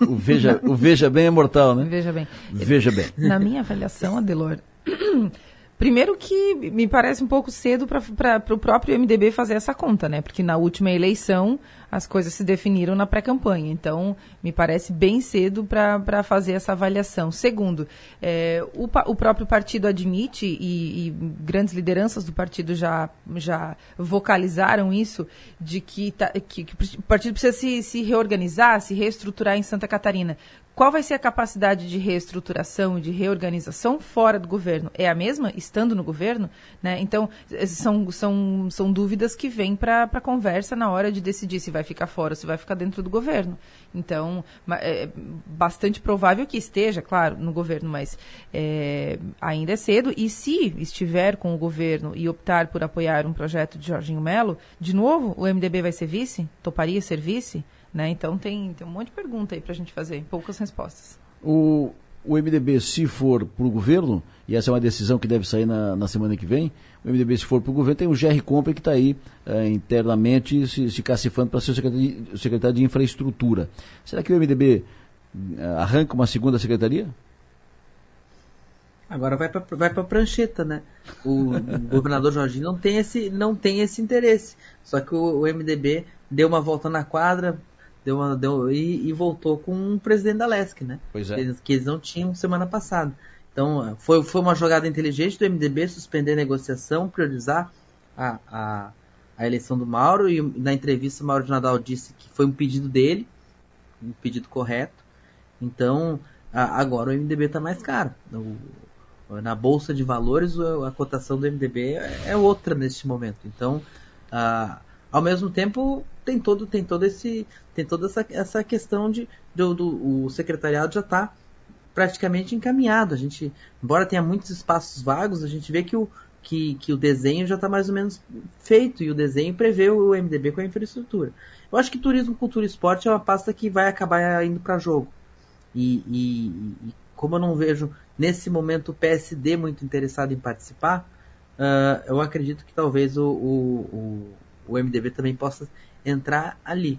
O Veja, o veja Bem é mortal, né? Veja Bem. Veja Bem. Na minha avaliação, Adelor, Primeiro que me parece um pouco cedo para o próprio MDB fazer essa conta, né? Porque na última eleição as coisas se definiram na pré-campanha. Então, me parece bem cedo para fazer essa avaliação. Segundo, é, o, o, próprio partido admite, e, e, grandes lideranças do partido já, já vocalizaram isso, de que, tá, que, que o partido precisa se, se reorganizar, se reestruturar em Santa Catarina. Qual vai ser a capacidade de reestruturação, de reorganização fora do governo? É a mesma estando no governo? Né? Então, são, são, são dúvidas que vêm para a conversa na hora de decidir se vai ficar fora ou se vai ficar dentro do governo. Então, é bastante provável que esteja, claro, no governo, mas é, ainda é cedo. E se estiver com o governo e optar por apoiar um projeto de Jorginho Melo, de novo, o MDB vai ser vice? Toparia ser vice? Né? Então tem, tem um monte de pergunta aí para a gente fazer, poucas respostas. O, o MDB, se for para o governo, e essa é uma decisão que deve sair na, na semana que vem, o MDB, se for para o governo, tem o GR Compre que está aí é, internamente se, se cacifando para ser o secretário, de, o secretário de Infraestrutura. Será que o MDB é, arranca uma segunda secretaria? Agora vai para vai a prancheta, né? O, o governador Jorginho não tem esse, não tem esse interesse. Só que o, o MDB deu uma volta na quadra, deu uma, deu, e, e, voltou com o presidente da LESC, né? Pois é. Que eles não tinham semana passada. Então, foi, foi uma jogada inteligente do MDB suspender a negociação, priorizar a, a, a eleição do Mauro, e na entrevista o Mauro de Nadal disse que foi um pedido dele, um pedido correto. Então, a, agora o MDB está mais caro. O, na Bolsa de Valores, a, a cotação do MDB é, é outra neste momento. Então, a, ao mesmo tempo, tem todo, tem todo esse, tem toda essa, essa questão de, do, do o secretariado já está praticamente encaminhado. A gente, embora tenha muitos espaços vagos, a gente vê que o, que, que o desenho já está mais ou menos feito e o desenho prevê o MDB com a infraestrutura. Eu acho que turismo, cultura e esporte é uma pasta que vai acabar indo para jogo. E, e, e, como eu não vejo nesse momento o PSD muito interessado em participar, uh, eu acredito que talvez o, o, o MDB também possa entrar ali.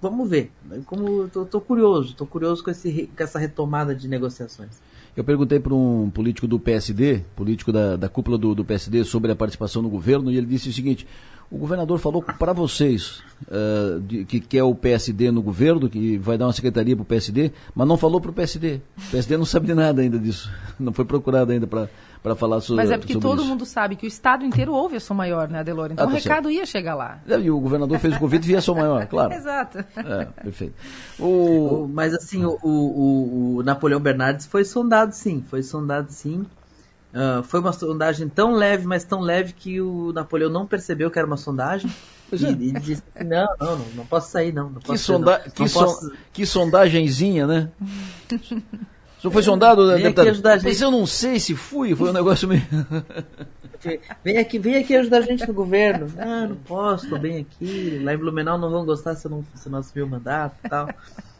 Vamos ver. Como tô, tô curioso, tô curioso com, esse, com essa retomada de negociações. Eu perguntei para um político do PSD, político da, da cúpula do, do, PSD, sobre a participação no governo, e ele disse o seguinte: o governador falou para vocês uh, de, que quer o PSD no governo, que vai dar uma secretaria para o PSD, mas não falou para o PSD. O PSD não sabe de nada ainda disso. Não foi procurado ainda para para falar sobre Mas é porque todo isso. mundo sabe que o Estado inteiro ouve a Som Maior, né, Adelor? Então ah, tá o recado certo. ia chegar lá. É, e o governador fez o convite via Som Maior, claro. Exato. É, perfeito. O... Mas assim, o, o, o, Napoleão Bernardes foi sondado sim, foi sondado sim. Uh, foi uma sondagem tão leve, mas tão leve que o Napoleão não percebeu que era uma sondagem. E, é. e disse não, não, não, não posso sair não. não que, sonda não, que, son posso... que sondagenzinha, né? Senhor foi sondado, vem deputado? Aqui ajudar a gente. Mas eu não sei se fui, foi um negócio meio. Vem aqui, vem aqui ajudar a gente no governo. Ah, não posso, tô bem aqui. Lá em Blumenau não vão gostar se eu não, se eu não assumir o mandato e tal.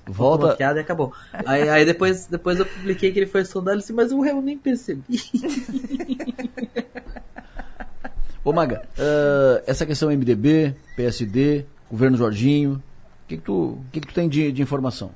Volta. Bloqueado e acabou. Aí, aí, depois, depois eu publiquei que ele foi sondado e disse, mas eu nem percebi. Ô Maga, uh, essa questão MDB, PSD, governo Jorginho, o que, que, tu, que, que tu tem de, de informação?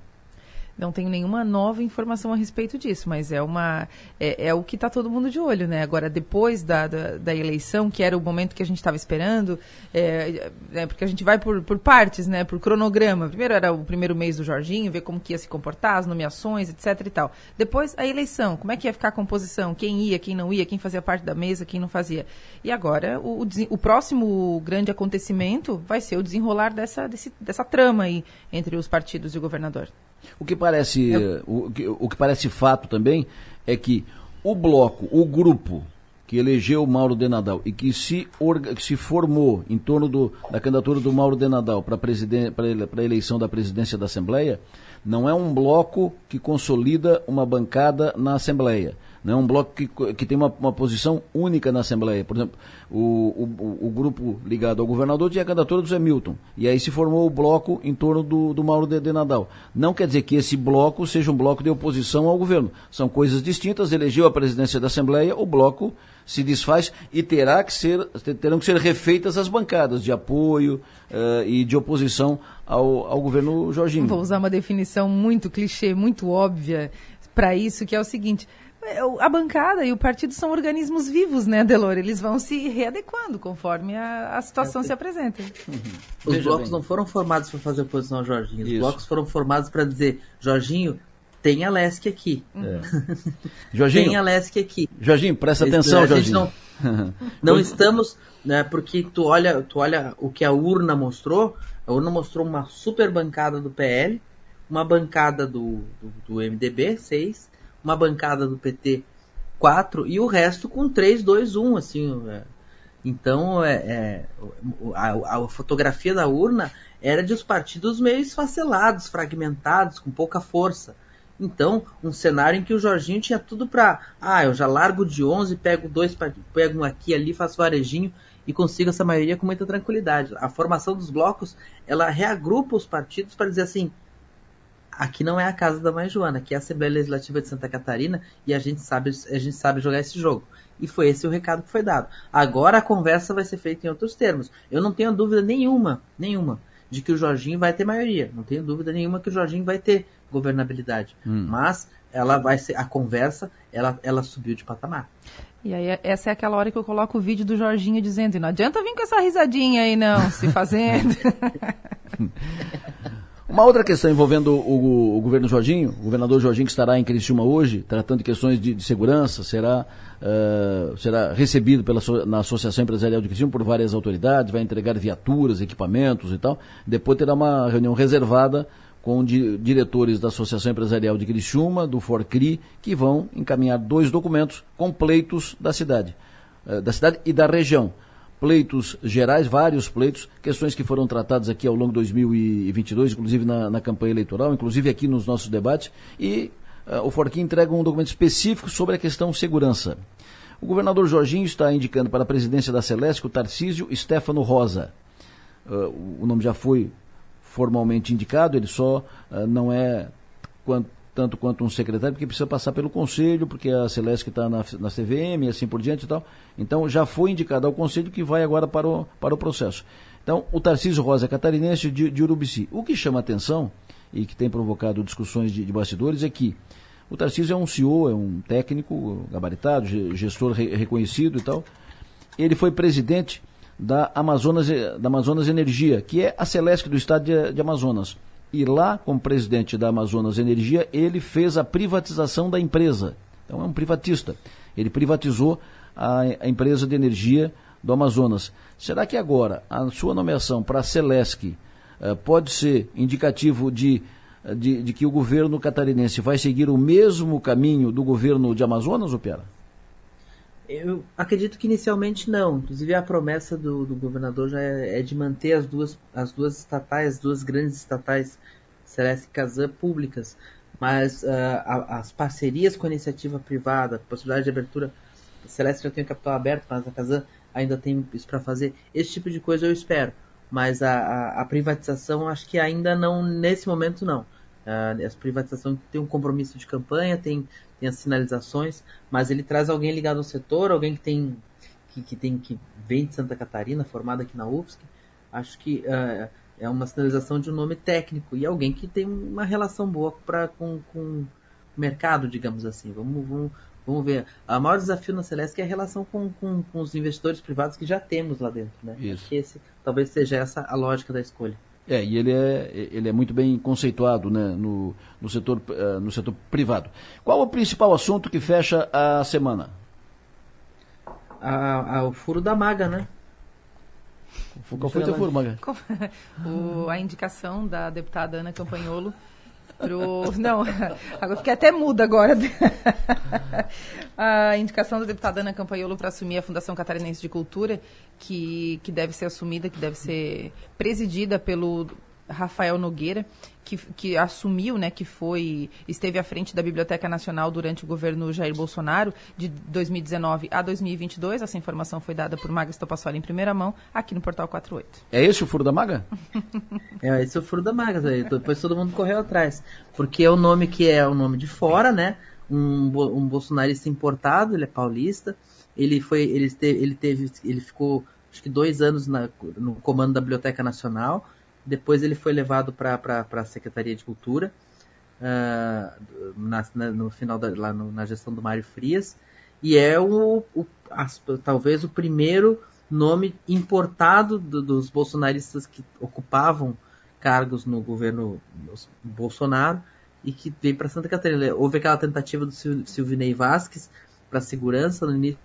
Não tenho nenhuma nova informação a respeito disso, mas é uma é, é o que está todo mundo de olho, né? Agora, depois da, da, da, eleição, que era o momento que a gente estava esperando, é, é, porque a gente vai por, por partes, né? Por cronograma. Primeiro era o primeiro mês do Jorginho, ver como que ia se comportar, as nomeações, etc e tal. Depois, a eleição, como é que ia ficar a composição, quem ia, quem não ia, quem fazia parte da mesa, quem não fazia. E agora, o, o, o próximo grande acontecimento vai ser o desenrolar dessa, desse, dessa trama aí entre os partidos e o governador. O que parece, é. o, o, que parece fato também é que o bloco, o grupo que elegeu o Mauro de Nadal e que se, orga, que se formou em torno do, da candidatura do Mauro de Nadal para a eleição da presidência da Assembleia, não é um bloco que consolida uma bancada na Assembleia. Né? um bloco que, que tem uma, uma posição única na Assembleia. Por exemplo, o, o, o, grupo ligado ao governador tinha a candidatura do Zé Milton, e aí se formou o bloco em torno do, do Mauro de, de Nadal. Não quer dizer que esse bloco seja um bloco de oposição ao governo. São coisas distintas, elegeu a presidência da Assembleia, o bloco se desfaz e terá que ser, terão que ser refeitas as bancadas de apoio uh, e de oposição ao, ao governo Jorginho. Vou usar uma definição muito clichê, muito óbvia para isso, que é o seguinte: a bancada e o partido são organismos vivos, né, Delor? Eles vão se readequando conforme a, a situação é, se apresenta. Uhum. Os Veja blocos bem. não foram formados para fazer oposição ao Jorginho. Os Isso. blocos foram formados para dizer, Jorginho, tem a Lesc aqui. É. Jorginho, tem a Lesc aqui. Jorginho, presta atenção, Jorginho. Não, não estamos, né, porque tu olha, tu olha o que a urna mostrou, a urna mostrou uma super bancada do PL, uma bancada do, do, do MDB, 6, uma bancada do PT, 4, e o resto com 3, 2, 1, assim. É. Então, é, é a, a, fotografia da urna era de os partidos meio esfacelados, fragmentados, com pouca força. Então, um cenário em que o Jorginho tinha tudo para, ah, eu já largo de 11, pego dois, pego um aqui ali, faço varejinho e consigo essa maioria com muita tranquilidade. A formação dos blocos, ela reagrupa os partidos para dizer assim, aqui não é a casa da mãe Joana, aqui é a Assembleia Legislativa de Santa Catarina e a gente sabe, a gente sabe jogar esse jogo. E foi esse o recado que foi dado. Agora a conversa vai ser feita em outros termos. Eu não tenho dúvida nenhuma, nenhuma, de que o Jorginho vai ter maioria. Não tenho dúvida nenhuma que o Jorginho vai ter governabilidade. Hum. Mas ela vai ser a conversa, ela, ela subiu de patamar. E aí, essa é aquela hora que eu coloco o vídeo do Jorginho dizendo: não adianta vir com essa risadinha aí, não, se fazendo. Uma outra questão envolvendo o, o, governo Jorginho, o governador Jorginho que estará em Criciúma hoje, tratando de questões de, de segurança, será, uh, será recebido pela, na Associação Empresarial de Criciúma por várias autoridades, vai entregar viaturas, equipamentos e tal. Depois terá uma reunião reservada com di, diretores da Associação Empresarial de Criciúma, do Forcri, que vão encaminhar dois documentos completos da cidade, uh, da cidade e da região pleitos gerais, vários pleitos, questões que foram tratadas aqui ao longo de 2022, inclusive na, na campanha eleitoral, inclusive aqui nos nossos debates, e uh, o Forquim entrega um documento específico sobre a questão segurança. O governador Jorginho está indicando para a presidência da Celeste o Tarcísio Stefano Rosa. Uh, o nome já foi formalmente indicado, ele só uh, não é quanto tanto quanto um secretário, porque precisa passar pelo conselho, porque a Celeste está na, na CVM e assim por diante e tal. Então já foi indicado ao conselho que vai agora para o, para o processo. Então, o Tarcísio Rosa catarinense de, de Urubici. O que chama atenção e que tem provocado discussões de, de bastidores é que o Tarcísio é um CEO, é um técnico gabaritado, gestor re, reconhecido e tal. Ele foi presidente da Amazonas, da Amazonas Energia, que é a Celeste do estado de, de Amazonas e lá, como presidente da Amazonas Energia, ele fez a privatização da empresa. Então é um privatista. Ele privatizou a, a empresa de energia do Amazonas. Será que agora a sua nomeação para a Celesc eh, pode ser indicativo de, de, de, que o governo catarinense vai seguir o mesmo caminho do governo de Amazonas, ou Piara? Eu acredito que inicialmente não. Inclusive a promessa do, do governador já é, é, de manter as duas, as duas estatais, as duas grandes estatais Celeste e Kazan públicas. Mas uh, a, as parcerias com a iniciativa privada, possibilidade de abertura, a Celeste já tem o capital aberto, mas a Kazan ainda tem isso para fazer. Esse tipo de coisa eu espero. Mas a, a, a privatização acho que ainda não, nesse momento não. Uh, a privatização tem um compromisso de campanha, tem tem as sinalizações, mas ele traz alguém ligado ao setor, alguém que tem que, que tem que vem de Santa Catarina, formado aqui na UFSC. Acho que uh, é uma sinalização de um nome técnico e alguém que tem uma relação boa pra, com, com o mercado, digamos assim. Vamos, vamos, vamos ver. O maior desafio na Celeste é a relação com, com, com os investidores privados que já temos lá dentro. Né? Isso. Esse talvez seja essa a lógica da escolha. É, e ele é, ele é muito bem conceituado né, no, no, setor, uh, no setor privado. Qual o principal assunto que fecha a semana? A, a, o furo da maga, né? Qual foi o teu furo, Maga? o, a indicação da deputada Ana Campanholo Pro... Não, agora fiquei até muda agora. a indicação da deputada Ana Campaiolo para assumir a Fundação Catarinense de Cultura, que, que deve ser assumida, que deve ser presidida pelo Rafael Nogueira, que, que assumiu, né, que foi, esteve à frente da Biblioteca Nacional durante o governo Jair Bolsonaro, de 2019 a 2022. Essa informação foi dada por Maga Estopassoli em primeira mão, aqui no Portal 48. É esse o furo da Maga? é, esse é o furo da Maga. Depois todo mundo correu atrás. Porque é o nome que é o nome de fora, né? Um, um bolsonarista importado, ele é paulista. Ele foi, ele teve, ele teve, ele ficou acho que dois anos na, no comando da Biblioteca Nacional depois ele foi levado para a Secretaria de Cultura, uh, na, na, no final da, lá no, na gestão do Mário Frias, e é o, o as, talvez o primeiro nome importado do, dos bolsonaristas que ocupavam cargos no governo Bolsonaro e que veio para Santa Catarina. Houve aquela tentativa do Silvinei Vasquez para segurança no início,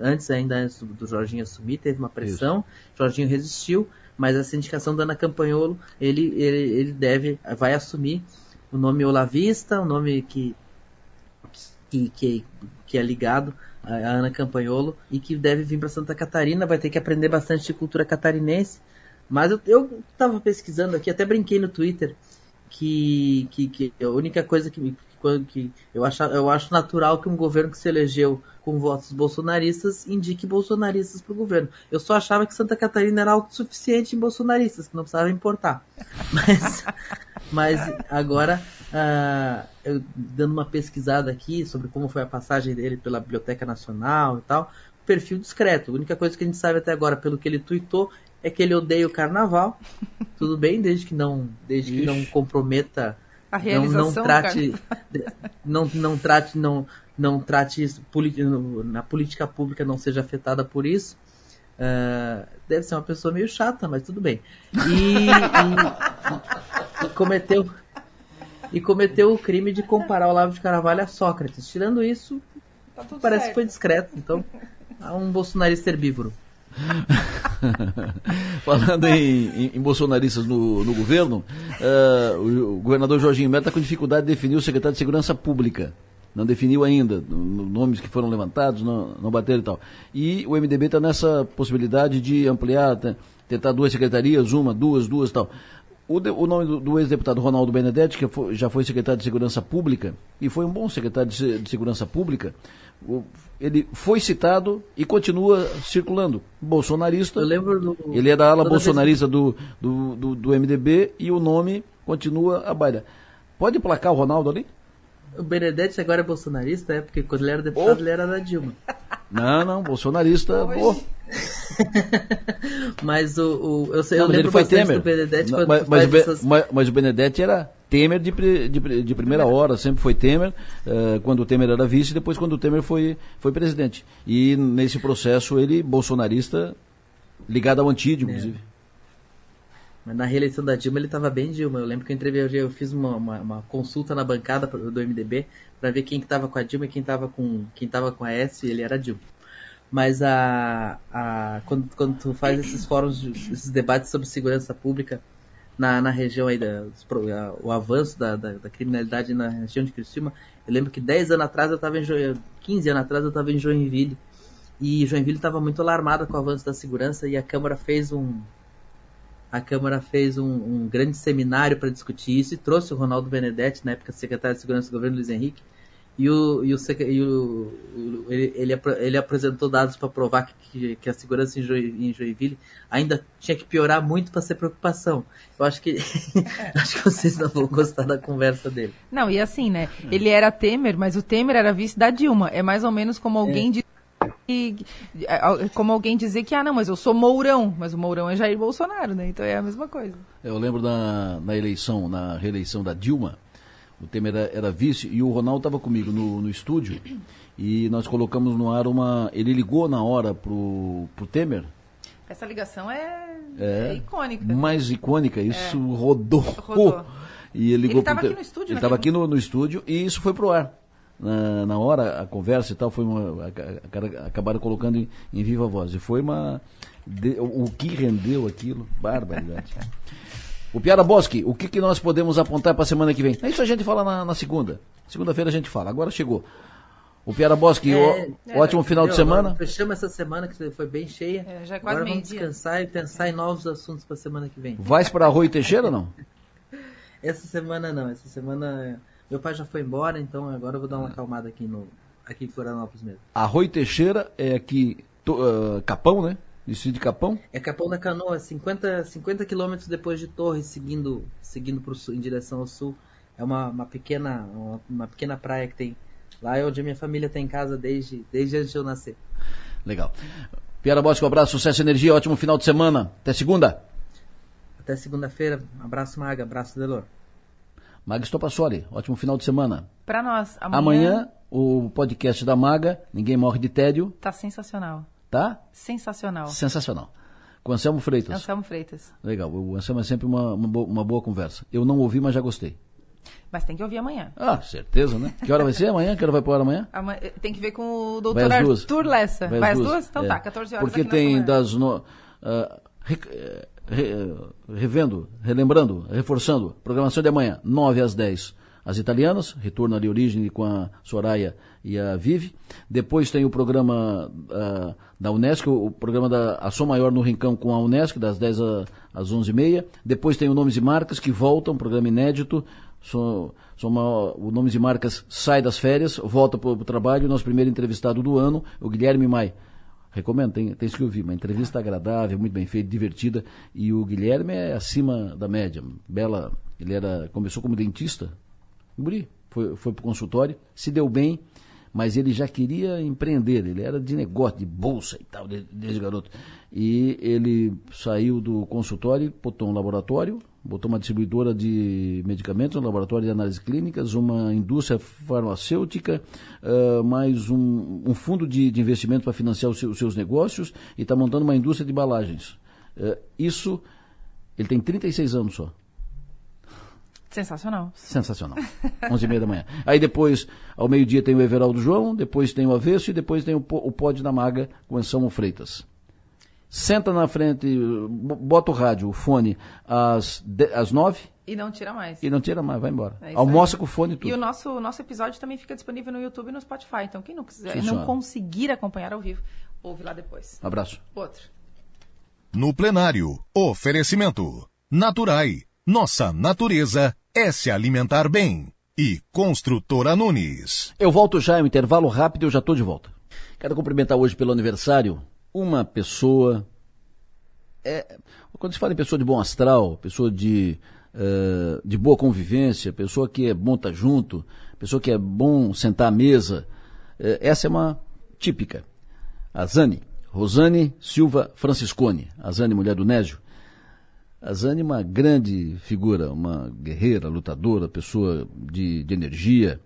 antes ainda antes do, do Jorginho assumir, teve uma pressão, Isso. Jorginho resistiu, mas essa indicação da Ana Campanholo, ele, ele, ele deve, vai assumir o nome Olavista, o nome que, que, que, que é ligado a Ana Campanholo e que deve vir para Santa Catarina, vai ter que aprender bastante de cultura catarinense. Mas eu estava pesquisando aqui, até brinquei no Twitter, que, que, que a única coisa que, que, que eu, acho, eu acho natural que um governo que se elegeu com votos bolsonaristas indique bolsonaristas para o governo. Eu só achava que Santa Catarina era autossuficiente em bolsonaristas, que não precisava importar. Mas, mas agora, uh, eu, dando uma pesquisada aqui sobre como foi a passagem dele pela Biblioteca Nacional e tal, perfil discreto. A única coisa que a gente sabe até agora, pelo que ele tweetou, é que ele odeia o carnaval. Tudo bem, desde que não, desde que não comprometa a realização, não, não trate, não, não trate, não, não trate isso, na política pública não seja afetada por isso. Uh, deve ser uma pessoa meio chata, mas tudo bem. E, e, e, cometeu e cometeu o crime de comparar o Olavo de Carvalho a Sócrates. Tirando isso, tá parece certo. que foi discreto. Então, um bolsonarista herbívoro. Falando em, em, em, bolsonaristas no, no governo, uh, o, o, governador Jorginho Melo está com dificuldade de definir o secretário de Segurança Pública. Não definiu ainda no, nomes que foram levantados, não, não bateram e tal. E o MDB está nessa possibilidade de ampliar, tentar duas secretarias, uma, duas, duas e tal. O, de, o, nome do, do ex-deputado Ronaldo Benedetti, que foi, já foi secretário de Segurança Pública, e foi um bom secretário de, de Segurança Pública, ele foi citado e continua circulando. Bolsonarista. Eu lembro do, Ele é da ala bolsonarista do, do, do, do, MDB e o nome continua a baila. Pode placar o Ronaldo ali? O Benedetti agora é bolsonarista, é? Porque quando ele era deputado, oh. ele era da Dilma. Não, não, bolsonarista. Oh. mas o, o, eu sei, não, eu lembro ele foi Temer. do Benedetti não, mas, mas, essas... mas, mas, o Benedetti era Temer de, de, de primeira hora, sempre foi Temer, uh, quando o Temer era vice, e depois quando o Temer foi, foi presidente. E nesse processo ele, bolsonarista, ligado ao Antídio, é. inclusive. Mas na reeleição da Dilma ele estava bem Dilma. Eu lembro que eu entrevistei, eu fiz uma, uma, uma, consulta na bancada do MDB para ver quem estava com a Dilma e quem estava com quem tava com a S, e ele era Dilma. Mas a, a quando, quando tu faz esses fóruns, esses debates sobre segurança pública, na, na região aí, da, o avanço da, da, da, criminalidade na região de Criciúma. Eu lembro que 10 anos atrás eu estava em Joinville, 15 anos atrás eu estava em Joinville, e Joinville estava muito alarmada com o avanço da segurança e a Câmara fez um a Câmara fez um, um grande seminário para discutir isso e trouxe o Ronaldo Benedetti, na época secretário de Segurança do governo Luiz Henrique, e, o, e, o, e o, ele, ele, ele, apresentou dados para provar que, que, a segurança em, Joinville ainda tinha que piorar muito para ser preocupação. Eu acho que acho que vocês não vão gostar da conversa dele. Não, e assim, né? Ele era Temer, mas o Temer era vice da Dilma. É mais ou menos como alguém é. Diz como alguém dizer que, ah, não, mas eu sou Mourão, mas o Mourão é Jair Bolsonaro, né? Então é a mesma coisa. Eu lembro na, na eleição, na reeleição da Dilma, o Temer era, era vice e o Ronaldo estava comigo no, no estúdio e nós colocamos no ar uma. Ele ligou na hora pro, pro Temer. Essa ligação é, é, é icônica. Mais icônica, isso é. rodou. rodou. E ele ligou ele estava aqui no estúdio, Ele estava aqui no, no estúdio e isso foi pro ar. Na, na hora, a conversa e tal, foi uma, a, a, acabaram colocando em, em, viva voz. E foi uma. De, o, o que rendeu aquilo, barbaridade. O Piara Bosque, o que, que nós podemos apontar para a semana que vem? Isso a gente fala na, na segunda. Segunda-feira a gente fala. Agora chegou. O Piara Bosque, É, ó- ótimo final de semana. Fechamos essa semana que foi bem cheia. É, já é quase Agora vamos meio-dia. descansar e pensar em novos assuntos para semana que vem. Vais para Rui Teixeira ou não? Essa semana não, essa semana meu pai já foi embora, então agora eu vou dar uma acalmada aqui no aqui em Florianópolis mesmo. Arroio Teixeira é aqui, to- ah, Capão, né? Distrito de Capão. É Capão da Canoa, 50, 50 quilômetros depois de Torres, seguindo, seguindo pro sul, em direção ao sul. É uma, uma, pequena, uma, uma pequena praia que tem. Lá é onde a minha família tem casa desde, desde antes de eu nascer. Legal. Piara Bosque, um abraço, sucesso e energia, ótimo final de semana. Até segunda. Até segunda-feira. Abraço, Maga. Abraço, Delor. Maga Estopassoli, ótimo final de semana. Pra nós, amanhã, Amanhã, o podcast da Maga, Ninguém Morre de Tédio, tá sensacional. tá? Sensacional. Sensacional. Com Anselmo Freitas. Anselmo Freitas. Legal, o Anselmo é sempre uma, uma, boa, uma boa conversa. Eu não ouvi, mas já gostei. Mas tem que ouvir amanhã. Ah, certeza, né? Que hora vai ser amanhã? Que hora vai ar amanhã? Amanhã- Tem que ver com o doutor. Arthur Lessa. Vai, às duas? Então É. tá, 14 horas Porque tem das. No, ah, re- eh, re- revendo, relembrando, reforçando, programação de amanhã, 9 às 10. As italianas, retorno ali origem com a Soraya e a Vive. Depois tem o programa ah, da Unesco, o programa da Ação Maior no Rincão com a Unesco, das 10 a- às 11h30. Depois tem o Nomes e Marcas, que volta, um programa inédito. So- o Nomes e Marcas sai das férias, volta para o trabalho. Nosso primeiro entrevistado do ano, o Guilherme Mai. Recomendo, tem, tem que ouvir. Uma entrevista agradável, muito bem feita, divertida. E o Guilherme é acima da média. Bela, ele era, começou como dentista, guri, foi, foi para o consultório, se deu bem, mas ele já queria empreender. Ele era de negócio, de bolsa e tal, de- desde garoto. E ele saiu do consultório, botou um laboratório, botou uma distribuidora de medicamentos, um laboratório de análises clínicas, uma indústria farmacêutica, ah, mais um, um fundo de, de investimento para financiar os seus, os seus negócios e está montando uma indústria de embalagens. Ah, isso, ele tem 36 anos só. Sensacional. Sensacional. 11 e meia da manhã. Aí depois, ao meio-dia, tem o Everaldo João, depois tem o Avesso e depois tem o, o Pod da Maga com Anselmo Freitas. Senta na frente, bo- bota o rádio, o fone, às, de- às 9 E não tira mais. e não tira mais, vai embora. É Almoça aí. com o fone e tudo. E o nosso, o nosso episódio também fica disponível no YouTube e no Spotify. Então, quem não, quiser, Sim, não senhora. conseguir acompanhar ao vivo, ouve lá depois. Abraço. Outro. No plenário, oferecimento. Naturai. Nossa natureza é se alimentar bem. E Construtora Nunes. Eu volto já, é um intervalo rápido, eu já estou de volta. Quero cumprimentar hoje pelo aniversário uma pessoa. É, quando se fala em pessoa de bom astral, pessoa de, eh, de boa convivência, pessoa que é bom estar junto, pessoa que é bom sentar à mesa, eh, essa é uma típica. A Zane, Rosane Silva Franciscone, a Zane, mulher do Nésio. A Zane é uma grande figura, uma guerreira, lutadora, pessoa de, de energia,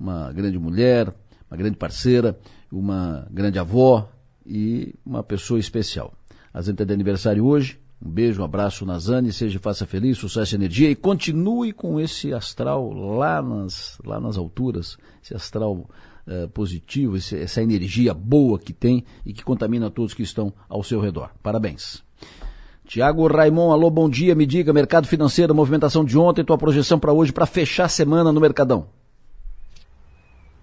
uma grande mulher, uma grande parceira, uma grande avó e uma pessoa especial. A Zane está de aniversário hoje. Um beijo, um abraço na Zane, seja faça feliz, sucesso e energia e continue com esse astral lá nas, lá nas alturas, esse astral eh, positivo, esse- essa energia boa que tem e que contamina todos que estão ao seu redor. Parabéns. Tiago Raimon, alô, bom dia. Me diga, mercado financeiro, movimentação de ontem, tua projeção para hoje, para fechar a semana no Mercadão.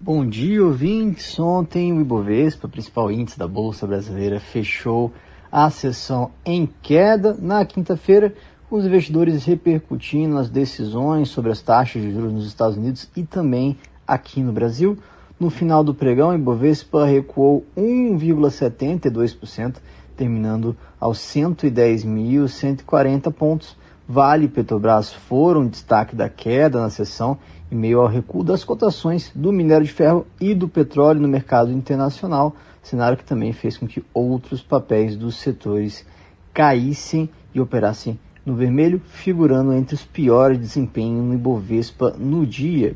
Bom dia, ouvintes. Ontem o Ibovespa, principal índice da Bolsa Brasileira, fechou a sessão em queda. Na quinta-feira, os investidores repercutindo as decisões sobre as taxas de juros nos Estados Unidos e também aqui no Brasil. No final do pregão, o Ibovespa recuou 1,72%, terminando aos 110.140 pontos. Vale e Petrobras foram destaque da queda na sessão em meio ao recuo das cotações do minério de ferro e do petróleo no mercado internacional, cenário que também fez com que outros papéis dos setores caíssem e operassem no vermelho, figurando entre os piores desempenhos no Ibovespa no dia.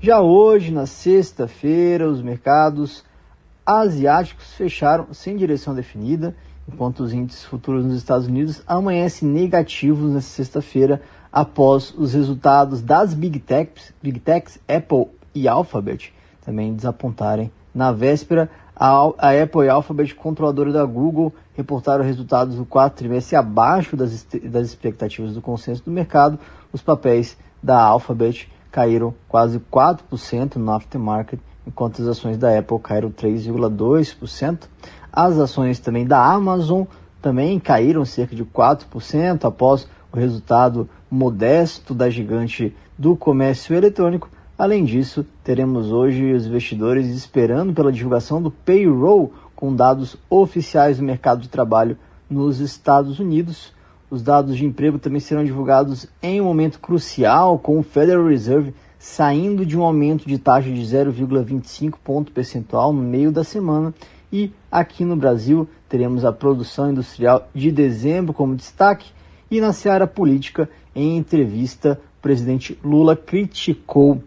Já hoje, na sexta-feira, os mercados asiáticos fecharam sem direção definida, enquanto os índices futuros nos Estados Unidos amanhecem negativos nesta sexta-feira após os resultados das Big Techs, Big Techs, Apple e Alphabet, também desapontarem na véspera. A, Apple e a Alphabet, controladora da Google, reportaram resultados do quarto trimestre abaixo das, das expectativas do consenso do mercado. Os papéis da Alphabet caíram quase 4% no aftermarket, enquanto as ações da Apple caíram 3,2%. As ações também da Amazon também caíram cerca de 4% após o resultado modesto da gigante do comércio eletrônico. Além disso, teremos hoje os investidores esperando pela divulgação do payroll com dados oficiais do mercado de trabalho nos Estados Unidos. Os dados de emprego também serão divulgados em um momento crucial, com o Federal Reserve saindo de um aumento de taxa de 0,25 ponto percentual no meio da semana. E aqui no Brasil teremos a produção industrial de dezembro como destaque. E na seara política, em entrevista, o presidente Lula criticou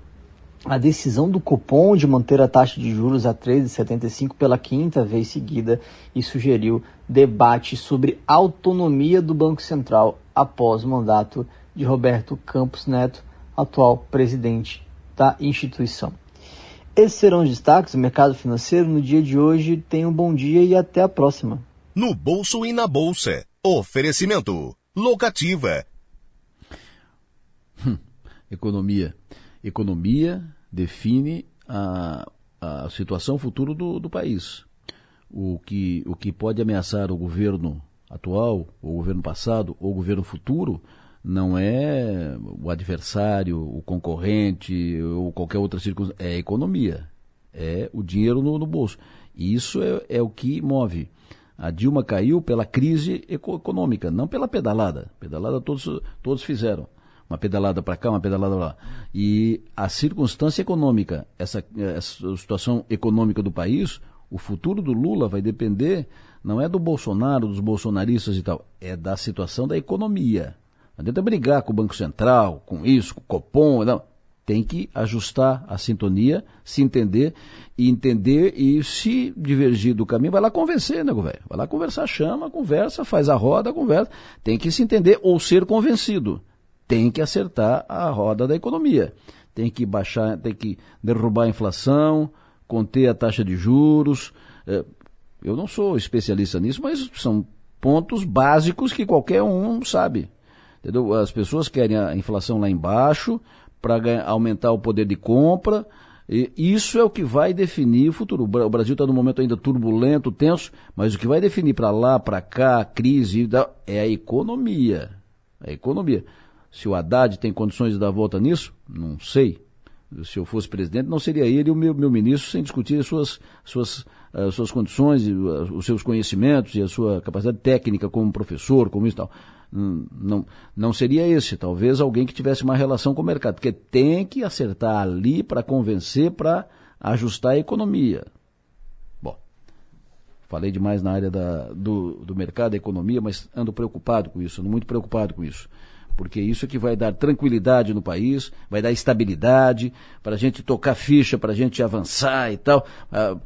a decisão do Copom de manter a taxa de juros a 3,75 pela quinta vez seguida e sugeriu debate sobre autonomia do Banco Central após o mandato de Roberto Campos Neto, atual presidente da instituição. Esses serão os destaques do mercado financeiro no dia de hoje. Tenham um bom dia e até a próxima. No bolso e na bolsa. Oferecimento. Locativa. Economia. Economia define a, a situação futura do, do país. O que, o que pode ameaçar o governo atual, o governo passado, ou o governo futuro, não é o adversário, o concorrente ou qualquer outra circunstância, é a economia, é o dinheiro no, no bolso. E isso é, é, o que move. A Dilma caiu pela crise econômica, não pela pedalada. Pedalada todos, todos fizeram uma pedalada para cá, uma pedalada lá. E a circunstância econômica, essa, essa situação econômica do país, o futuro do Lula vai depender, não é do Bolsonaro, dos bolsonaristas e tal, é da situação da economia. Não adianta brigar com o Banco Central, com isso, com o Copom, não. Tem que ajustar a sintonia, se entender e entender e se divergir do caminho, vai lá convencer, nego velho. Vai lá conversar, chama, conversa, faz a roda, conversa. Tem que se entender ou ser convencido tem que acertar a roda da economia. Tem que baixar, tem que derrubar a inflação, conter a taxa de juros. É, eu não sou especialista nisso, mas são pontos básicos que qualquer um sabe. Entendeu? As pessoas querem a inflação lá embaixo para aumentar o poder de compra. E isso é o que vai definir o futuro. O Brasil está num momento ainda turbulento, tenso, mas o que vai definir para lá, para cá, crise, é a economia. A economia. Se o Haddad tem condições de dar volta nisso, não sei. Se eu fosse presidente, não seria ele o meu, meu ministro sem discutir as suas, suas, as suas condições, os seus conhecimentos e a sua capacidade técnica como professor, como isso e tal. Não, não seria esse, talvez alguém que tivesse uma relação com o mercado, porque tem que acertar ali para convencer, para ajustar a economia. Bom, falei demais na área da, do, do mercado, da economia, mas ando preocupado com isso, ando muito preocupado com isso porque isso é que vai dar tranquilidade no país, vai dar estabilidade, para a gente tocar ficha, para a gente avançar e tal. Ah,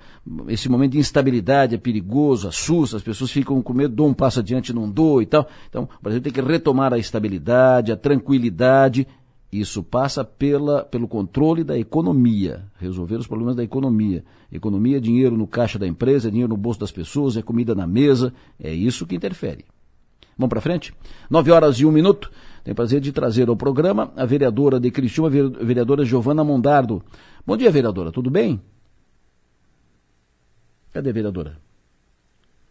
esse momento de instabilidade é perigoso, assusta, as pessoas ficam com medo, dou um passo adiante, não dou e tal. Então, o Brasil tem que retomar a estabilidade, a tranquilidade. Isso passa pela, pelo controle da economia, resolver os problemas da economia. Economia é dinheiro no caixa da empresa, é dinheiro no bolso das pessoas, é comida na mesa, é isso que interfere. Vamos para frente? Nove horas e um minuto. Tenho prazer de trazer ao programa a vereadora de Criciúma, a vereadora Giovana Mondardo. Bom dia, vereadora, tudo bem? Cadê a vereadora?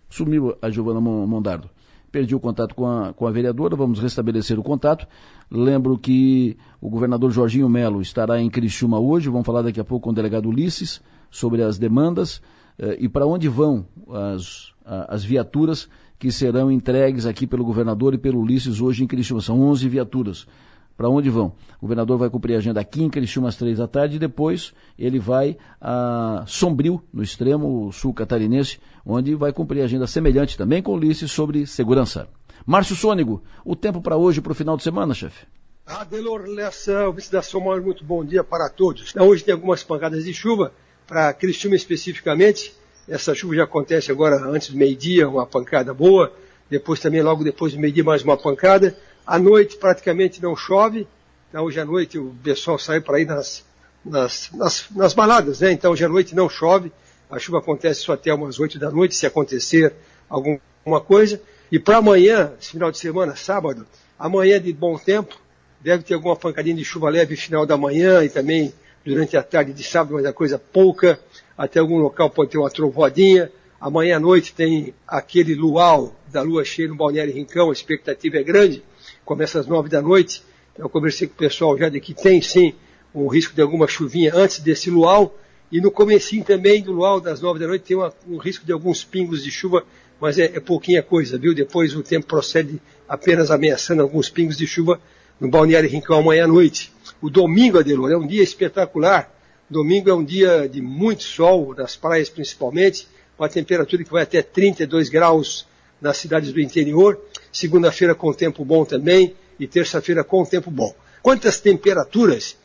Sumiu a Giovana Mondardo. Perdi o contato com a, com a vereadora, vamos restabelecer o contato. Lembro que o governador Jorginho Melo estará em Criciúma hoje, vamos falar daqui a pouco com o delegado Ulisses sobre as demandas eh, e para onde vão as, as viaturas que serão entregues aqui pelo governador e pelo Ulisses hoje em Criciúma. São 11 viaturas. Para onde vão? O governador vai cumprir a agenda aqui em Criciúma às três da tarde e depois ele vai a Sombrio, no extremo sul catarinense, onde vai cumprir a agenda semelhante também com o Ulisses sobre segurança. Márcio Sônigo, o tempo para hoje, para o final de semana, chefe? Adelor Lessa, vice da Somar, muito bom dia para todos. Hoje tem algumas pancadas de chuva, para Criciúma especificamente, essa chuva já acontece agora antes do meio-dia, uma pancada boa. Depois também, logo depois do meio-dia, mais uma pancada. À noite praticamente não chove. Então, hoje à noite o pessoal sai para ir nas, nas, nas, nas, baladas, né? Então hoje à noite não chove. A chuva acontece só até umas 8 da noite, se acontecer alguma coisa. E para amanhã, esse final de semana, sábado, amanhã de bom tempo, deve ter alguma pancadinha de chuva leve no final da manhã e também durante a tarde de sábado, mas a coisa pouca. Até algum local pode ter uma trovoadinha. Amanhã à noite tem aquele luau da lua cheia no Balneário Rincão, a expectativa é grande. Começa às nove da noite. Eu conversei com o pessoal já de que tem sim o risco de alguma chuvinha antes desse luau. E no comecinho também do luau das nove da noite tem uma, um risco de alguns pingos de chuva, mas é, é pouquinha coisa, viu? Depois o tempo procede apenas ameaçando alguns pingos de chuva no Balneário Rincão amanhã à noite. O domingo, Adelor, é um dia espetacular. Domingo é um dia de muito sol, nas praias principalmente, uma temperatura que vai até 32 graus nas cidades do interior. Segunda-feira com tempo bom também e terça-feira com tempo bom. Quantas temperaturas?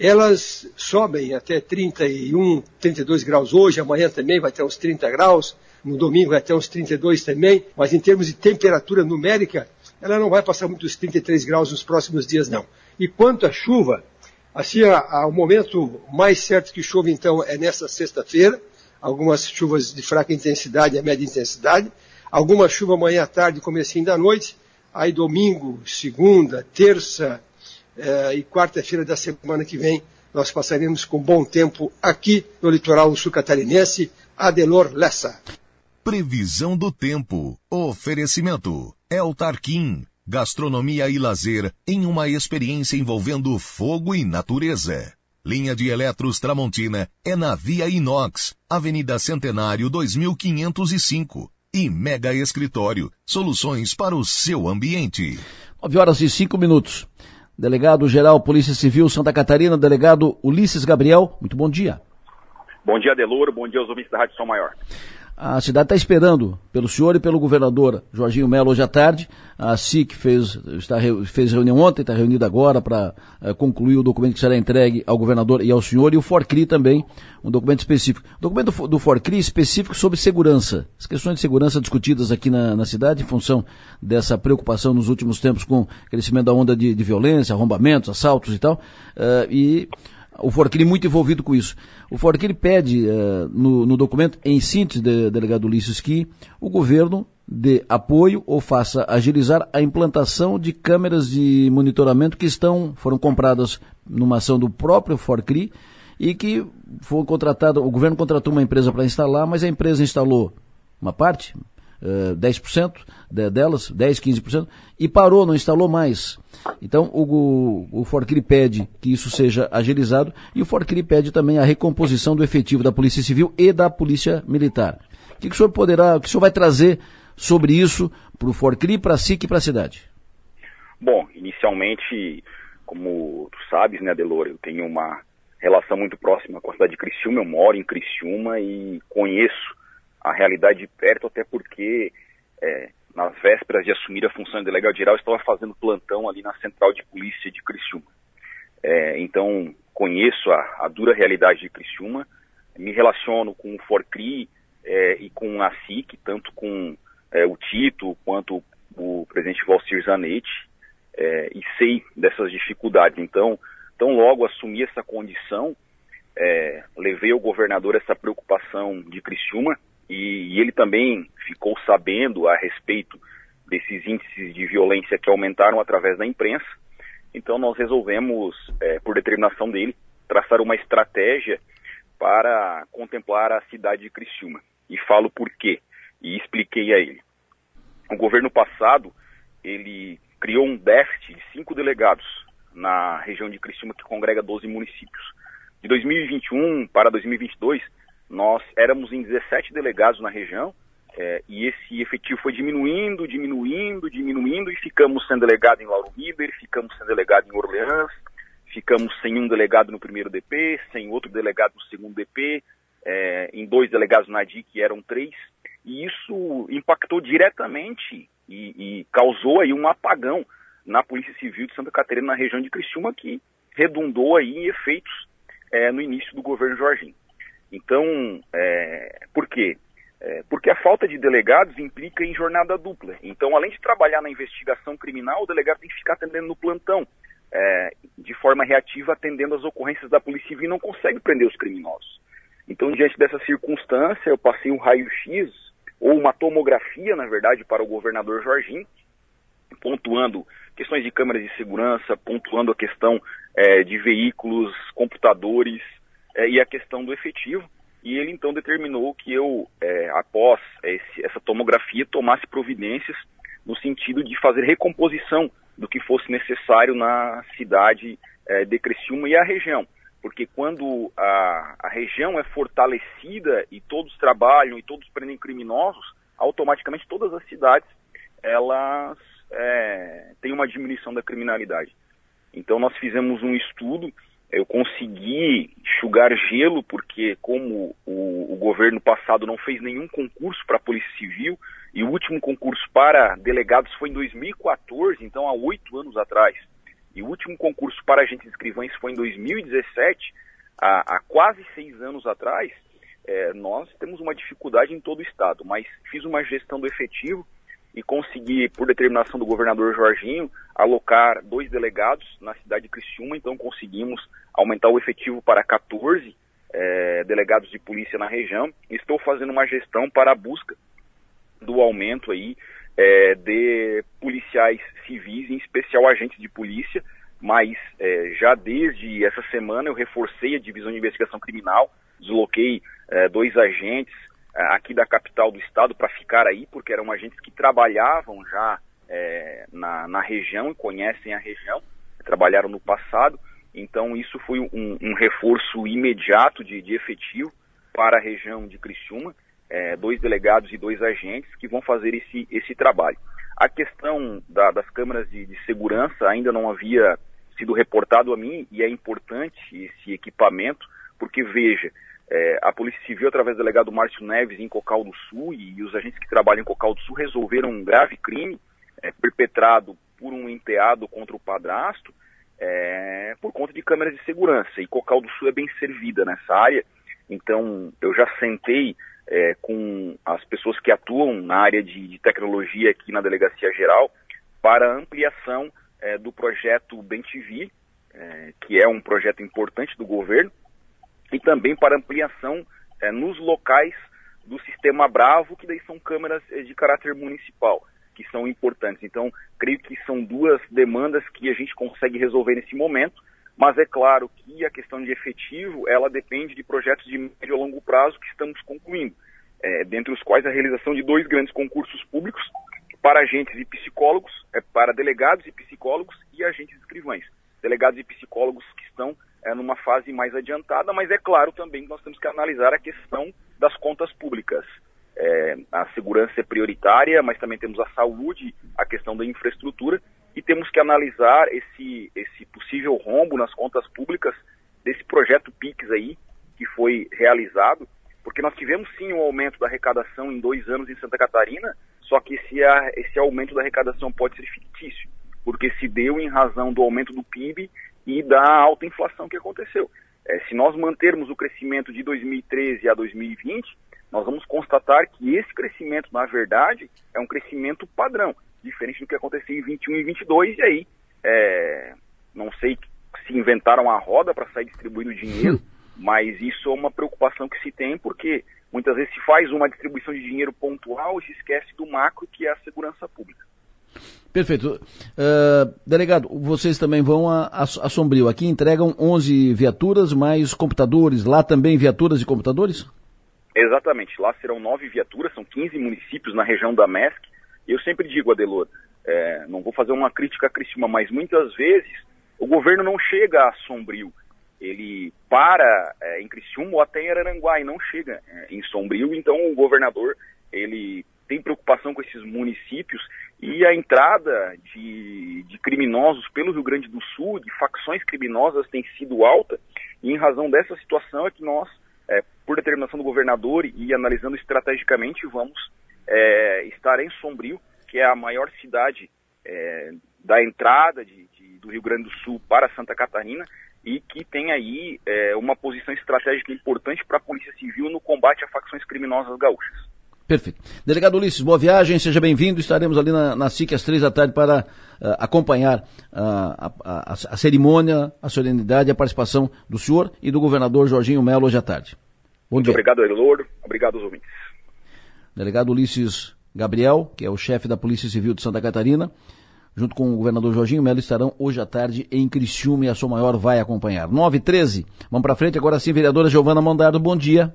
Elas sobem até 31, 32 graus hoje, amanhã também vai ter uns 30 graus, no domingo vai ter uns 32 também, mas em termos de temperatura numérica, ela não vai passar muito dos 33 graus nos próximos dias, não. E quanto à chuva, assim, a, a, o momento mais certo que chove, então, é nessa sexta-feira, algumas chuvas de fraca intensidade e média intensidade, alguma chuva amanhã à tarde, comecinho da noite, aí domingo, segunda, terça eh, e quarta-feira da semana que vem, nós passaremos com bom tempo aqui no litoral sul catarinense, Adelor Lessa. Previsão do tempo. Oferecimento. El Tarquim. Gastronomia e lazer em uma experiência envolvendo fogo e natureza. Linha de Eletros Tramontina é na Via Inox, Avenida Centenário 2505. E Mega Escritório, soluções para o seu ambiente. 9 horas e 5 minutos. Delegado-Geral Polícia Civil Santa Catarina, delegado Ulisses Gabriel, muito bom dia. Bom dia, Deloro, bom dia aos ouvintes da Rádio São Maior. A cidade está esperando pelo senhor e pelo governador Jorginho Melo hoje à tarde. A SIC fez, está, fez reunião ontem, está reunida agora para uh, concluir o documento que será entregue ao governador e ao senhor, e o FORCRI também, um documento específico. Documento do, do FORCRI específico sobre segurança. As questões de segurança discutidas aqui na, na cidade em função dessa preocupação nos últimos tempos com o crescimento da onda de, de violência, arrombamentos, assaltos e tal. Uh, e o Forquini muito envolvido com isso. O Forquini pede uh, no, no, documento, em síntese, de, delegado Ulisses, que o governo dê apoio ou faça agilizar a implantação de câmeras de monitoramento que estão, foram compradas numa ação do próprio Forcri e que foi contratado, o governo contratou uma empresa para instalar, mas a empresa instalou uma parte, uh, 10% de, delas, 10, 15%, e parou, não instalou mais. Então, o, o Forcri pede que isso seja agilizado e o Forcri pede também a recomposição do efetivo da Polícia Civil e da Polícia Militar. O que, que o senhor poderá, o que o senhor vai trazer sobre isso para o Forcri, para a SIC e para a cidade? Bom, inicialmente, como tu sabes, né, Delor, eu tenho uma relação muito próxima com a cidade de Criciúma, eu moro em Criciúma e conheço a realidade de perto, até porque é, nas vésperas de assumir a função de delegado geral, estava fazendo plantão ali na central de polícia de Criciúma. É, então, conheço a, a, dura realidade de Criciúma, me relaciono com o Forcri é, e com a SIC, tanto com é, o Tito quanto o presidente Valcir Zanetti, é, e sei dessas dificuldades. Então, tão logo assumi essa condição, é, levei ao governador essa preocupação de Criciúma, e, e ele também ficou sabendo a respeito desses índices de violência que aumentaram através da imprensa. Então nós resolvemos, é, por determinação dele, traçar uma estratégia para contemplar a cidade de Criciúma. E falo por quê. E expliquei a ele. O governo passado, ele criou um déficit de cinco delegados na região de Criciúma, que congrega 12 municípios. De 2021 para 2022, nós éramos em 17 delegados na região é, e esse efetivo foi diminuindo, diminuindo, diminuindo e ficamos sem delegado em Lauro Miller, ficamos sem delegado em Orleans, ficamos sem um delegado no primeiro DP, sem outro delegado no segundo DP, é, em dois delegados na DI que eram três e isso impactou diretamente e, e causou aí um apagão na Polícia Civil de Santa Catarina, na região de Criciúma, que redundou aí em efeitos é, no início do governo Jorginho. Então, é, por quê? É, porque a falta de delegados implica em jornada dupla. Então, além de trabalhar na investigação criminal, o delegado tem que ficar atendendo no plantão, é, de forma reativa, atendendo as ocorrências da Polícia Civil e não consegue prender os criminosos. Então, diante dessa circunstância, eu passei um raio-x, ou uma tomografia, na verdade, para o governador Jorginho, pontuando questões de câmeras de segurança, pontuando a questão é, de veículos, computadores é, e a questão do efetivo. E ele então determinou que eu, é, após esse, essa tomografia, tomasse providências no sentido de fazer recomposição do que fosse necessário na cidade é, de Criciúma e a região. Porque quando a, a região é fortalecida e todos trabalham e todos prendem criminosos, automaticamente todas as cidades elas é, têm uma diminuição da criminalidade. Então nós fizemos um estudo, eu consegui enxugar gelo, porque como o, o governo passado não fez nenhum concurso para a Polícia Civil, e o último concurso para delegados foi em 2014, então há oito anos atrás, e o último concurso para agentes escrivães foi em 2017, há, há quase seis anos atrás, é, nós temos uma dificuldade em todo o estado, mas fiz uma gestão do efetivo, e consegui, por determinação do governador Jorginho, alocar dois delegados na cidade de Criciúma, então conseguimos aumentar o efetivo para 14 é, delegados de polícia na região. Estou fazendo uma gestão para a busca do aumento aí é, de policiais civis, em especial agentes de polícia, mas é, já desde essa semana eu reforcei a divisão de investigação criminal, desloquei é, dois agentes, aqui da capital do estado para ficar aí, porque eram agentes que trabalhavam já é, na, na região e conhecem a região, trabalharam no passado, então isso foi um, um reforço imediato de, de, efetivo para a região de Criciúma, é, dois delegados e dois agentes que vão fazer esse, esse trabalho. A questão da, das câmeras de, de segurança ainda não havia sido reportado a mim e é importante esse equipamento, porque veja, é, a Polícia Civil, através do delegado Márcio Neves, em Cocal do Sul, e, os agentes que trabalham em Cocal do Sul resolveram um grave crime é, perpetrado por um enteado contra o padrasto é, por conta de câmeras de segurança. E Cocal do Sul é bem servida nessa área, então eu já sentei é, com as pessoas que atuam na área de, de tecnologia aqui na Delegacia Geral para ampliação é, do projeto Bem TV, é, que é um projeto importante do governo, e também para ampliação é, nos locais do sistema Bravo, que daí são câmeras é, de caráter municipal, que são importantes. Então, creio que são duas demandas que a gente consegue resolver nesse momento, mas é claro que a questão de efetivo, ela depende de projetos de médio a longo prazo que estamos concluindo, é, dentre os quais a realização de dois grandes concursos públicos para agentes e psicólogos, é, para delegados e psicólogos e agentes escrivães. Delegados e psicólogos que estão é, numa fase mais adiantada, mas é claro também que nós temos que analisar a questão das contas públicas. É, a segurança é prioritária, mas também temos a saúde, a questão da infraestrutura e temos que analisar esse, esse possível rombo nas contas públicas desse projeto PIX aí que foi realizado, porque nós tivemos sim um aumento da arrecadação em dois anos em Santa Catarina, só que esse, esse aumento da arrecadação pode ser fictício, porque se deu em razão do aumento do PIB e da alta inflação que aconteceu. É, se nós mantermos o crescimento de 2013 a 2020, nós vamos constatar que esse crescimento, na verdade, é um crescimento padrão, diferente do que aconteceu em 21 e 22, e aí, é, não sei se inventaram a roda para sair distribuindo dinheiro, mas isso é uma preocupação que se tem, porque muitas vezes se faz uma distribuição de dinheiro pontual e se esquece do macro, que é a segurança pública. Perfeito. Uh, delegado, vocês também vão a, a, a, Sombrio. Aqui entregam 11 viaturas, mais computadores. Lá também viaturas e computadores? Exatamente. Lá serão nove viaturas, são 15 municípios na região da MESC. Eu sempre digo, Adelor, é, não vou fazer uma crítica a Criciúma, mas muitas vezes o governo não chega a Sombrio. Ele para é, em Criciúma ou até em Araranguá e não chega é, em Sombrio. Então o governador ele tem preocupação com esses municípios e a entrada de, de, criminosos pelo Rio Grande do Sul, de facções criminosas, tem sido alta, e em razão dessa situação é que nós, é, por determinação do governador e analisando estrategicamente, vamos é, estar em Sombrio, que é a maior cidade é, da entrada de, de, do Rio Grande do Sul para Santa Catarina, e que tem aí é, uma posição estratégica importante para a Polícia Civil no combate a facções criminosas gaúchas. Perfeito. Delegado Ulisses, boa viagem, seja bem-vindo. Estaremos ali na, na SIC às três da tarde para uh, acompanhar uh, a, a, a, cerimônia, a solenidade e a participação do senhor e do governador Jorginho Melo hoje à tarde. Bom Muito dia. obrigado, Elor. Obrigado aos ouvintes. Delegado Ulisses Gabriel, que é o chefe da Polícia Civil de Santa Catarina, junto com o governador Jorginho Melo, estarão hoje à tarde em Criciúma e a Som Maior vai acompanhar. 9 e 13. Vamos para frente agora sim, vereadora Giovana Mondado, bom dia.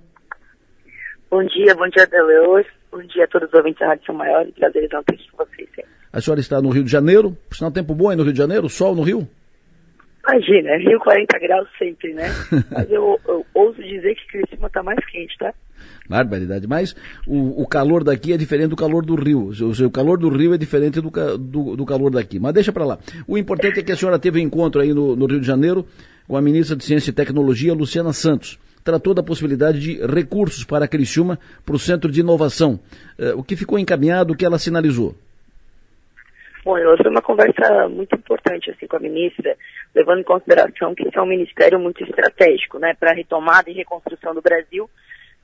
Bom dia, bom dia, Deleuze. Bom dia a todos os ouvintes da Rádio São Maior. Prazer estar aqui com vocês. A senhora está no Rio de Janeiro, por sinal tempo bom aí no Rio de Janeiro, sol no Rio? Imagina, Rio 40 graus sempre, né? Mas eu, eu ouso dizer que Criciúma está mais quente, tá? Barbaridade. Mas o, o, calor daqui é diferente do calor do Rio. O, o calor do Rio é diferente do, do, do calor daqui. Mas deixa para lá. O importante é que a senhora teve um encontro aí no, no Rio de Janeiro com a ministra de Ciência e Tecnologia, Luciana Santos. Tratou da possibilidade de recursos para a Criciúma para o Centro de Inovação. Uh, o que ficou encaminhado, o que ela sinalizou? Bom, foi uma conversa muito importante assim com a ministra, levando em consideração que isso é um ministério muito estratégico, né, para a retomada e reconstrução do Brasil.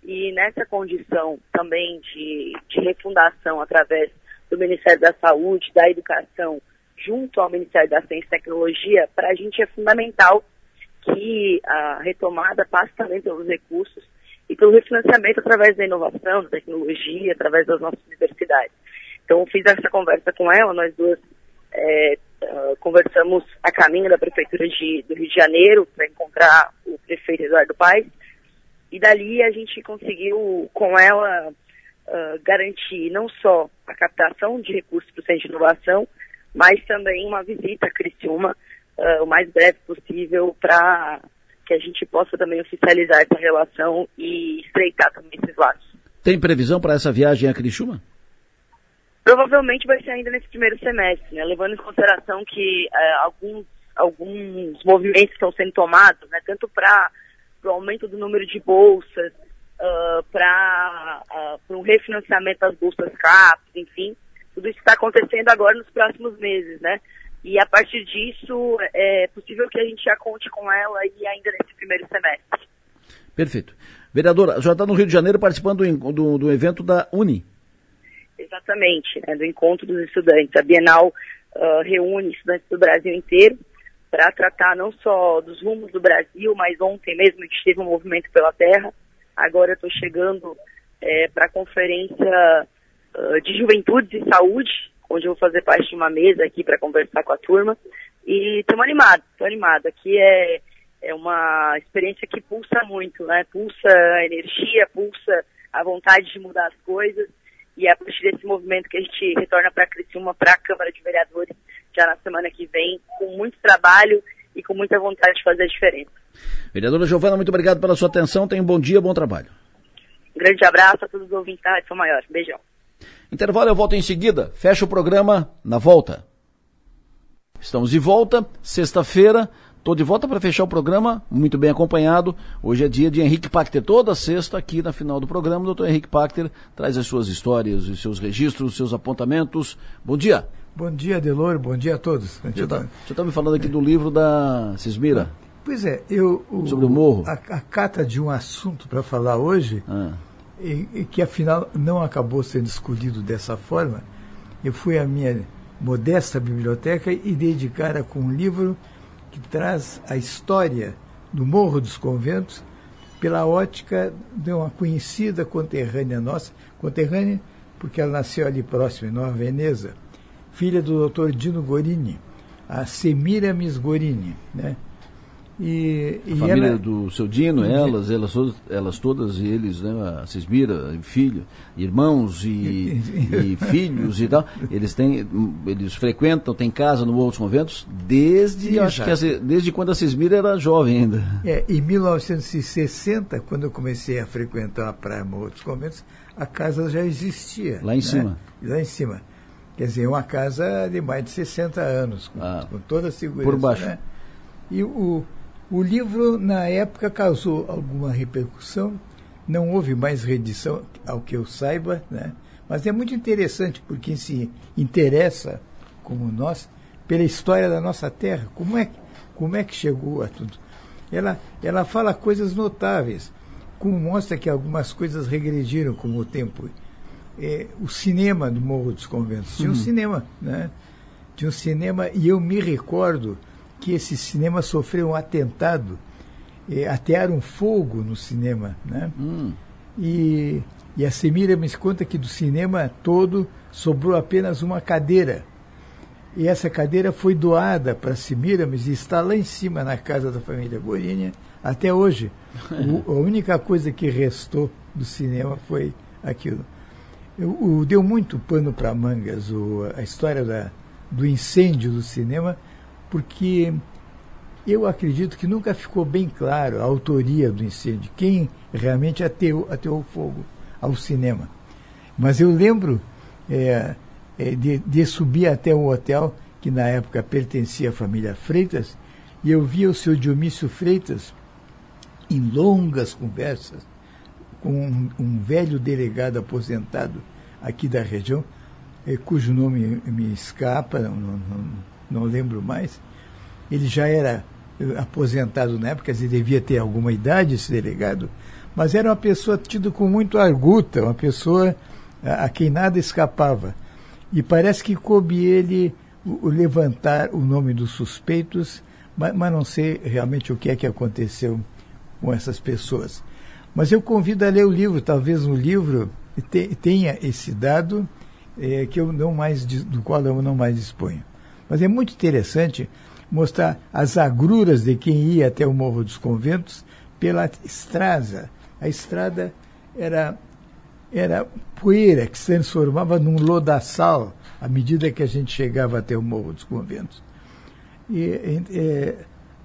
E nessa condição também de, de refundação através do Ministério da Saúde, da Educação, junto ao Ministério da Ciência e Tecnologia, para a gente é fundamental que a retomada passe também pelos recursos e pelo refinanciamento através da inovação, da tecnologia, através das nossas universidades. Então, fiz essa conversa com ela, nós duas é, uh, conversamos a caminho da Prefeitura de, do Rio de Janeiro para encontrar o prefeito Eduardo Paes, e dali a gente conseguiu, com ela, uh, garantir não só a captação de recursos para o Centro de Inovação, mas também uma visita a Criciúma uh, o mais breve possível para que a gente possa também oficializar essa relação e estreitar também esses laços. Tem previsão para essa viagem a Criciúma? Provavelmente vai ser ainda nesse primeiro semestre, né? levando em consideração que uh, alguns, alguns movimentos estão sendo tomados, né? tanto para o aumento do número de bolsas, uh, para uh, um refinanciamento das bolsas CAPES, enfim, tudo isso está acontecendo agora nos próximos meses, né? E a partir disso, é possível que a gente já conte com ela e ainda nesse primeiro semestre. Perfeito. Vereadora, já está no Rio de Janeiro participando do, do, do evento da Uni. Exatamente, né, do encontro dos estudantes. A Bienal uh, reúne estudantes do Brasil inteiro para tratar não só dos rumos do Brasil, mas ontem mesmo a gente teve um movimento pela terra. Agora eu estou chegando é, para a conferência uh, de juventude e saúde, onde eu vou fazer parte de uma mesa aqui para conversar com a turma. E estamos animados, estou animado. Aqui é, é uma experiência que pulsa muito, né? Pulsa a energia, pulsa a vontade de mudar as coisas. E é a partir desse movimento que a gente retorna para a Criciúma, para a Câmara de Vereadores, já na semana que vem, com muito trabalho e com muita vontade de fazer a diferença. Vereadora Giovana, muito obrigado pela sua atenção. Tenha um bom dia, bom trabalho. Um grande abraço a todos os ouvintes da Rádio Maior. Beijão. Intervalo, eu volto em seguida. Fecha o programa na volta. Estamos de volta, sexta-feira. Estou de volta para fechar o programa, muito bem acompanhado. Hoje é dia de Henrique Pacter. Toda sexta, aqui na final do programa, o doutor Henrique Pacter traz as suas histórias, os seus registros, os seus apontamentos. Bom dia. Bom dia, Delor. Bom dia a todos. Você está tá me falando aqui do livro da Cismira. Pois é, eu. O, Sobre o morro. A, a cata de um assunto para falar hoje, ah. E, que afinal não acabou sendo escolhido dessa forma, eu fui à minha modesta biblioteca e dei de cara com um livro que traz a história do Morro dos Conventos pela ótica de uma conhecida conterrânea nossa, conterrânea porque ela nasceu ali próximo, em Nova Veneza, filha do Dr. Dino Gorini, a Semiramis Gorini, né? E, a e família ela, do seu Dino, elas, elas, elas todas e eles, né, a Cismira, filho, irmãos e, e, filhos e tal, eles têm, eles frequentam, têm casa no dos Conventos desde, acho que desde quando a Cismira era jovem ainda. É, em 1960, quando eu comecei a frequentar a praia Morro dos Conventos, a casa já existia. Lá em né? cima. Lá em cima. Quer dizer, uma casa de mais de 60 anos, com, ah, com toda a segurança. Por baixo. Né? E o, o livro, na época, causou alguma repercussão, não houve mais reedição, ao que eu saiba, né? mas é muito interessante por quem se interessa, como nós, pela história da nossa terra, como é, como é que chegou a tudo. Ela, ela fala coisas notáveis, como mostra que algumas coisas regrediram com o tempo. É, o cinema do Morro dos Conventos. Tinha um uhum. cinema, né? Tinha um cinema, e eu me recordo que esse cinema sofreu um atentado, é, atearam fogo no cinema, né? Hum. E, e a Semira me conta que do cinema todo sobrou apenas uma cadeira. e essa cadeira foi doada para Semiramis e está lá em cima na casa da família Borinha até hoje. O, a única coisa que restou do cinema foi aquilo. O, o deu muito pano para mangas o, a história da, do incêndio do cinema, porque eu acredito que nunca ficou bem claro a autoria do incêndio, quem realmente ateou, ateou fogo ao cinema. Mas eu lembro é, é, de, de, subir até um hotel que na época pertencia à família Freitas, e eu via o seu Dionísio Freitas em longas conversas com um, um velho delegado aposentado aqui da região, é, cujo nome me escapa, não, não, não lembro mais. Ele já era eh, aposentado na época, ele devia ter alguma idade, esse delegado, mas era uma pessoa tida com muito arguta, uma pessoa a, a quem nada escapava. E parece que coube ele o, o levantar o nome dos suspeitos, mas, mas, não sei realmente o que é que aconteceu com essas pessoas. Mas eu convido a ler o livro, talvez no livro te, tenha esse dado é, que eu não mais, do qual eu não mais disponho. Mas é muito interessante mostrar as agruras de quem ia até o Morro dos Conventos pela estrada. A estrada era, era poeira que se transformava num lodaçal à medida que a gente chegava até o Morro dos Conventos. E, é,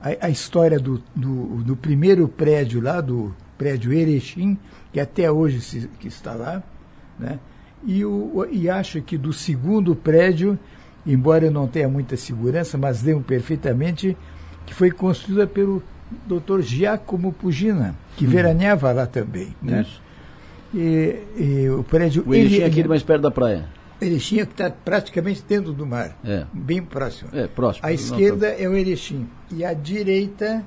a, a, história do, do, do, primeiro prédio lá, do prédio Erechim, que até hoje se, que está lá, né? e, o, e acho que do segundo prédio, embora eu não tenha muita segurança, mas lembro perfeitamente que foi construída pelo Dr. Giacomo Pugina, que hum. veraneava lá também. Né? Isso. E, e, o prédio. O Erechim é aquele mais perto da praia. Erechim é que está praticamente dentro do mar, é. bem próximo. É, próximo. A esquerda é o Erechim e a direita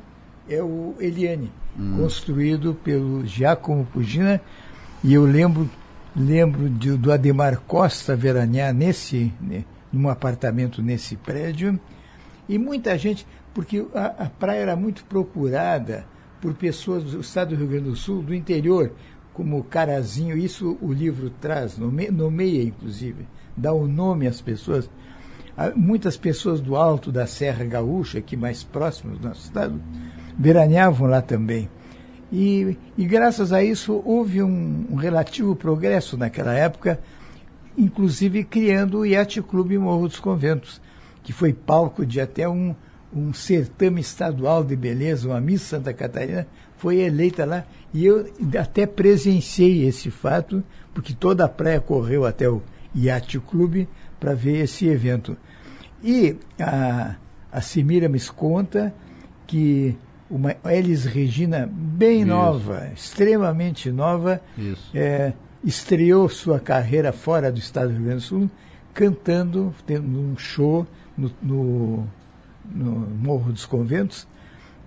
é o Eliane, hum. construído pelo Giacomo Pugina. E eu lembro lembro de, do Ademar Costa veranear nesse, né, num apartamento nesse prédio, e muita gente, porque a, a, praia era muito procurada por pessoas do estado do Rio Grande do Sul, do interior, como Carazinho, isso o livro traz, nome, nomeia inclusive, dá o nome às pessoas. Muitas pessoas do alto da Serra Gaúcha, aqui mais próximos do nosso estado, veraneavam lá também. E, e graças a isso houve um, um, relativo progresso naquela época, inclusive criando o Yacht Clube Morro dos Conventos, que foi palco de até um, um certame estadual de beleza, uma Miss Santa Catarina, foi eleita lá. E eu até presenciei esse fato, porque toda a praia correu até o Yacht Clube para ver esse evento. E a, a Simira me conta que uma Elis Regina bem Isso. nova, extremamente nova, é, estreou sua carreira fora do estado do Rio Grande do Sul, cantando, tendo um show no, no, no Morro dos Conventos,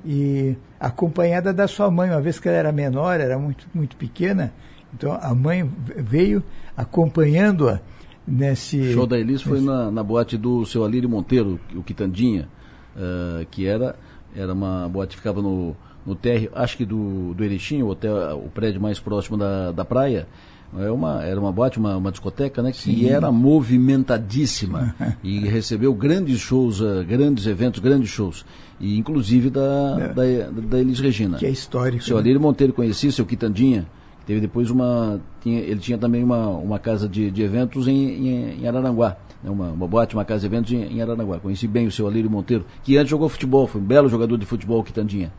e acompanhada da sua mãe, uma vez que ela era menor, era muito, muito pequena, então a mãe veio acompanhando-a nesse. O show da Elis nesse... foi na, na boate do seu Alírio Monteiro, o Quitandinha, uh, que era era uma boate que ficava no, no térreo, acho que do, do Erechim, o, hotel, o prédio mais próximo da, da praia. É uma, era uma boate, uma, uma discoteca, né? Que era movimentadíssima e recebeu grandes shows, uh, grandes eventos, grandes shows. E inclusive da, é. da, da Elis Regina. Que é histórico. Seu né? Alírio Monteiro conhecia, seu Quitandinha. Teve depois uma. Tinha, ele tinha também uma, uma casa de, de eventos em, em, em Araranguá né, uma, uma boate, uma casa de eventos em, em Aranaguá. Conheci bem o seu Alírio Monteiro, que antes jogou futebol, foi um belo jogador de futebol, Quitandinha.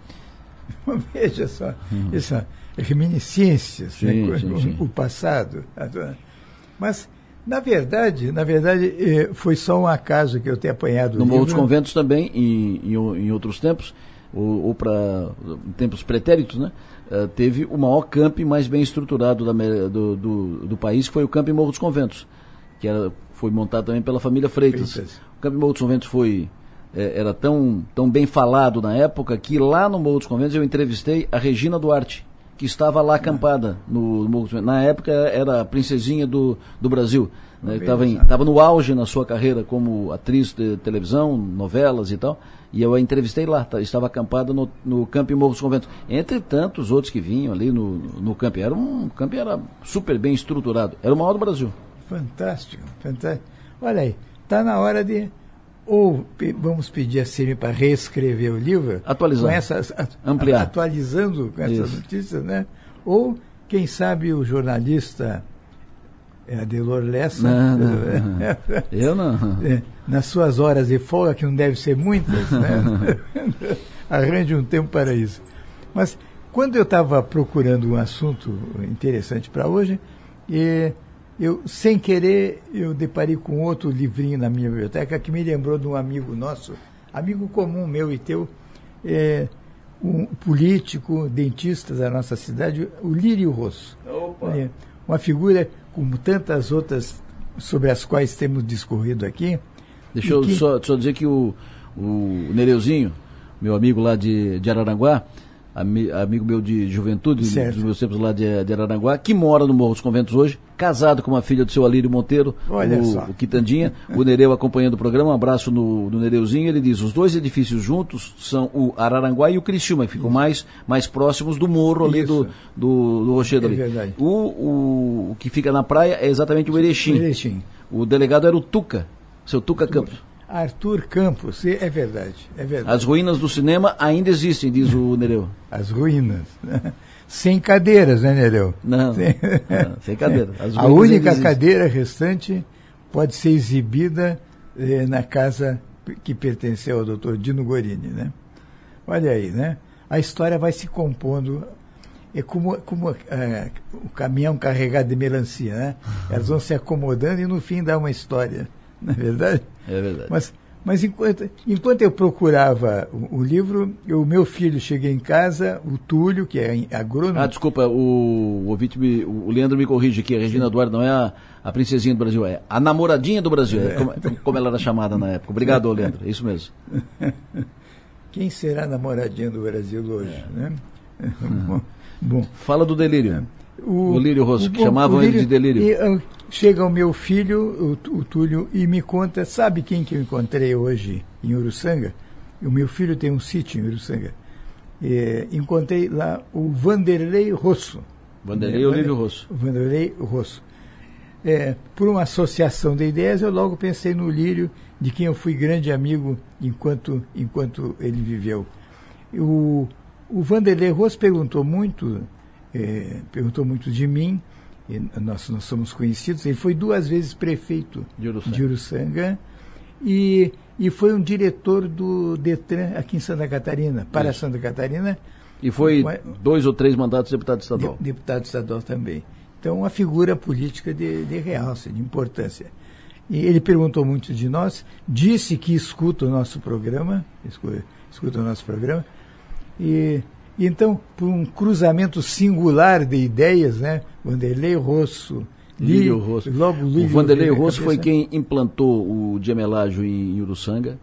Veja só, uhum. essa reminiscências, sim, né, sim, sim. o passado. Mas, na verdade, na verdade, eh, foi só um acaso que eu tenha apanhado. No Morro dos Conventos também, em, em, em outros tempos, ou, ou para tempos pretéritos, né? Uh, teve o maior camp mais bem estruturado da, do, do, do, país, que foi o Camp Morro dos Conventos, que era foi montado também pela família Freitas. Freitas. O Campo Morro dos Conventos foi é, era tão, tão bem falado na época que lá no Morro dos Conventos eu entrevistei a Regina Duarte, que estava lá acampada no, no. Na época era a princesinha do, do Brasil. Né? Estava no auge na sua carreira como atriz de televisão, novelas e tal. E eu a entrevistei lá, tá, estava acampada no, no Campo Morro dos Conventos. Entre tantos outros que vinham ali no, no campo. Era um campo era super bem estruturado. Era o maior do Brasil. Fantástico, fantástico. Olha aí, está na hora de ou vamos pedir a CIMI para reescrever o livro, Atualizando. com essas, Ampliar. atualizando com essas Isso. notícias, né? Ou, quem sabe, o jornalista é, Adelor Lessa, Não, não. Eu não. é, nas suas horas de folga, que não deve ser muitas, né? arranje um tempo para isso. Mas quando eu estava procurando um assunto interessante para hoje, eh, eu, sem querer, eu deparei com outro livrinho na minha biblioteca que me lembrou de um amigo nosso, amigo comum meu e teu, eh, um político, dentista da nossa cidade, o Lírio Rosso. É, uma figura como tantas outras sobre as quais temos discorrido aqui. Deixa eu que- só, só dizer que o, o Nereuzinho, meu amigo lá de, de Araranguá, ami- amigo meu de juventude, Certo. dos meus tempos lá de, de Araranguá, que mora no Morro dos Conventos hoje, casado com uma filha do seu Alírio Monteiro, Olha o, só. o Quitandinha, o Nereu acompanhando o programa, um abraço no, no Nereuzinho, ele diz, os dois edifícios juntos são o Araranguá e o Criciúma, que ficam mais, mais próximos do morro ali do, Isso. do, do Rochedo É ali. verdade. O, o, o que fica na praia é exatamente o Erechim. Erechim. O delegado era o Tuca, seu Tuca Campos. Arthur Campos, é verdade, é verdade. As ruínas do cinema ainda existem, diz o Nereu. As ruínas. Sem cadeiras, né, Nereu? Não, Sem, não, sem cadeira. A única cadeira restante pode ser exibida eh, na casa que pertenceu ao doutor Dino Gorini, né? Olha aí, né? A história vai se compondo. É como, como eh, o caminhão carregado de melancia, né? Elas vão se acomodando e no fim dá uma história, não é verdade? É verdade. Mas, mas enquanto, enquanto eu procurava o, o livro, o meu filho cheguei em casa, o Túlio, que é agrônomo. Ah, desculpa, o, o ouvinte me- o Leandro me corrige aqui, a Regina Duarte não é a, a princesinha do Brasil, é a namoradinha do Brasil, é como, como ela era chamada na época. Obrigado, Leandro, é isso mesmo. Quem será a namoradinha do Brasil hoje, né? Bom, bom, Fala do delírio. O, Lírio Rosso, que chamavam o ele de delírio. E, ah, chega o meu filho, o, o Túlio, e me conta, sabe quem que eu encontrei hoje em Uruçanga? O meu filho tem um sítio em Uruçanga. Eh, encontrei lá o Vanderlei Rosso. Vanderlei Olívio Rosso. Vanderlei Rosso. É, por uma associação de ideias, eu logo pensei no Lírio, de quem eu fui grande amigo enquanto, enquanto ele viveu. O, o Vanderlei Rosso perguntou muito, é, perguntou muito de mim, nós, nós somos conhecidos, ele foi duas vezes prefeito De Uruçanga. de Uruçanga e, e foi um diretor do Detran aqui em Santa Catarina, para Isso. Santa Catarina, E foi dois ou três mandatos de deputado estadual. de- deputado estadual também. Então, uma figura política de, de realce, de importância. E ele perguntou muito de nós, disse que escuta o nosso programa, escuta, escuta o nosso programa, e então, por um cruzamento singular de ideias, né, Vanderlei Rosso, Lírio Rosso. logo O Lírio Vanderlei veio na Rosso foi quem implantou o gemelágio em, Uruçanga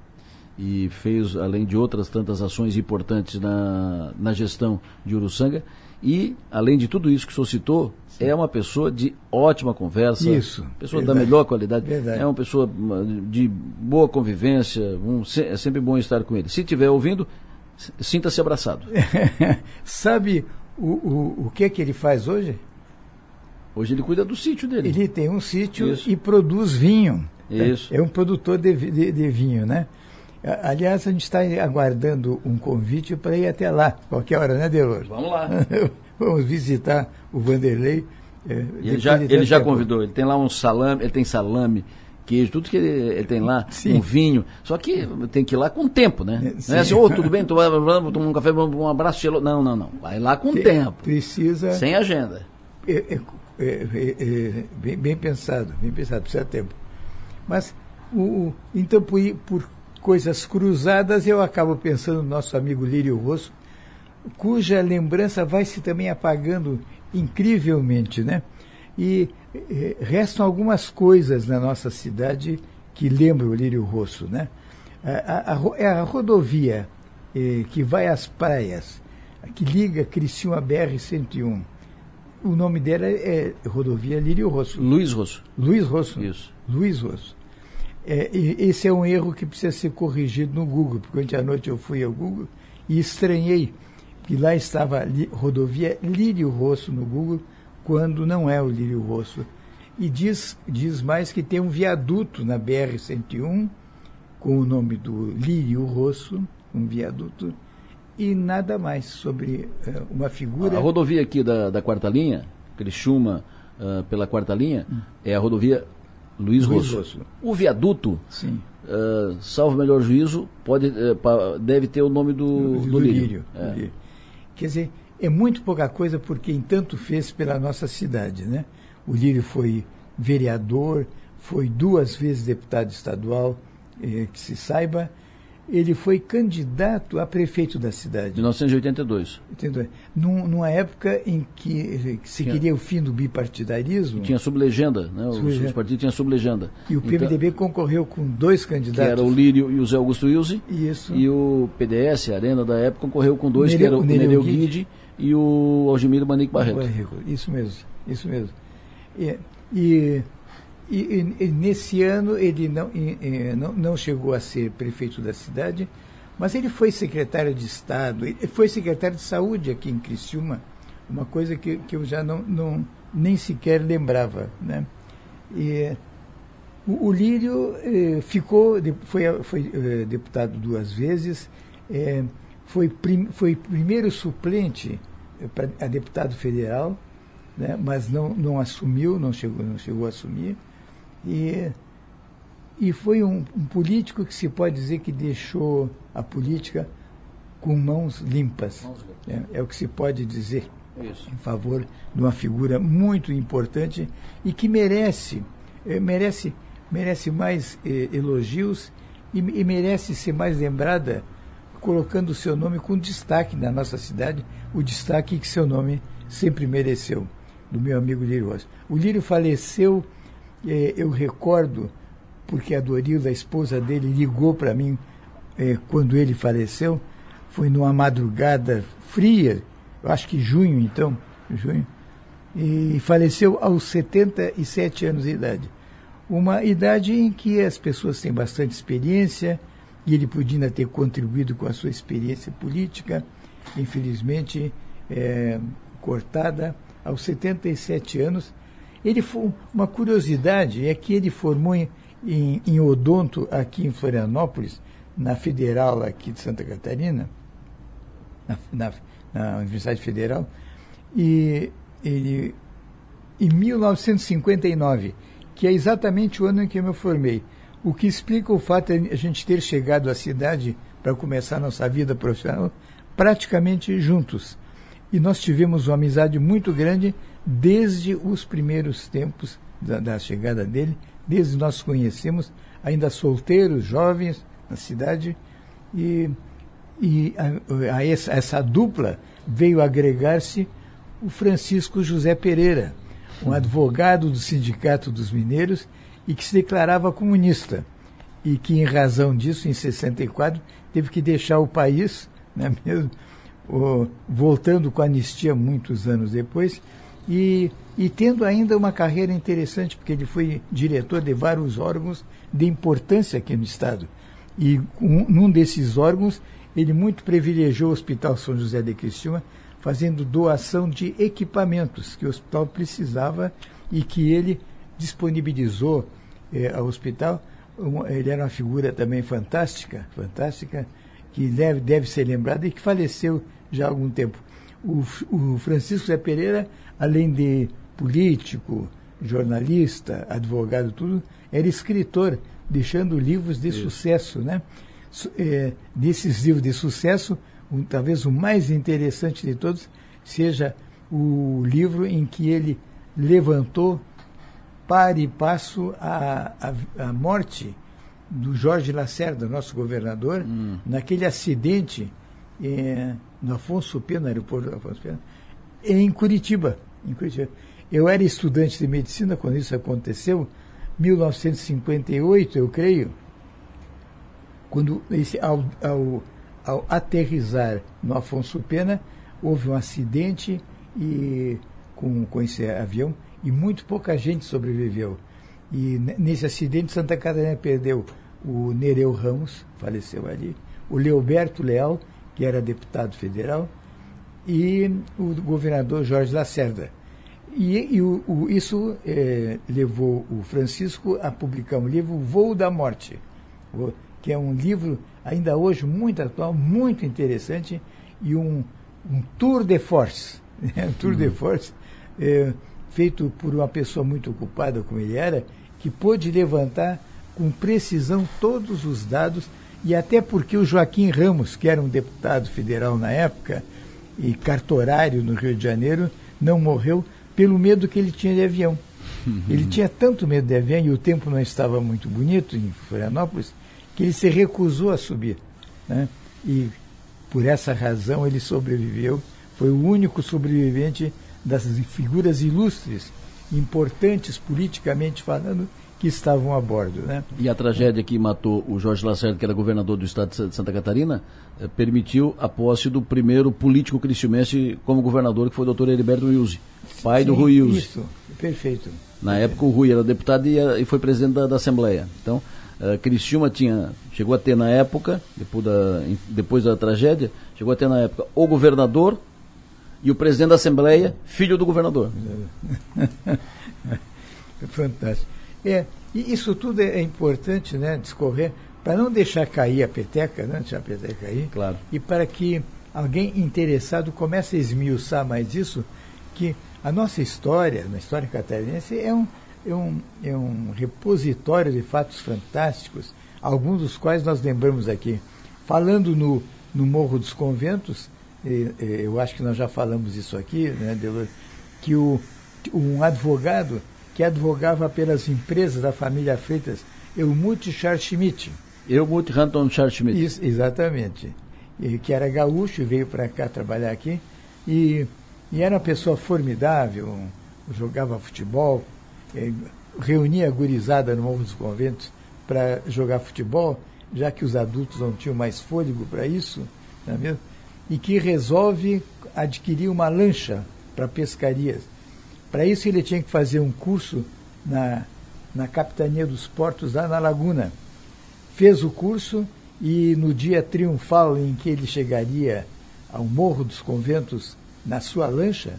e fez, além de outras tantas ações importantes na, na gestão de Uruçanga. E, além de tudo isso que o senhor citou, é uma pessoa de ótima conversa, Isso, pessoa verdade. da melhor qualidade, Verdade. é uma pessoa hum, de boa convivência, um- é sempre bom estar com ele. Se estiver ouvindo, sinta-se abraçado. Sabe o, o, o que é que ele faz hoje? Hoje ele cuida do sítio dele. Ele tem um sítio Isso. e produz vinho. Isso. É um produtor de, de, de vinho, né? Aliás, a gente está aguardando um convite para ir até lá, qualquer hora, né, Delor? Vamos lá. Vamos visitar o Vanderlei. é, ele já, ele já convidou, ele tem lá um salame, ele tem salame, queijo, tudo que ele, ele tem lá, um vinho. Só que tem que ir lá com tempo, né? Sim. Não é assim, ô, tudo bem, tomar um café, um abraço, gelo. Não, não, não. Vai lá com Tem- tempo. Precisa. Sem agenda. É, é, é, é, é, bem, bem pensado, bem pensado, precisa tempo. Mas, o, o- então, por, por coisas cruzadas, eu acabo pensando no nosso amigo Lírio Rosso, cuja lembrança vai se também apagando incrivelmente, né? E eh, restam algumas coisas na nossa cidade que lembram o Lírio Rosso, né? A, a- a é a rodovia eh, que vai às praias, que liga Criciúma BR-101. O nome dela é Rodovia Lírio Rosso. Luiz Rosso. Luiz Rosso. Isso. Luiz Rosso. É, e esse é um erro que precisa ser corrigido no Google, porque ontem à noite eu fui ao Google e estranhei que lá estava li, rodovia Lírio Rosso no Google, quando não é o Lírio Rosso. E diz, diz mais que tem um viaduto na BR-101 com o nome do Lírio Rosso, um viaduto, e nada mais sobre uh, uma figura. A rodovia aqui da, da quarta linha, Criciúma uh, pela quarta linha, hum. é a rodovia Luiz, Luiz Rosso. Rosso. O viaduto, uh, salvo melhor juízo, pode, deve ter o nome do, do, do Lírio. Lírio. É. Quer dizer, é muito pouca coisa por quem tanto fez pela nossa cidade. Né? O Lírio foi vereador, foi duas vezes deputado estadual, eh, que se saiba, ele foi candidato a prefeito da cidade. 1982. Num, numa época em que, que se tinha, queria o fim do bipartidarismo. Tinha sublegenda, né? Sublegenda. Os, partidos tinham sublegenda. E o PMDB então, concorreu com dois candidatos. Que era o Lírio e o Zé Augusto Wilson. Isso. E o PDS, a Arena da época, concorreu com dois, Nereu, que era o Nereu Guide e o Algemiro Manique Barreto. Barreto. Isso mesmo, isso mesmo. E, e e, e, nesse ano ele não, não, não chegou a ser prefeito da cidade, mas ele foi secretário de Estado, ele foi secretário de Saúde aqui em Criciúma, uma coisa que, que eu já não, não nem sequer lembrava. Né? E, o, o Lírio eh, ficou, foi, foi eh, deputado duas vezes, eh, foi, prim, foi primeiro suplente a deputado federal, né? mas não, não assumiu, não chegou, não chegou a assumir. E, e foi um, um político que se pode dizer que deixou a política com mãos limpas. É, é, o que se pode dizer Isso. em favor de uma figura muito importante e que merece, é, merece, merece mais é, elogios e, e, merece ser mais lembrada colocando o seu nome com destaque na nossa cidade, o destaque que seu nome sempre mereceu, do meu amigo Lírio Rosa. O Lírio faleceu é, eu recordo, porque a Dorilda, a esposa dele, ligou para mim é, quando ele faleceu, foi numa madrugada fria, eu acho que junho então, junho, e faleceu aos 77 anos de idade. Uma idade em que as pessoas têm bastante experiência, e ele podia ter contribuído com a sua experiência política, infelizmente é, cortada aos 77 anos, ele foi uma curiosidade é que ele formou em, em, em odonto aqui em Florianópolis, na Federal aqui de Santa Catarina, na, na, na Universidade Federal, e ele em 1959, que é exatamente o ano em que eu me formei, o que explica o fato de a gente ter chegado à cidade para começar nossa vida profissional praticamente juntos. E nós tivemos uma amizade muito grande desde os primeiros tempos da, da chegada dele, desde nós conhecemos, ainda solteiros, jovens, na cidade, e, e a, a essa, essa dupla veio agregar-se o Francisco José Pereira, um advogado do Sindicato dos Mineiros e que se declarava comunista e que, em razão disso, em 64, teve que deixar o país, né, mesmo, o, voltando com a anistia muitos anos depois, e, e tendo ainda uma carreira interessante, porque ele foi diretor de vários órgãos de importância aqui no Estado. E um, num desses órgãos, ele muito privilegiou o Hospital São José de Cristina, fazendo doação de equipamentos que o hospital precisava e que ele disponibilizou eh, ao hospital. Um, ele era uma figura também fantástica, fantástica, que deve, deve ser lembrada e que faleceu já há algum tempo. O, o Francisco Zé Pereira além de político, jornalista, advogado, tudo, era escritor, deixando livros de Isso. sucesso, né? É, desses livros de sucesso, um, talvez o mais interessante de todos seja o livro em que ele levantou para e passo a, a, a morte do Jorge Lacerda, nosso governador, hum. naquele acidente é, no Afonso Pena, no aeroporto do Afonso Pena, em Curitiba em Curitiba. Eu era estudante de medicina quando isso aconteceu, 1958, eu creio, quando esse, ao, ao, ao aterrizar no Afonso Pena, houve um acidente e, com, com esse avião e muito pouca gente sobreviveu. E nesse acidente, Santa Catarina perdeu o Nereu Ramos, faleceu ali, o Leoberto Leal, que era deputado federal, e o governador Jorge Lacerda. E, e o, o, isso é, levou o Francisco a publicar um livro, O Voo da Morte, que é um livro ainda hoje muito atual, muito interessante e um, um tour de force, né? um tour de force é, feito por uma pessoa muito ocupada como ele era, que pôde levantar com precisão todos os dados e até porque o Joaquim Ramos, que era um deputado federal na época e cartorário no Rio de Janeiro, não morreu pelo medo que ele tinha de avião. Uhum. Ele tinha tanto medo de avião e o tempo não estava muito bonito em Florianópolis que ele se recusou a subir. Né? E por essa razão ele sobreviveu, foi o único sobrevivente das figuras ilustres, importantes politicamente falando, que estavam a bordo. Né? E a tragédia que matou o Jorge Lacerda, que era governador do estado de Santa Catarina, eh, permitiu a posse do primeiro político cristiumense como governador, que foi o doutor Heriberto Wilson, pai Sim, do Rui Wilson. Isso, perfeito. Na época o Rui era deputado e, e foi presidente da, da Assembleia. Então, uh, Criciúma tinha, chegou a ter na época, depois da, depois da tragédia, chegou a ter na época o governador e o presidente da Assembleia, filho do governador. É fantástico. É, e isso tudo é importante, né, discorrer, para não deixar cair a peteca, não né, deixar a peteca cair, claro. e para que alguém interessado comece a esmiuçar mais isso, que a nossa história, na história catarinense, é um, é um, é um repositório de fatos fantásticos, alguns dos quais nós lembramos aqui. Falando no, no Morro dos Conventos, eu acho que nós já falamos isso aqui, né, Delor, que o, um advogado que advogava pelas empresas da família Freitas, Elmut Scharschmidt. Elmut Anton Scharschmidt. Isso, exatamente. E, que era gaúcho e veio para cá trabalhar aqui. E, e, era uma pessoa formidável, jogava futebol, eh, reunia a gurizada no Morro dos Conventos para jogar futebol, já que os adultos não tinham mais fôlego para isso, não é mesmo? E que resolve adquirir uma lancha para pescarias para isso ele tinha que fazer um curso na, na capitania dos portos lá na Laguna. Fez o curso e no dia triunfal em que ele chegaria ao Morro dos Conventos na sua lancha,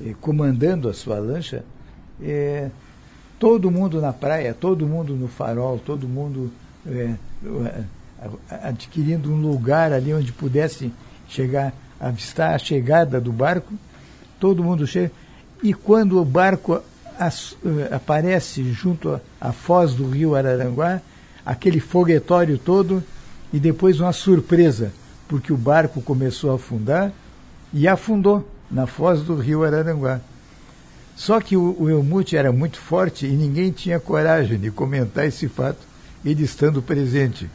eh, comandando a sua lancha, eh, todo mundo na praia, todo mundo no farol, todo mundo eh, adquirindo um lugar ali onde pudesse chegar, avistar a chegada do barco, todo mundo chega e quando o barco as, uh, aparece junto à foz do rio Araranguá, aquele foguetório todo, e depois uma surpresa, porque o barco começou a afundar e afundou na foz do rio Araranguá. Só que o, o Elmute era muito forte e ninguém tinha coragem de comentar esse fato, ele estando presente.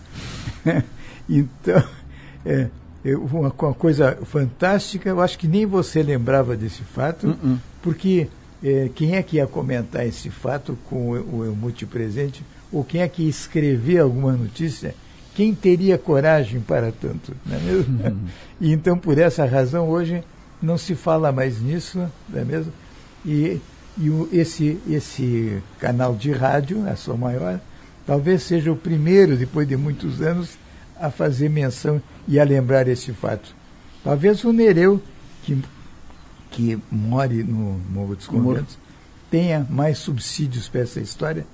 então, é, uma, uma, coisa fantástica, eu acho que nem você lembrava desse fato, uh -uh porque é, quem é que ia comentar esse fato com o, o multipresente, ou quem é que ia escrever alguma notícia, quem teria coragem para tanto, não é mesmo? Uhum. E então, por essa razão, hoje não se fala mais nisso, não é mesmo? E, e o, esse, esse canal de rádio, a sua maior, talvez seja o primeiro, depois de muitos anos, a fazer menção e a lembrar esse fato. Talvez o Nereu, que que more no Morro dos Conventos tenha mais subsídios para essa história,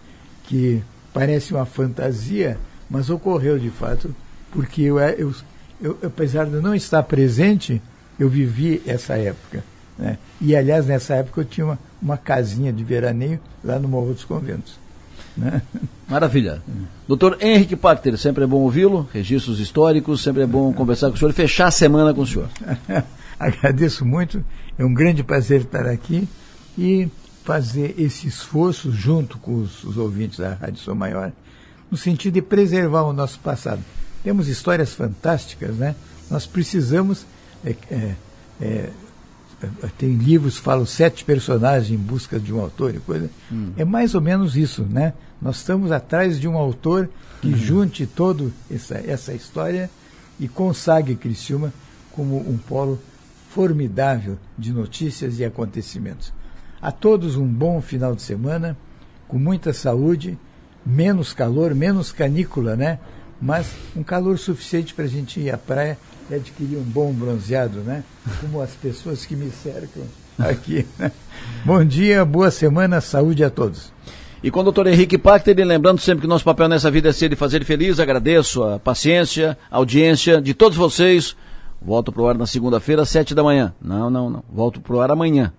que parece uma fantasia, mas ocorreu de fato, porque eu, eu, eu apesar de não estar presente, eu vivi essa época. Né? E, aliás, nessa época eu tinha uma, uma casinha de veraneio lá no Morro dos Conventos. Né? Maravilha. Doutor Henrique Pachter, sempre é bom ouvi-lo, registros históricos, sempre é bom conversar com o senhor e fechar a semana com o senhor. Agradeço muito, é um grande prazer estar aqui e fazer esse esforço junto com os, os ouvintes da Rádio Sou Maior, no sentido de preservar o nosso passado. Temos histórias fantásticas, né? Nós precisamos. É, é, é, tem livros que falam sete personagens em busca de um autor e coisa. Hum. É mais ou menos isso, né? Nós estamos atrás de um autor que uhum. junte toda essa, essa história e consagre Criciúma como um polo formidável de notícias e acontecimentos. A todos um bom final de semana, com muita saúde, menos calor, menos canícula, né? Mas um calor suficiente para a gente ir à praia e adquirir um bom bronzeado, né? Como as pessoas que me cercam aqui. Né? Bom dia, boa semana, saúde a todos. E com o doutor Henrique Pachter, lembrando sempre que nosso papel nessa vida é ser e fazer feliz, agradeço a paciência, a audiência de todos vocês. Volto pro ar na segunda-feira, às sete da manhã. Não, não, não. Volto pro ar amanhã.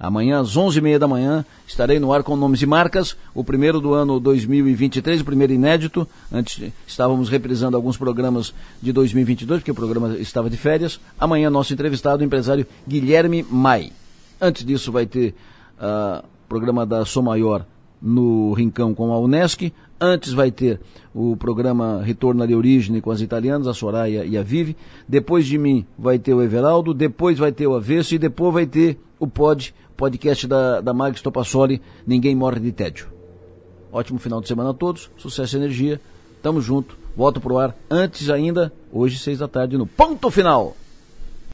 Amanhã, às onze e meia da manhã, estarei no ar com nomes e marcas. O primeiro do ano 2023, o primeiro inédito. Antes estávamos reprisando alguns programas de 2022, porque o programa estava de férias. Amanhã, nosso entrevistado, o empresário Guilherme Mai. Antes disso, vai ter o uh, ah, programa da Som Maior no Rincão com a Unesc. Antes vai ter o programa Retorno de Origem com as italianas, a Soraya e a Vive. Depois de mim vai ter o Everaldo, depois vai ter o Avesso e depois vai ter o Pod, podcast da, da Mag Stopassoli, Ninguém Morre de Tédio. Ótimo final de semana a todos, sucesso e energia. Tamo junto, volto pro ar antes ainda, hoje seis da tarde no ponto final.